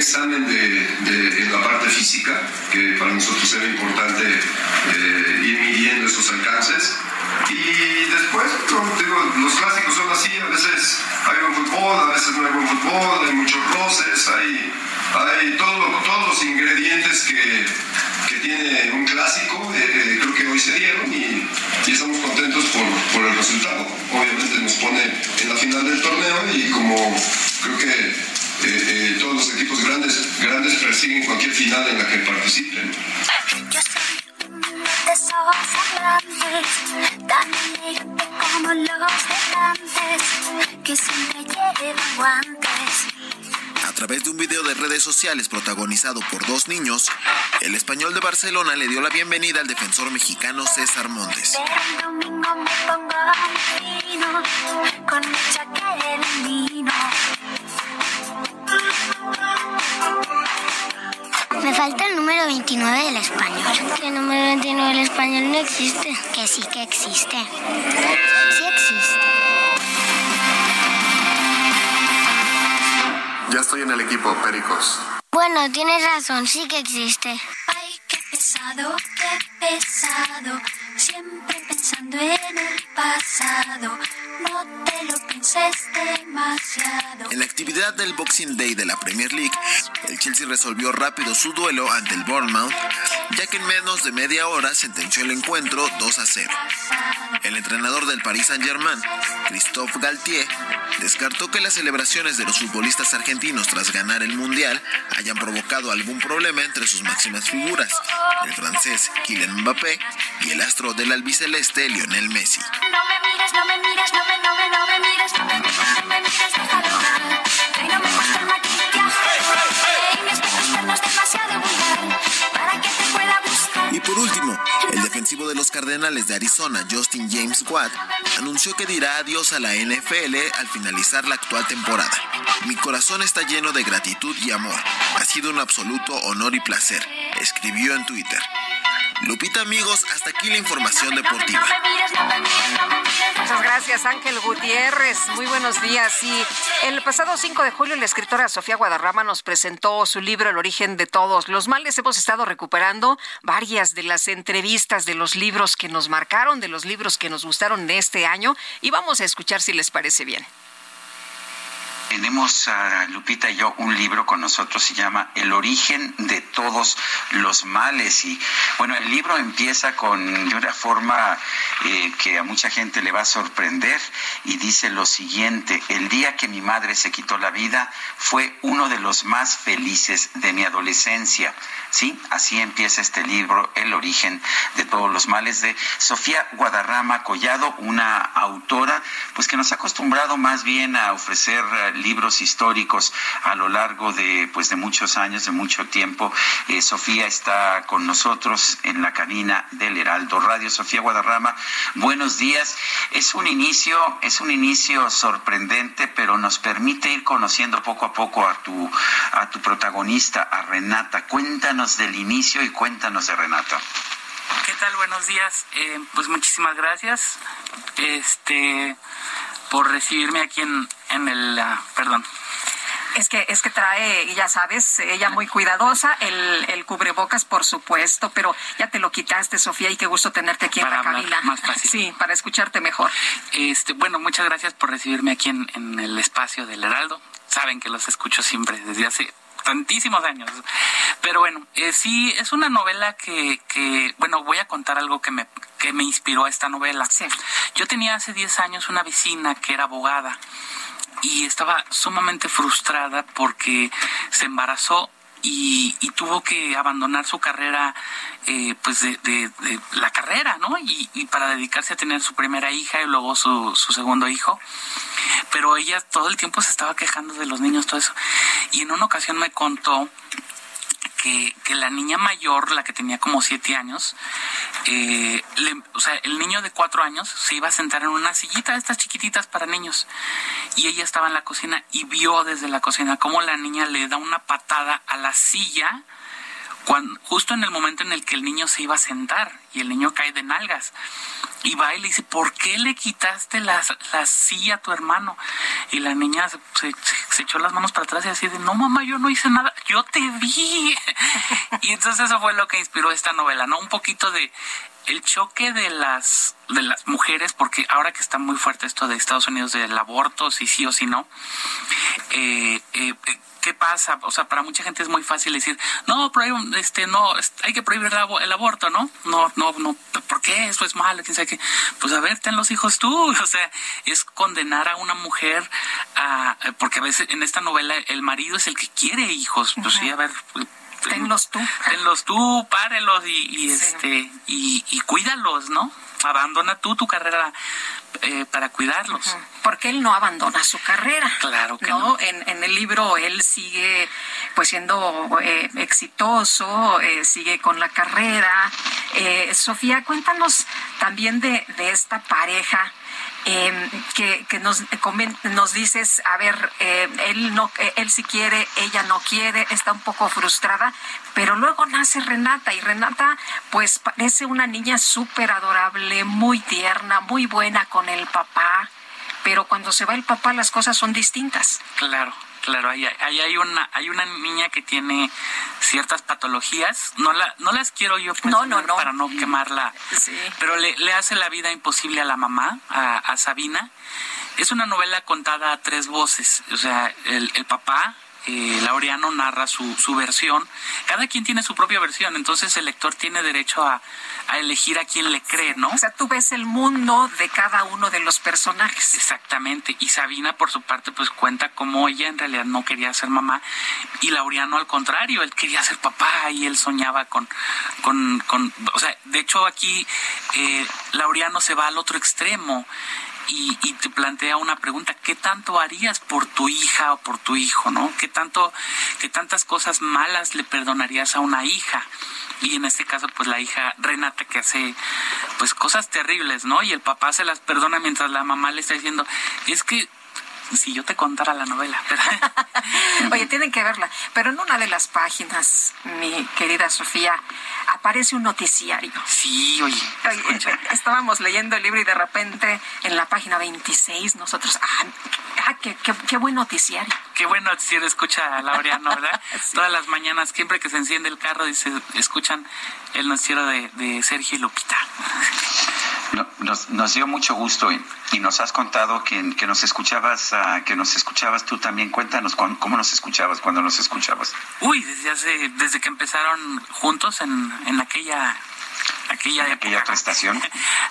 Examen de, de- en la parte física, que para nosotros era importante eh, ir midiendo esos alcances. Y después, digo, los clásicos son así, a veces hay buen fútbol, a veces no hay buen fútbol, hay muchos roces, hay, hay todo- todos los ingredientes que, que tiene un clásico, eh, creo que hoy se dieron y, y estamos contentos por, por el resultado. Obviamente nos pone en la final del torneo y como creo que eh, eh, todos los equipos grandes, grandes persiguen cualquier final en la que participen. Yo soy un de esos grandes, tan elegante como los que siempre llevan guantes. A través de un video de redes sociales protagonizado por dos niños, el español de Barcelona le dio la bienvenida al defensor mexicano César Montes. Pero el Me falta el número 29 del español. El número 29 del español no existe. Que sí que existe. Sí existe. Ya estoy en el equipo, Pericos. Bueno, tienes razón, sí que existe. Ay, qué pesado, qué pesado, siempre pensando en el pasado. No te lo pienses demasiado. En la actividad del Boxing Day de la Premier League, el Chelsea resolvió rápido su duelo ante el Bournemouth, ya que en menos de media hora sentenció el encuentro 2 a 0. El entrenador del Paris Saint-Germain, Christophe Galtier, descartó que las celebraciones de los futbolistas argentinos tras ganar el Mundial hayan provocado algún problema entre sus máximas figuras, el francés Kylian Mbappé y el astro del albiceleste Lionel Messi. Y por último, el defensivo de los Cardenales de Arizona, Justin James Watt, anunció que dirá adiós a la NFL al finalizar la actual temporada. Mi corazón está lleno de gratitud y amor. Ha sido un absoluto honor y placer, escribió en Twitter. Lupita amigos, hasta aquí la información deportiva. Muchas gracias Ángel Gutiérrez, muy buenos días. Y el pasado 5 de julio la escritora Sofía Guadarrama nos presentó su libro El origen de todos los males. Hemos estado recuperando varias de las entrevistas de los libros que nos marcaron, de los libros que nos gustaron de este año y vamos a escuchar si les parece bien. Tenemos, a Lupita y yo, un libro con nosotros, se llama El origen de todos los males. Y bueno, el libro empieza con de una forma eh, que a mucha gente le va a sorprender y dice lo siguiente, el día que mi madre se quitó la vida fue uno de los más felices de mi adolescencia. Sí, así empieza este libro, El origen de todos los males, de Sofía Guadarrama Collado, una autora pues que nos ha acostumbrado más bien a ofrecer eh, libros históricos a lo largo de pues de muchos años, de mucho tiempo. Eh, Sofía está con nosotros en la cabina del Heraldo Radio. Sofía Guadarrama, buenos días. Es un inicio, es un inicio sorprendente, pero nos permite ir conociendo poco a poco a tu a tu protagonista, a Renata. Cuéntanos del inicio y cuéntanos de Renata. ¿Qué tal? Buenos días. Eh, pues muchísimas gracias este, por recibirme aquí en, en el... Uh, perdón, es que, es que trae, ya sabes, ella muy cuidadosa, el, el cubrebocas, por supuesto, pero ya te lo quitaste, Sofía, y qué gusto tenerte aquí para en la cabina. Más fácil. Sí, para escucharte mejor. Este, bueno, muchas gracias por recibirme aquí en, en el espacio del Heraldo. Saben que los escucho siempre desde hace tantísimos años. Pero bueno, eh, sí, es una novela que, que, bueno, voy a contar algo que me, que me inspiró a esta novela. Sí. Yo tenía hace 10 años una vecina que era abogada y estaba sumamente frustrada porque se embarazó y, y, tuvo que abandonar su carrera, eh, pues de, de, de, la carrera, ¿no? Y, y, para dedicarse a tener su primera hija y luego su, su, segundo hijo. Pero ella todo el tiempo se estaba quejando de los niños, todo eso. Y en una ocasión me contó que, que la niña mayor, la que tenía como siete años, eh, le, o sea, el niño de cuatro años se iba a sentar en una sillita de estas chiquititas para niños. Y ella estaba en la cocina y vio desde la cocina cómo la niña le da una patada a la silla cuando, justo en el momento en el que el niño se iba a sentar y el niño cae de nalgas. Y va y le dice, ¿por qué le quitaste la, la silla a tu hermano? Y la niña se, echó las manos para atrás y así de, no mamá, yo no hice nada, yo te vi. <laughs> y entonces eso fue lo que inspiró esta novela, ¿no? Un poquito de el choque de las de las mujeres, porque ahora que está muy fuerte esto de Estados Unidos del aborto, si sí o si no, eh, eh, ¿qué pasa? O sea, para mucha gente es muy fácil decir, no, prohíb, este, no, hay que prohibir el aborto, ¿no? No, no, no, ¿por qué? Eso es malo, quién sabe qué. Pues a ver, ten los hijos tú, <laughs> o sea, es condenar a una mujer a, porque a veces en esta novela el marido es el que quiere hijos, pues sí, a ver, tenlos tú. Tenlos tú, párelos y, y sí. este y, y, cuídalos, ¿no? Abandona tú tu carrera eh, para cuidarlos. Porque él no abandona su carrera. Claro que no. no. En, en, el libro él sigue pues siendo eh, exitoso, eh, sigue con la carrera. Eh, Sofía, cuéntanos también de, de esta pareja eh, que, que nos, nos dices, a ver, eh, él no, él sí quiere, ella no quiere, está un poco frustrada, pero luego nace Renata y Renata pues parece una niña súper adorable, muy tierna, muy buena con el papá, pero cuando se va el papá las cosas son distintas. Claro. Claro, ahí, hay una hay una niña que tiene ciertas patologías. No la no las quiero yo no, no, no. para no quemarla. Sí. Pero le, le, hace la vida imposible a la mamá, a, a, Sabina. Es una novela contada a tres voces. O sea, el, el papá eh, Laureano narra su, su versión. Cada quien tiene su propia versión, entonces el lector tiene derecho a, a elegir a quién le cree, ¿no? O sea, tú ves el mundo de cada uno de los personajes. Exactamente. Y Sabina, por su parte, pues cuenta cómo ella en realidad no quería ser mamá y Laureano al contrario, él quería ser papá y él soñaba con, con, con o sea, de hecho aquí eh, Laureano se va al otro extremo y, y, te plantea una pregunta, ¿qué tanto harías por tu hija o por tu hijo, no? ¿Qué tanto, qué tantas cosas malas le perdonarías a una hija? Y en este caso, pues la hija Renata que hace pues cosas terribles, ¿no? Y el papá se las perdona mientras la mamá le está diciendo, es que si yo te contara la novela. <laughs> Oye, tienen que verla. Pero en una de las páginas, mi querida Sofía, aparece un noticiario. Sí, oye. estábamos leyendo el libro y de repente en la página 26 nosotros, ah, ah qué, qué, buen noticiario. Qué buen noticiario escucha a Laureano, ¿verdad? <laughs> Todas las mañanas, siempre que se enciende el carro, dice, escuchan el noticiero de, de Sergio y Lupita. Nos, nos, dio mucho gusto y, y nos has contado que, que nos escuchabas, uh, que nos escuchabas tú también. Cuéntanos cómo nos escuchabas, cuando nos escuchabas. Uy, desde hace, desde que empezaron juntos en, en aquella aquella época. Aquella prestación.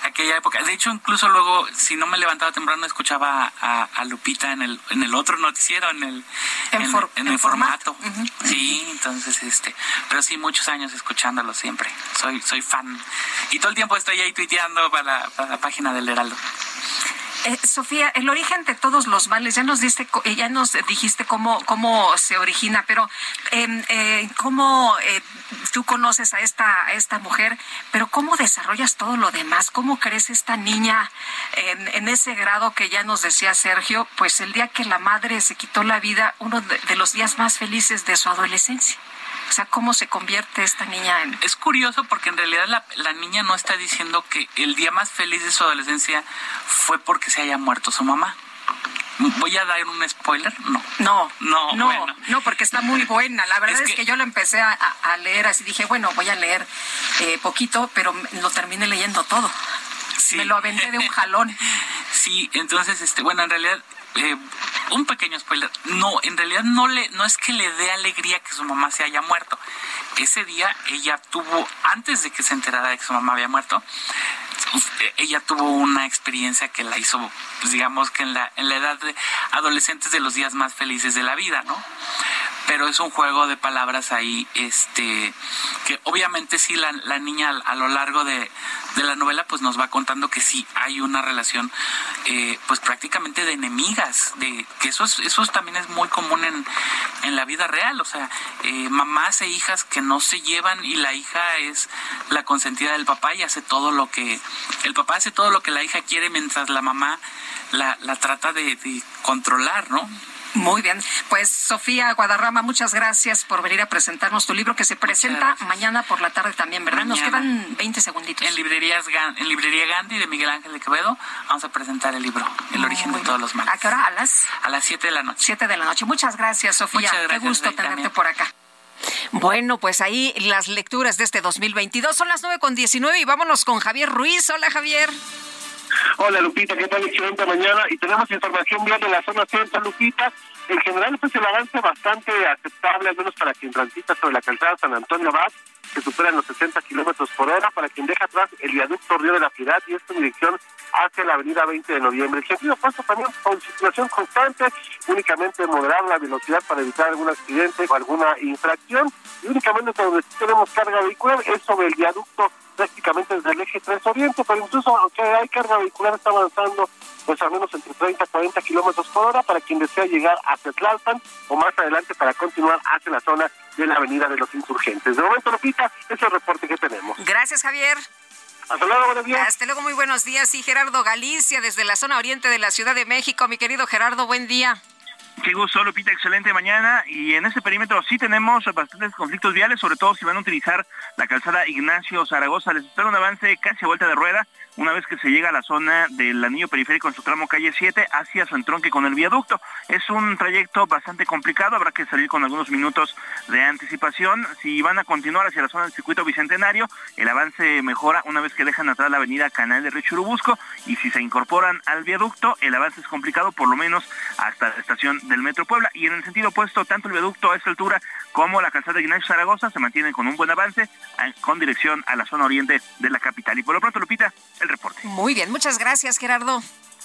aquella época. De hecho, incluso luego, si no me levantaba temprano, escuchaba a, a Lupita en el, en el otro noticiero, en el, en, en, for, en el formato. Uh -huh. Sí, entonces, este, pero sí, muchos años escuchándolo siempre. Soy, soy fan. Y todo el tiempo estoy ahí tuiteando para la, para la página del Heraldo. Eh, Sofía, el origen de todos los males, ya nos diste, ya nos dijiste cómo, cómo se origina, pero eh, eh, cómo tú conoces a esta, esta mujer, pero cómo desarrollas todo lo demás, cómo crece esta niña en, en, ese grado que ya nos decía Sergio, pues el día que la madre se quitó la vida, uno de los días más felices de su adolescencia. O sea, ¿cómo se convierte esta niña en...? Es curioso porque en realidad la, la, niña no está diciendo que el día más feliz de su adolescencia fue porque se haya muerto su mamá. ¿Voy a dar un spoiler? No. No, no, no, bueno. no porque está muy buena. La verdad es que, es que yo lo empecé a, a, leer así. Dije, bueno, voy a leer eh, poquito, pero lo terminé leyendo todo. Sí. Me lo aventé de un jalón. <laughs> sí, entonces, este, bueno, en realidad eh, un pequeño spoiler. No, en realidad no le, no es que le dé alegría que su mamá se haya muerto. Ese día ella tuvo, antes de que se enterara de que su mamá había muerto, ella tuvo una experiencia que la hizo, pues digamos que en la, en la edad de adolescentes de los días más felices de la vida, ¿no? Pero es un juego de palabras ahí, este, que obviamente sí la, la niña a, a, lo largo de, de la novela pues nos va contando que sí hay una relación eh, pues prácticamente de enemigas, de que eso, es, eso también es muy común en, en la vida real, o sea, eh, mamás e hijas que no se llevan y la hija es la consentida del papá y hace todo lo que, el papá hace todo lo que la hija quiere mientras la mamá la, la trata de, de controlar, ¿no? Muy bien, pues Sofía Guadarrama, muchas gracias por venir a presentarnos tu libro que se presenta mañana por la tarde también, ¿verdad? Mañana. Nos quedan 20 segunditos. En librerías en librería Gandhi de Miguel Ángel de Quevedo vamos a presentar el libro, El origen de todos los males. ¿A qué hora? A las a las 7 de la noche. 7 de la noche. Muchas gracias, Sofía. Muchas gracias, Qué gusto tenerte también. por acá. Bueno, pues ahí las lecturas de este 2022 son las 9 con 19 y vámonos con Javier Ruiz. Hola, Javier. Hola Lupita, ¿qué tal? Excelente mañana y tenemos información bien de la zona centro, Lupita. En general, pues el avance bastante aceptable, al menos para quien transita sobre la calzada San Antonio Abad, que superan los 60 kilómetros por hora, para quien deja atrás el viaducto Río de la Piedad y esta en dirección hacia la avenida 20 de noviembre. El sentido opuesto también con situación constante, únicamente moderar la velocidad para evitar algún accidente o alguna infracción, y únicamente donde tenemos carga vehicular es sobre el viaducto prácticamente desde el eje 3 Oriente, pero incluso aunque hay carga vehicular está avanzando pues al menos entre 30 y 40 kilómetros por hora para quien desea llegar hacia Tlalpan o más adelante para continuar hacia la zona de la Avenida de los Insurgentes. De momento, Lupita, es el reporte que tenemos. Gracias, Javier. Hasta luego, buenos días. Hasta luego, muy buenos días. Y Gerardo Galicia, desde la zona oriente de la Ciudad de México. Mi querido Gerardo, buen día. Qué gusto, Lupita, excelente mañana. Y en este perímetro sí tenemos bastantes conflictos viales, sobre todo si van a utilizar la calzada Ignacio Zaragoza. Les espera un avance casi a vuelta de rueda una vez que se llega a la zona del anillo periférico en su tramo calle 7 hacia su entronque con el viaducto. Es un trayecto bastante complicado, habrá que salir con algunos minutos de anticipación. Si van a continuar hacia la zona del circuito bicentenario, el avance mejora una vez que dejan atrás la avenida Canal de Río Churubusco y si se incorporan al viaducto, el avance es complicado por lo menos hasta la estación del Metro Puebla. Y en el sentido opuesto, tanto el viaducto a esta altura como la calzada de Ignacio Zaragoza se mantienen con un buen avance con dirección a la zona oriente de la capital. Y por lo pronto, Lupita, el reporte. Muy bien, muchas gracias, Gerardo.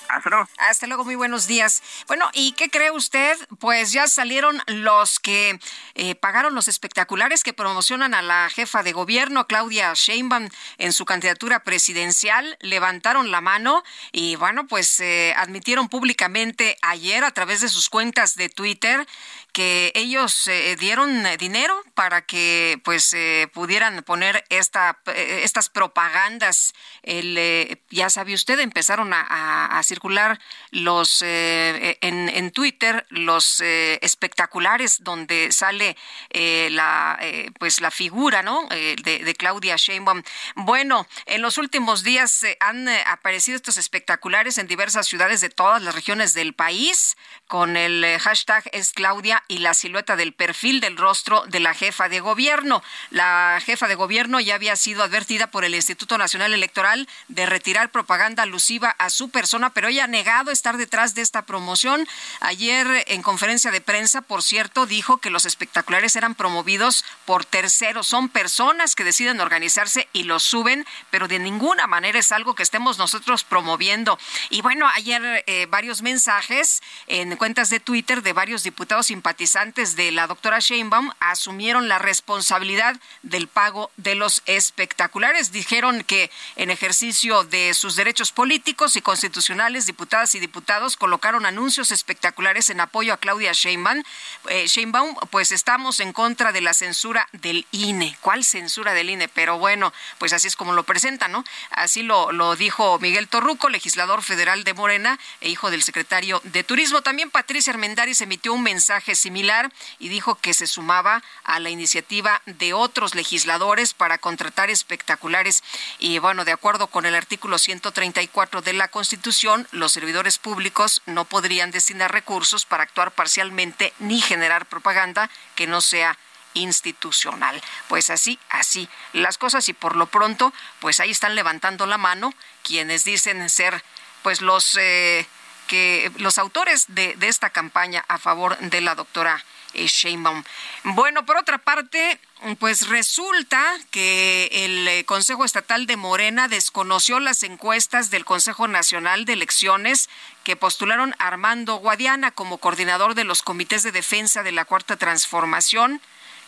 Hasta luego. Hasta luego, muy buenos días. Bueno, ¿y qué cree usted? Pues ya salieron los que eh, pagaron los espectaculares que promocionan a la jefa de gobierno, Claudia Sheinbaum, en su candidatura presidencial. Levantaron la mano y, bueno, pues eh, admitieron públicamente ayer a través de sus cuentas de Twitter que ellos eh, dieron dinero para que pues eh, pudieran poner esta eh, estas propagandas el, ya sabe usted empezaron a, circular los en, en, Twitter los espectaculares donde sale la pues la figura no de, de, Claudia Sheinbaum. Bueno en los últimos días han aparecido estos espectaculares en diversas ciudades de todas las regiones del país con el hashtag es Claudia y la silueta del perfil del rostro de la jefa de gobierno. La jefa de gobierno ya había sido advertida por el Instituto Nacional Electoral de retirar propaganda alusiva a su persona, pero ella ha negado estar detrás de esta promoción. Ayer en conferencia de prensa, por cierto, dijo que los espectaculares eran promovidos por terceros. Son personas que deciden organizarse y los suben, pero de ninguna manera es algo que estemos nosotros promoviendo. Y bueno, ayer eh, varios mensajes en cuentas de Twitter de varios diputados simpatizantes de la doctora Sheinbaum asumieron la responsabilidad del pago de los espectaculares. Dijeron que en ejercicio de sus derechos políticos y constitucionales, diputadas y diputados colocaron anuncios espectaculares en apoyo a Claudia Sheinbaum. Eh, Sheinbaum, pues estamos en contra de la censura del INE. ¿Cuál censura del INE? Pero bueno, pues así es como lo presentan, ¿no? Así lo, lo dijo Miguel Torruco, legislador federal de Morena e hijo del secretario de Turismo. También Patricia Armendáriz emitió un mensaje similar y dijo que se sumaba a la iniciativa de otros legisladores para contratar espectaculares. Y bueno, de acuerdo con el artículo 134 de la Constitución, los servidores públicos no podrían destinar recursos para actuar parcialmente ni generar propaganda que no sea institucional. Pues así, así las cosas y por lo pronto, pues ahí están levantando la mano quienes dicen ser pues los eh, que los autores de, esta campaña a favor de la doctora eh, Sheinbaum. Bueno, por otra parte, pues resulta que el eh, Consejo Estatal de Morena desconoció las encuestas del Consejo Nacional de Elecciones que postularon Armando Guadiana como coordinador de los comités de defensa de la Cuarta Transformación,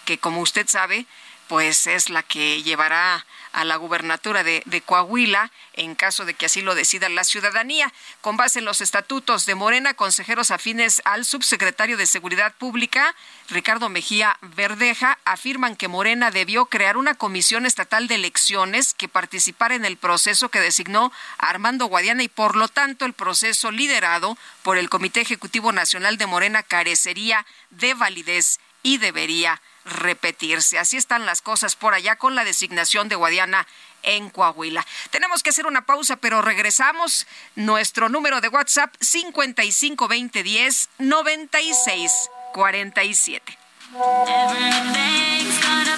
que como usted sabe, pues es la que llevará a la gubernatura de, Coahuila en caso de que así lo decida la ciudadanía. Con base en los estatutos de Morena, consejeros afines al subsecretario de Seguridad Pública, Ricardo Mejía Verdeja, afirman que Morena debió crear una comisión estatal de elecciones que participara en el proceso que designó Armando Guadiana y por lo tanto el proceso liderado por el Comité Ejecutivo Nacional de Morena carecería de validez y debería repetirse. Así están las cosas por allá con la designación de Guadiana en Coahuila. Tenemos que hacer una pausa, pero regresamos. Nuestro número de WhatsApp 552010 9647. Everything's gonna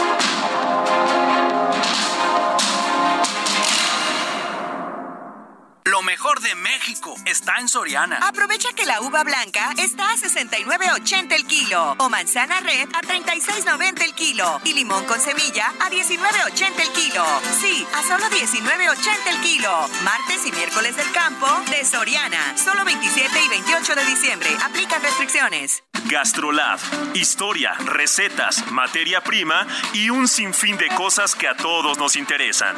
Mejor de México está en Soriana. Aprovecha que la uva blanca está a 69.80 el kilo o manzana red a 36.90 el kilo y limón con semilla a 19.80 el kilo. Sí, a solo 19.80 el kilo. Martes y miércoles del campo de Soriana. Solo 27 y 28 de diciembre. Aplican restricciones. Gastrolab. Historia, recetas, materia prima y un sinfín de cosas que a todos nos interesan.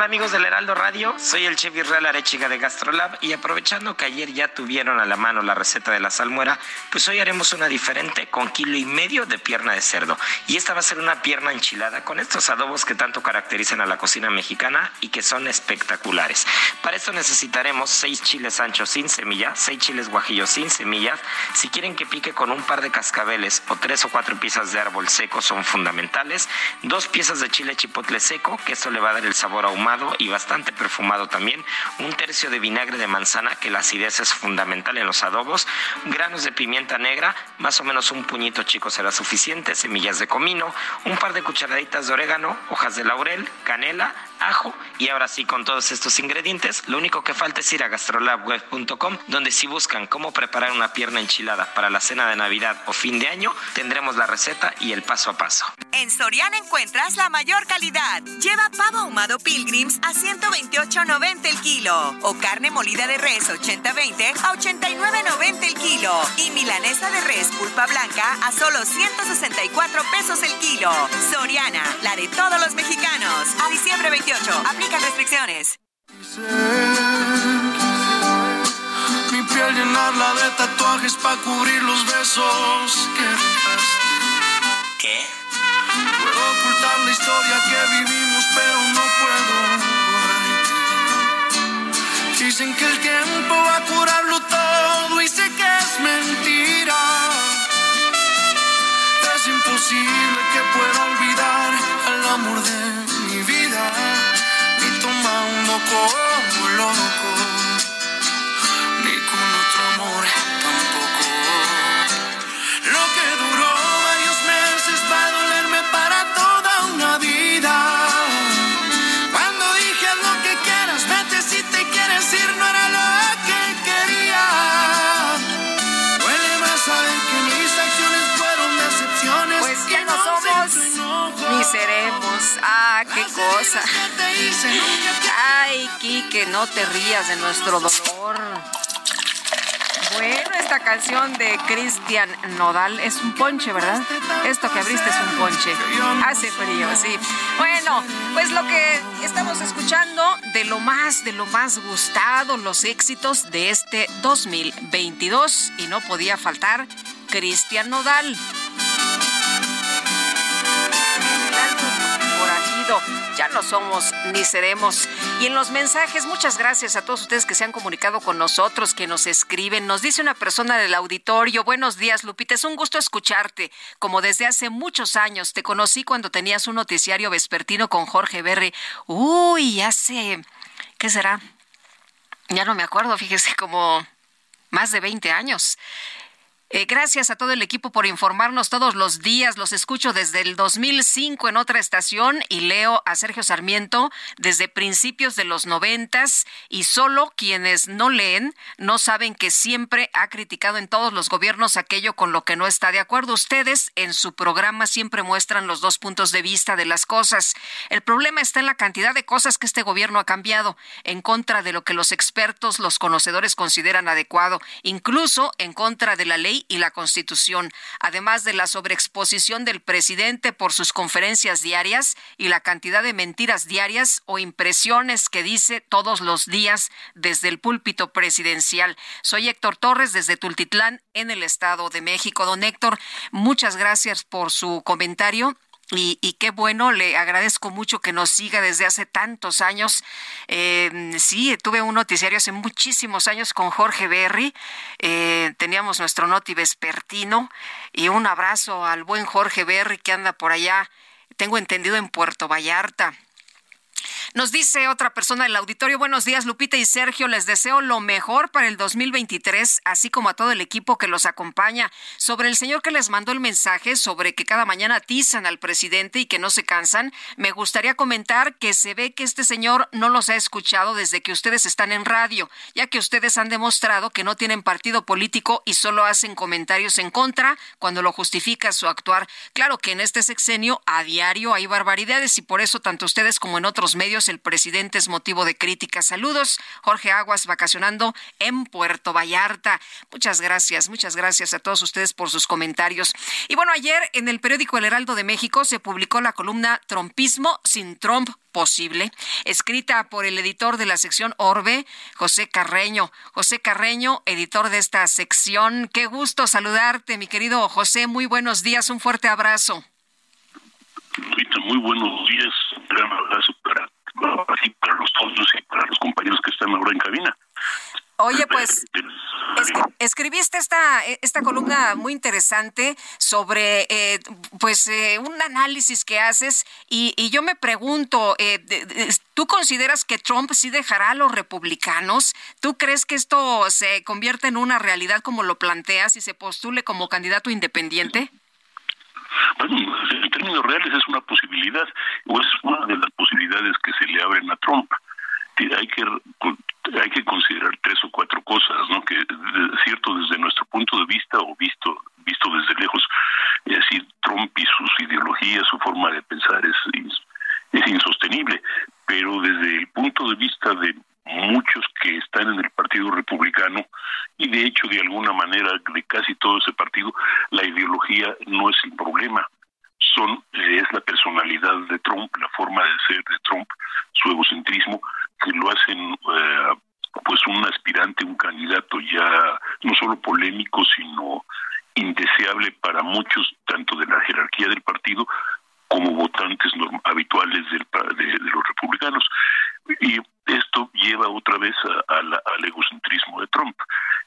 Hola amigos del Heraldo Radio, soy el chef Israel Arechiga de Gastrolab y aprovechando que ayer ya tuvieron a la mano la receta de la salmuera, pues hoy haremos una diferente con kilo y medio de pierna de cerdo. Y esta va a ser una pierna enchilada con estos adobos que tanto caracterizan a la cocina mexicana y que son espectaculares. Para esto necesitaremos seis chiles anchos sin semilla, seis chiles guajillos sin semillas. Si quieren que pique con un par de cascabeles o tres o cuatro piezas de árbol seco son fundamentales. Dos piezas de chile chipotle seco, que esto le va a dar el sabor ahumado y bastante perfumado también, un tercio de vinagre de manzana, que la acidez es fundamental en los adobos, granos de pimienta negra, más o menos un puñito chico será suficiente, semillas de comino, un par de cucharaditas de orégano, hojas de laurel, canela, ajo y ahora sí con todos estos ingredientes, lo único que falta es ir a gastrolabweb.com donde si buscan cómo preparar una pierna enchilada para la cena de Navidad o fin de año, tendremos la receta y el paso a paso. En Soriana encuentras la mayor calidad. Lleva pavo ahumado Pilgrims a 128.90 el kilo o carne molida de res 80-20 a 89.90 el kilo y milanesa de res pulpa blanca a solo 164 pesos el kilo. Soriana, la de todos los mexicanos. A diciembre 28 Aplica restricciones. Mi piel llenarla de tatuajes para cubrir los besos que dejaste. ¿Qué? Ocultar la historia que vivimos, pero no puedo. Dicen que el tiempo va a curarlo todo y sé que es mentira. Es imposible que pueda olvidar al amor de mi vida como loco, seremos. Ah, qué cosa. Ay, Kike, no te rías de nuestro dolor. Bueno, esta canción de Cristian Nodal es un ponche, ¿verdad? Esto que abriste es un ponche. Hace frío, sí. Bueno, pues lo que estamos escuchando de lo más, de lo más gustado, los éxitos de este 2022. Y no podía faltar Cristian Nodal. Ya no somos ni seremos. Y en los mensajes, muchas gracias a todos ustedes que se han comunicado con nosotros, que nos escriben. Nos dice una persona del auditorio, buenos días Lupita, es un gusto escucharte. Como desde hace muchos años, te conocí cuando tenías un noticiario vespertino con Jorge Berry. Uy, hace, ¿qué será? Ya no me acuerdo, fíjese, como más de 20 años. Eh, gracias a todo el equipo por informarnos todos los días. Los escucho desde el 2005 en otra estación y leo a Sergio Sarmiento desde principios de los noventas y solo quienes no leen no saben que siempre ha criticado en todos los gobiernos aquello con lo que no está de acuerdo. Ustedes en su programa siempre muestran los dos puntos de vista de las cosas. El problema está en la cantidad de cosas que este gobierno ha cambiado en contra de lo que los expertos, los conocedores consideran adecuado, incluso en contra de la ley y la Constitución, además de la sobreexposición del presidente por sus conferencias diarias y la cantidad de mentiras diarias o impresiones que dice todos los días desde el púlpito presidencial. Soy Héctor Torres desde Tultitlán, en el Estado de México. Don Héctor, muchas gracias por su comentario y, qué bueno, le agradezco mucho que nos siga desde hace tantos años. Eh, sí, tuve un noticiario hace muchísimos años con Jorge Berry. Eh, teníamos nuestro noti vespertino y un abrazo al buen Jorge Berry que anda por allá, tengo entendido, en Puerto Vallarta. Nos dice otra persona del auditorio, buenos días Lupita y Sergio, les deseo lo mejor para el 2023, así como a todo el equipo que los acompaña. Sobre el señor que les mandó el mensaje sobre que cada mañana atizan al presidente y que no se cansan, me gustaría comentar que se ve que este señor no los ha escuchado desde que ustedes están en radio, ya que ustedes han demostrado que no tienen partido político y solo hacen comentarios en contra cuando lo justifica su actuar. Claro que en este sexenio a diario hay barbaridades y por eso tanto ustedes como en otros medios el presidente es motivo de crítica. Saludos, Jorge Aguas, vacacionando en Puerto Vallarta. Muchas gracias, muchas gracias a todos ustedes por sus comentarios. Y bueno, ayer en el periódico El Heraldo de México se publicó la columna Trompismo sin Trump posible, escrita por el editor de la sección Orbe, José Carreño. José Carreño, editor de esta sección. Qué gusto saludarte, mi querido José. Muy buenos días, un fuerte abrazo. Muy buenos días, gran para para los socios y para los compañeros que están ahora en cabina. Oye, pues escribiste esta, esta columna muy interesante sobre eh, pues eh, un análisis que haces y, y yo me pregunto, eh, ¿tú consideras que Trump sí dejará a los republicanos? ¿Tú crees que esto se convierte en una realidad como lo planteas y se postule como candidato independiente? Bueno, en términos reales es una posibilidad, o es una de las posibilidades que se le abren a Trump. Hay que hay que considerar tres o cuatro cosas, ¿no? Que cierto desde nuestro punto de vista o visto visto desde lejos, es decir, Trump y sus ideologías, su forma de pensar es es insostenible, pero desde el punto de vista de muchos que están en el Partido Republicano y de hecho de alguna manera de casi todo ese partido la ideología no es el problema. Son eh, es la personalidad de Trump la forma de ser de Trump su egocentrismo que lo hacen eh, pues un aspirante un candidato ya no solo polémico sino indeseable para muchos tanto de la jerarquía del partido como votantes habituales del, de los republicanos y esto lleva otra vez al egocentrismo de Trump.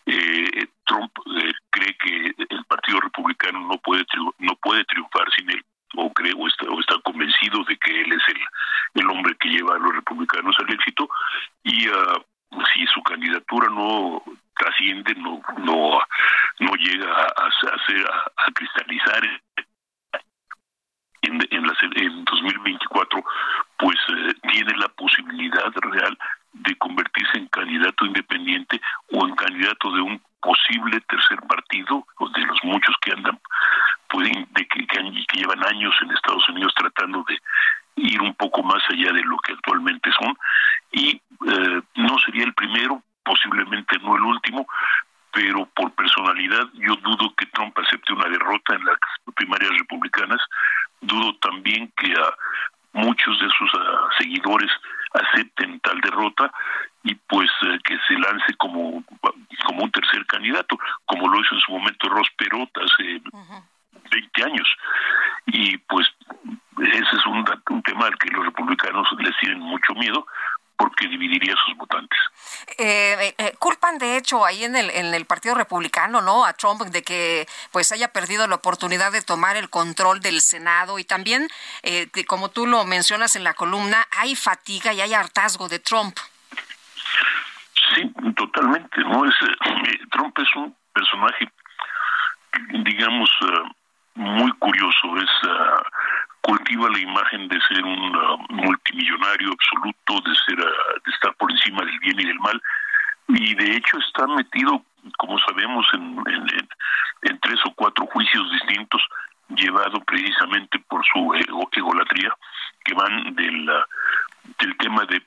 Eh, Trump eh, cree que el Partido Republicano no puede no puede triunfar sin él o cree o está, convencido de que él es el, el hombre que lleva a los republicanos al éxito y uh, si su candidatura no trasciende no no no llega a, hacer a, cristalizar en, en, en 2024 pues eh, tiene la posibilidad real de convertirse en candidato independiente o en candidato de un posible tercer partido, o de los muchos que andan, pueden, de que, que, llevan años en Estados Unidos tratando de ir un poco más allá de lo que actualmente son, y eh, no sería el primero, posiblemente no el último, pero por personalidad yo dudo que Trump acepte una derrota en las primarias republicanas, dudo también que a muchos de sus ah, seguidores acepten tal derrota y pues eh, que se lance como, como un tercer candidato, como lo hizo en su momento Ross Perot hace 20 años. Y pues ese es un, un tema al que los republicanos les tienen mucho miedo, porque dividiría a sus votantes. Eh, eh, eh, culpan de hecho ahí en el, en el Partido Republicano, ¿no? A Trump de que pues haya perdido la oportunidad de tomar el control del Senado y también, como tú lo mencionas en la columna, hay fatiga y hay hartazgo de Trump. Sí, totalmente, ¿no? Es, Trump es un personaje, digamos, muy curioso, es cultiva la imagen de ser un uh, multimillonario absoluto, de ser uh, de estar por encima del bien y del mal, y de hecho está metido, como sabemos, en, tres o cuatro juicios distintos, llevado precisamente por su egolatría, que van del, uh, del tema de,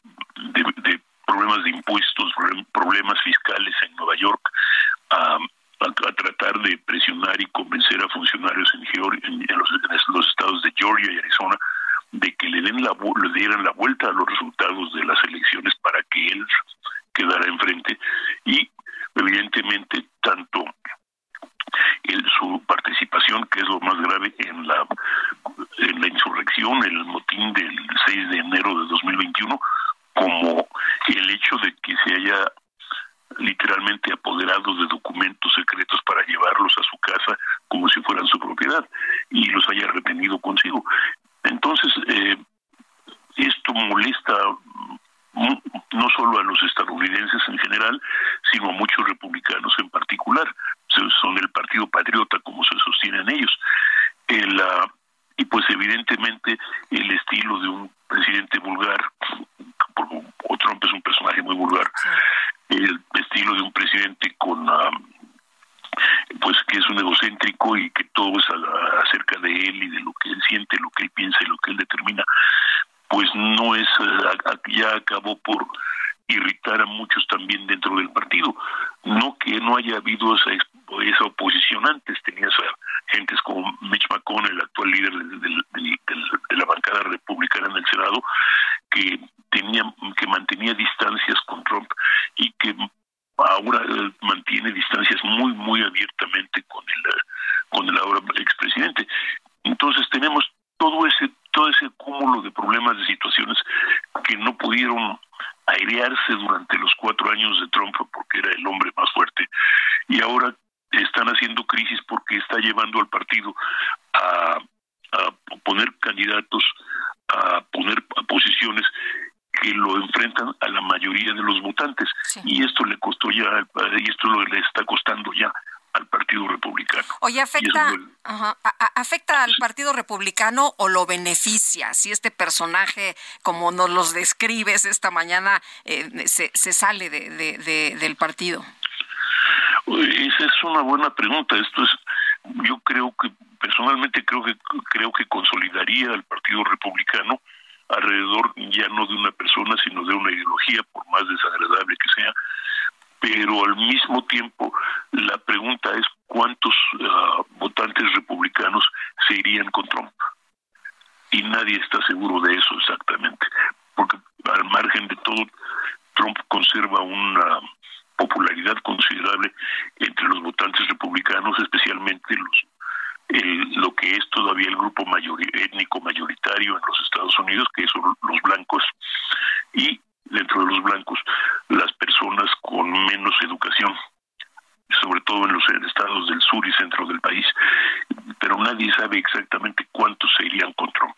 problemas de impuestos, problemas fiscales en Nueva York, a a, tratar de presionar y convencer a funcionarios en, en, los, estados de Georgia y Arizona de que le den la le dieran la vuelta a los resultados de las elecciones para que él quedara enfrente. Y evidentemente tanto su participación que es lo más grave en la en la insurrección el motín del 6 de enero de 2021 como el hecho de que se haya literalmente apoderados de documentos secretos para llevarlos a su casa como si fueran su propiedad y los haya retenido consigo. Entonces, eh, esto molesta no solo a los estadounidenses en general, sino a muchos republicanos en particular. Son el Partido Patriota, como se sostienen ellos. El, uh, y pues evidentemente el estilo de un presidente vulgar, porque Trump es un personaje muy vulgar el estilo de un presidente con pues que es un egocéntrico y que todo es acerca de él y de lo que él siente, lo que él piensa y lo que él determina, pues no es, ya acabó por irritar a muchos también dentro del partido. No que no haya habido esa, esa oposición antes, tenías a gentes como Mitch McConnell, el actual líder de la bancada republicana en el Senado, que tenía que mantenía distancias con Trump y que ahora eh, mantiene distancias muy muy abiertamente con el con el ahora expresidente. Entonces tenemos todo ese todo ese cúmulo de problemas de situaciones que no pudieron airearse durante los cuatro años de Trump porque era el hombre más fuerte y ahora haciendo crisis porque está llevando al partido a, a poner candidatos, a poner posiciones que lo enfrentan a la mayoría de los votantes y esto le costó ya y esto le está costando ya al Partido Republicano. Oye, afecta, afecta al Partido Republicano o lo beneficia si este personaje, como nos los describes esta mañana, eh, se, se, sale de, de, del partido. Esa es una buena pregunta. Esto es, yo creo que personalmente creo que creo que consolidaría al Partido Republicano alrededor ya no de una persona, sino de una ideología, por más desagradable que sea, pero al mismo tiempo la pregunta es cuántos ah, votantes republicanos se irían con Trump. Y nadie está seguro de eso exactamente, porque al margen de todo, Trump conserva una popularidad considerable entre los votantes republicanos, especialmente los lo que es todavía el grupo mayor, étnico mayoritario en los Estados Unidos, que son los blancos, y dentro de los blancos las personas con menos educación, sobre todo en los estados del sur y centro del país, pero nadie sabe exactamente cuántos se irían con Trump.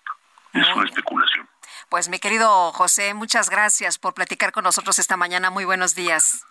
Es una especulación. Pues mi querido José, muchas gracias por platicar con nosotros esta mañana. Muy buenos días.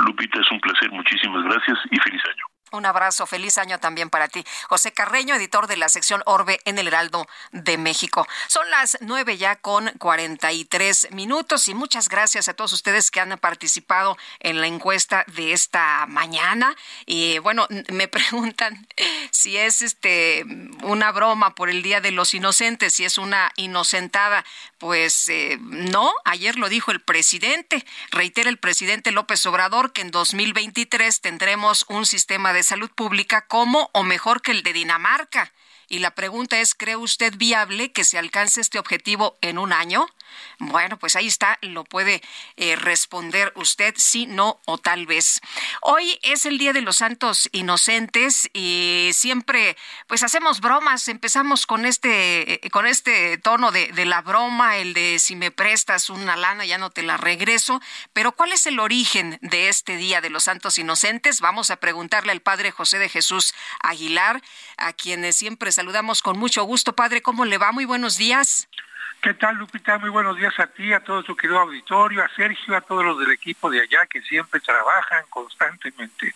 Lupita, es un placer. Muchísimas gracias y feliz año. Un abrazo, feliz año también para ti. José Carreño, editor de la sección Orbe en el Heraldo de México. Son las nueve ya con cuarenta y tres minutos y muchas gracias a todos ustedes que han participado en la encuesta de esta mañana. Y bueno, me <laughs> preguntan si es este una broma por el Día de los Inocentes, si es una inocentada. Pues eh, no, ayer lo dijo el presidente. Reitera el presidente López Obrador que en 2023 tendremos un sistema de salud pública como o mejor que el de Dinamarca. Y la pregunta es, ¿cree usted viable que se alcance este objetivo en un año? Bueno, pues ahí está, lo puede eh, responder usted sí, no o tal vez. Hoy es el Día de los Santos Inocentes y siempre pues hacemos bromas, empezamos con este eh, con este tono de, de la broma, el de si me prestas una lana ya no te la regreso, pero ¿cuál es el origen de este Día de los Santos Inocentes? Vamos a preguntarle al Padre José de Jesús Aguilar, a quienes siempre saludamos con mucho gusto. Padre, ¿cómo le va? Muy buenos días. ¿Qué tal, Lupita? Muy buenos días a ti, a todo tu querido auditorio, a Sergio, a todos los del equipo de allá que siempre trabajan constantemente.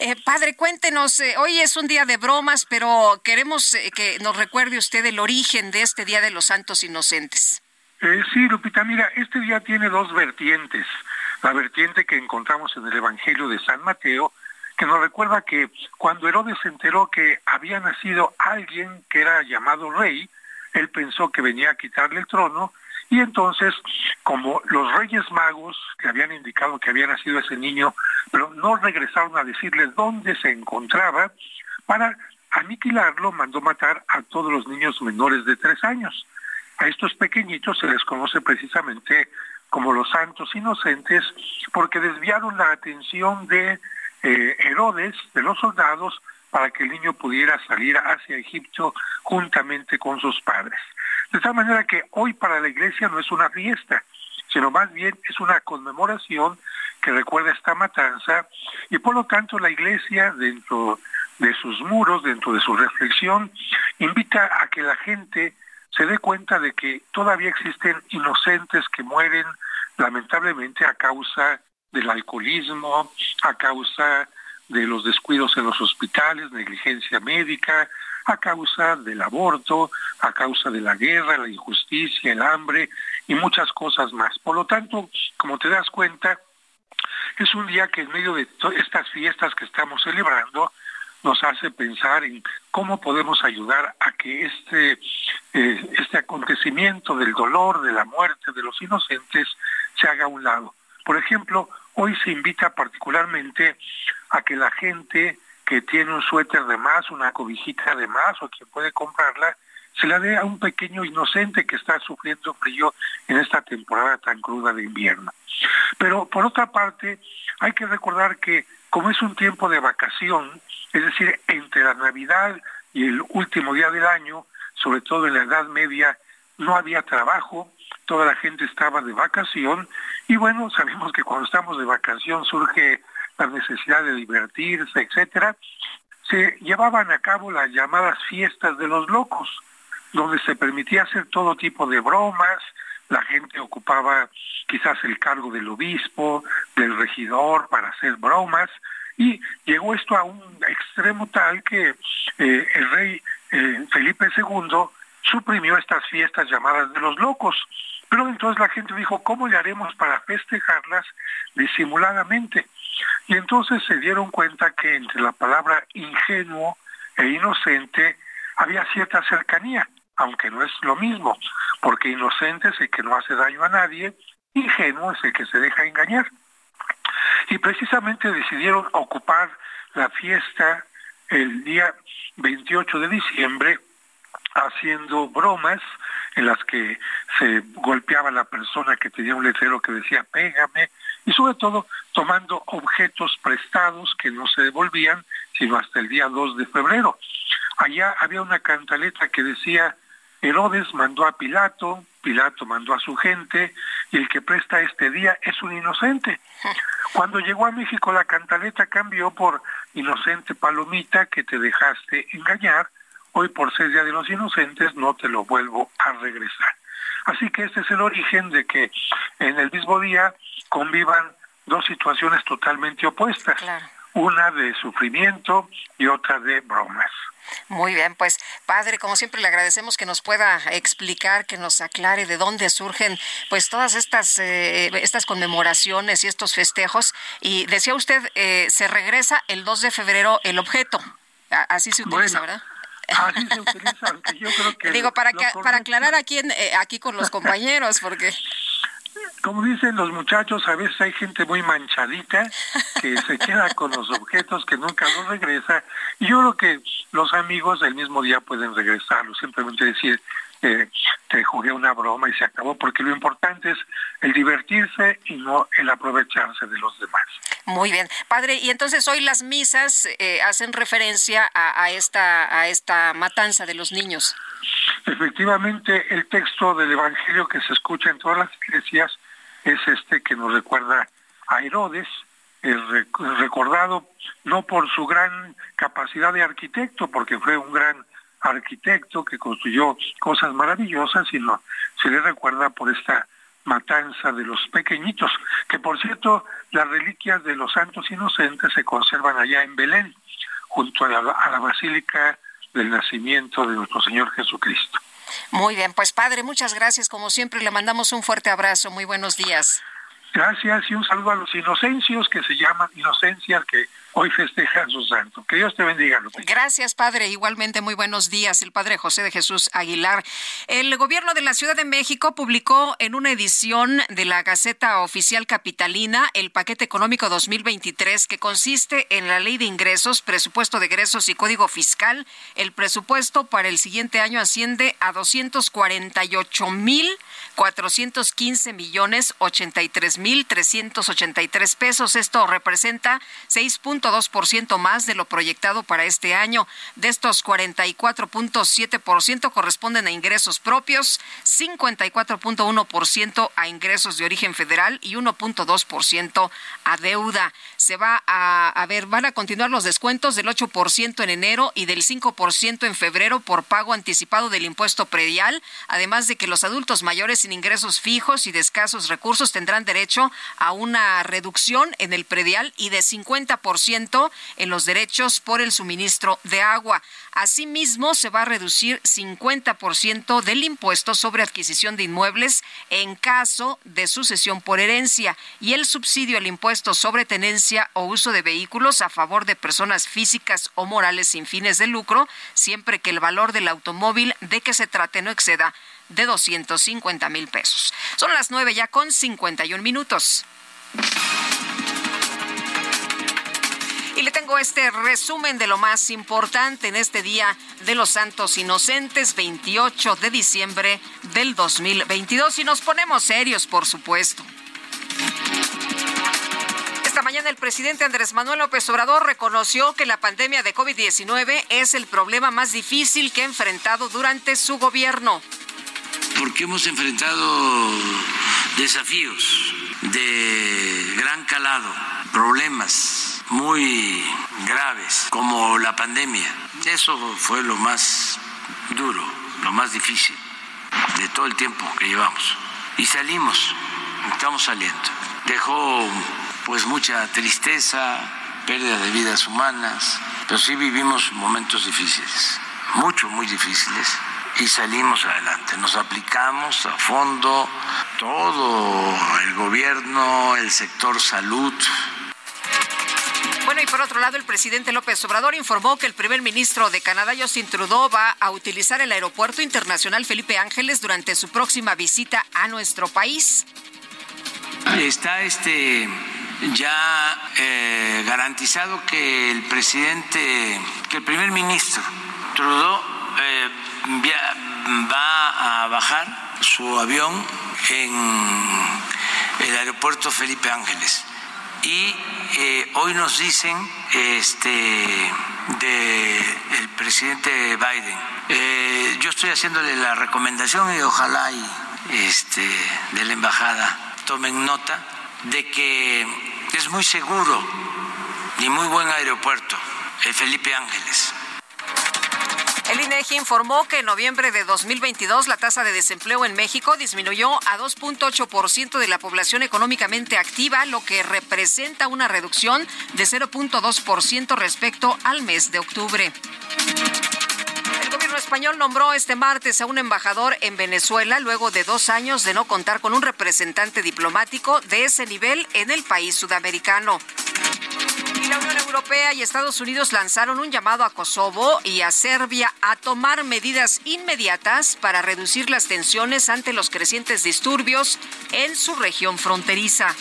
Eh, padre, cuéntenos, eh, hoy es un día de bromas, pero queremos eh, que nos recuerde usted el origen de este Día de los Santos Inocentes. sí, Lupita, mira, este día tiene dos vertientes. La vertiente que encontramos en el Evangelio de San Mateo, que nos recuerda que cuando Herodes se enteró que había nacido alguien que era llamado rey, él pensó que venía a quitarle el trono y entonces, como los reyes magos le habían indicado que había nacido ese niño, pero no regresaron a decirle dónde se encontraba, para aniquilarlo mandó matar a todos los niños menores de tres años. A estos pequeñitos se les conoce precisamente como los santos inocentes porque desviaron la atención de eh, Herodes, de los soldados, para que el niño pudiera salir hacia Egipto juntamente con sus padres. De tal manera que hoy para la iglesia no es una fiesta, sino más bien es una conmemoración que recuerda esta matanza y por lo tanto la iglesia dentro de sus muros, dentro de su reflexión, invita a que la gente se dé cuenta de que todavía existen inocentes que mueren lamentablemente a causa del alcoholismo, a causa de los descuidos en los hospitales, negligencia médica, a causa del aborto, a causa de la guerra, la injusticia, el hambre y muchas cosas más. Por lo tanto, como te das cuenta, es un día que en medio de estas fiestas que estamos celebrando, nos hace pensar en cómo podemos ayudar a que este, eh, este acontecimiento del dolor, de la muerte de los inocentes, se haga a un lado. Por ejemplo, hoy se invita particularmente a que la gente que tiene un suéter de más, una cobijita de más o quien puede comprarla, se la dé a un pequeño inocente que está sufriendo frío en esta temporada tan cruda de invierno. Pero por otra parte, hay que recordar que como es un tiempo de vacación, es decir, entre la Navidad y el último día del año, sobre todo en la Edad Media, no había trabajo, toda la gente estaba de vacación y bueno, sabemos que cuando estamos de vacación surge la necesidad de divertirse, etcétera. Se llevaban a cabo las llamadas fiestas de los locos, donde se permitía hacer todo tipo de bromas, la gente ocupaba quizás el cargo del obispo, del regidor para hacer bromas, y llegó esto a un extremo tal que eh, el rey eh, Felipe II suprimió estas fiestas llamadas de los locos. Pero entonces la gente dijo, ¿cómo le haremos para festejarlas disimuladamente? Y entonces se dieron cuenta que entre la palabra ingenuo e inocente había cierta cercanía, aunque no es lo mismo, porque inocente es el que no hace daño a nadie, ingenuo es el que se deja engañar. Y precisamente decidieron ocupar la fiesta el día 28 de diciembre haciendo bromas en las que se golpeaba la persona que tenía un letrero que decía pégame y sobre todo tomando objetos prestados que no se devolvían sino hasta el día 2 de febrero. Allá había una cantaleta que decía Herodes mandó a Pilato, Pilato mandó a su gente y el que presta este día es un inocente. <laughs> Cuando llegó a México la cantaleta cambió por inocente palomita que te dejaste engañar, hoy por ser Día de los Inocentes no te lo vuelvo a regresar. Así que este es el origen de que en el mismo día convivan dos situaciones totalmente opuestas, una de sufrimiento y otra de bromas. Muy bien, pues padre, como siempre le agradecemos que nos pueda explicar, que nos aclare de dónde surgen pues todas estas eh, estas conmemoraciones y estos festejos. Y decía usted, eh, se regresa el 2 de febrero el objeto. Así se utiliza, ¿verdad? Así se utiliza, aunque yo creo que... Digo, para, para aclarar aquí, eh, aquí con los compañeros, porque como dicen los muchachos, a veces hay gente muy manchadita que se queda con los objetos que nunca los regresa. Y yo creo que los amigos del mismo día pueden regresarlo, simplemente decir, eh, te jugué una broma y se acabó, porque lo importante es el divertirse y no el aprovecharse de los demás. Muy bien, padre. Y entonces hoy las misas eh, hacen referencia a, esta a esta matanza de los niños. Efectivamente, el texto del Evangelio que se escucha en todas las iglesias es este que nos recuerda a Herodes, recordado no por su gran capacidad de arquitecto, porque fue un gran arquitecto que construyó cosas maravillosas, sino se le recuerda por esta matanza de los pequeñitos, que por cierto las reliquias de los santos inocentes se conservan allá en Belén, junto a la, a la Basílica del Nacimiento de nuestro Señor Jesucristo. Muy bien, pues padre, muchas gracias. Como siempre, le mandamos un fuerte abrazo. Muy buenos días. Gracias y un saludo a los inocencios que se llaman inocencias que hoy festejan su santo. Que Dios te bendiga. Gracias, Padre. Igualmente, muy buenos días. El Padre José de Jesús Aguilar. El gobierno de la Ciudad de México publicó en una edición de la Gaceta Oficial Capitalina el paquete económico 2023 que consiste en la ley de ingresos, presupuesto de egresos y código fiscal. El presupuesto para el siguiente año asciende a 248 mil 415 millones 83 mil 383 pesos. Esto representa 6 ciento más de lo proyectado para este año. De estos 44.7% corresponden a ingresos propios, 54.1% a ingresos de origen federal y 1.2% a deuda. Se va a, a ver, van a continuar los descuentos del 8% en enero y del 5% en febrero por pago anticipado del impuesto predial, además de que los adultos mayores sin ingresos fijos y de escasos recursos tendrán derecho a una reducción en el predial y de 50% en los derechos por el suministro de agua. Asimismo, se va a reducir 50% del impuesto sobre adquisición de inmuebles en caso de sucesión por herencia y el subsidio al impuesto sobre tenencia o uso de vehículos a favor de personas físicas o morales sin fines de lucro, siempre que el valor del automóvil de que se trate no exceda de 250 mil pesos. Son las nueve ya con 51 minutos. Y le tengo este resumen de lo más importante en este día de los Santos Inocentes, 28 de diciembre del 2022. Y nos ponemos serios, por supuesto. El presidente Andrés Manuel López Obrador reconoció que la pandemia de COVID-19 es el problema más difícil que ha enfrentado durante su gobierno. Porque hemos enfrentado desafíos de gran calado, problemas muy graves como la pandemia. Eso fue lo más duro, lo más difícil de todo el tiempo que llevamos. Y salimos, estamos saliendo. Dejó pues mucha tristeza, pérdida de vidas humanas, pero sí vivimos momentos difíciles, mucho, muy difíciles, y salimos adelante. Nos aplicamos a fondo todo el gobierno, el sector salud, bueno, y por otro lado, el presidente López Obrador informó que el primer ministro de Canadá, Justin Trudeau, va a utilizar el Aeropuerto Internacional Felipe Ángeles durante su próxima visita a nuestro país. Está este ya eh, garantizado que el presidente, que el primer ministro Trudeau eh, va a bajar su avión en el aeropuerto Felipe Ángeles y eh, hoy nos dicen este del el presidente Biden. Eh, yo estoy haciéndole la recomendación y ojalá y este de la embajada tomen nota de que es muy seguro y muy buen aeropuerto el Felipe Ángeles. El INEGI informó que en noviembre de 2022 la tasa de desempleo en México disminuyó a 2.8% de la población económicamente activa, lo que representa una reducción de 0.2% respecto al mes de octubre. Español nombró este martes a un embajador en Venezuela luego de dos años de no contar con un representante diplomático de ese nivel en el país sudamericano. Y la Unión Europea y Estados Unidos lanzaron un llamado a Kosovo y a Serbia a tomar medidas inmediatas para reducir las tensiones ante los crecientes disturbios en su región fronteriza.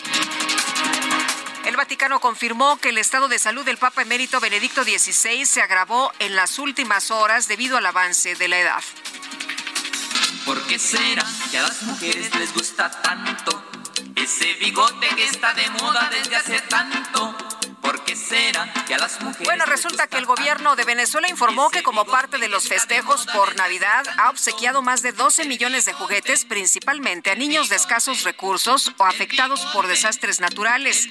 El Vaticano confirmó que el estado de salud del Papa emérito Benedicto XVI se agravó en las últimas horas debido al avance de la edad. ¿Por qué será que a las mujeres les gusta tanto ese bigote que está de moda desde hace tanto? Será que a las mujeres bueno, resulta que el gobierno de Venezuela informó que como parte de los festejos por Navidad ha obsequiado más de 12 millones de juguetes principalmente a niños de escasos recursos o afectados por desastres naturales.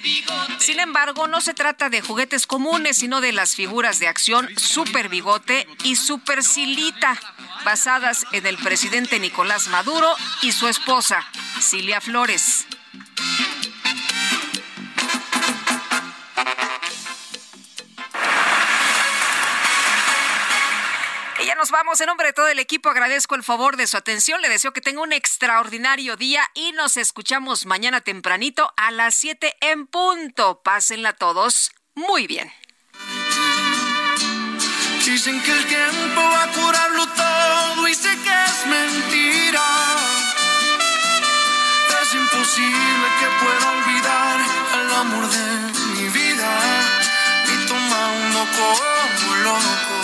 Sin embargo, no se trata de juguetes comunes, sino de las figuras de acción Super Bigote y Super Silita, basadas en el presidente Nicolás Maduro y su esposa, Cilia Flores. Nos vamos. En nombre de todo el equipo agradezco el favor de su atención. Le deseo que tenga un extraordinario día y nos escuchamos mañana tempranito a las 7 en punto. Pásenla todos muy bien. Dicen que el tiempo va a curarlo todo y sé que es mentira. Es imposible que pueda olvidar el amor de mi vida. Y toma uno como loco.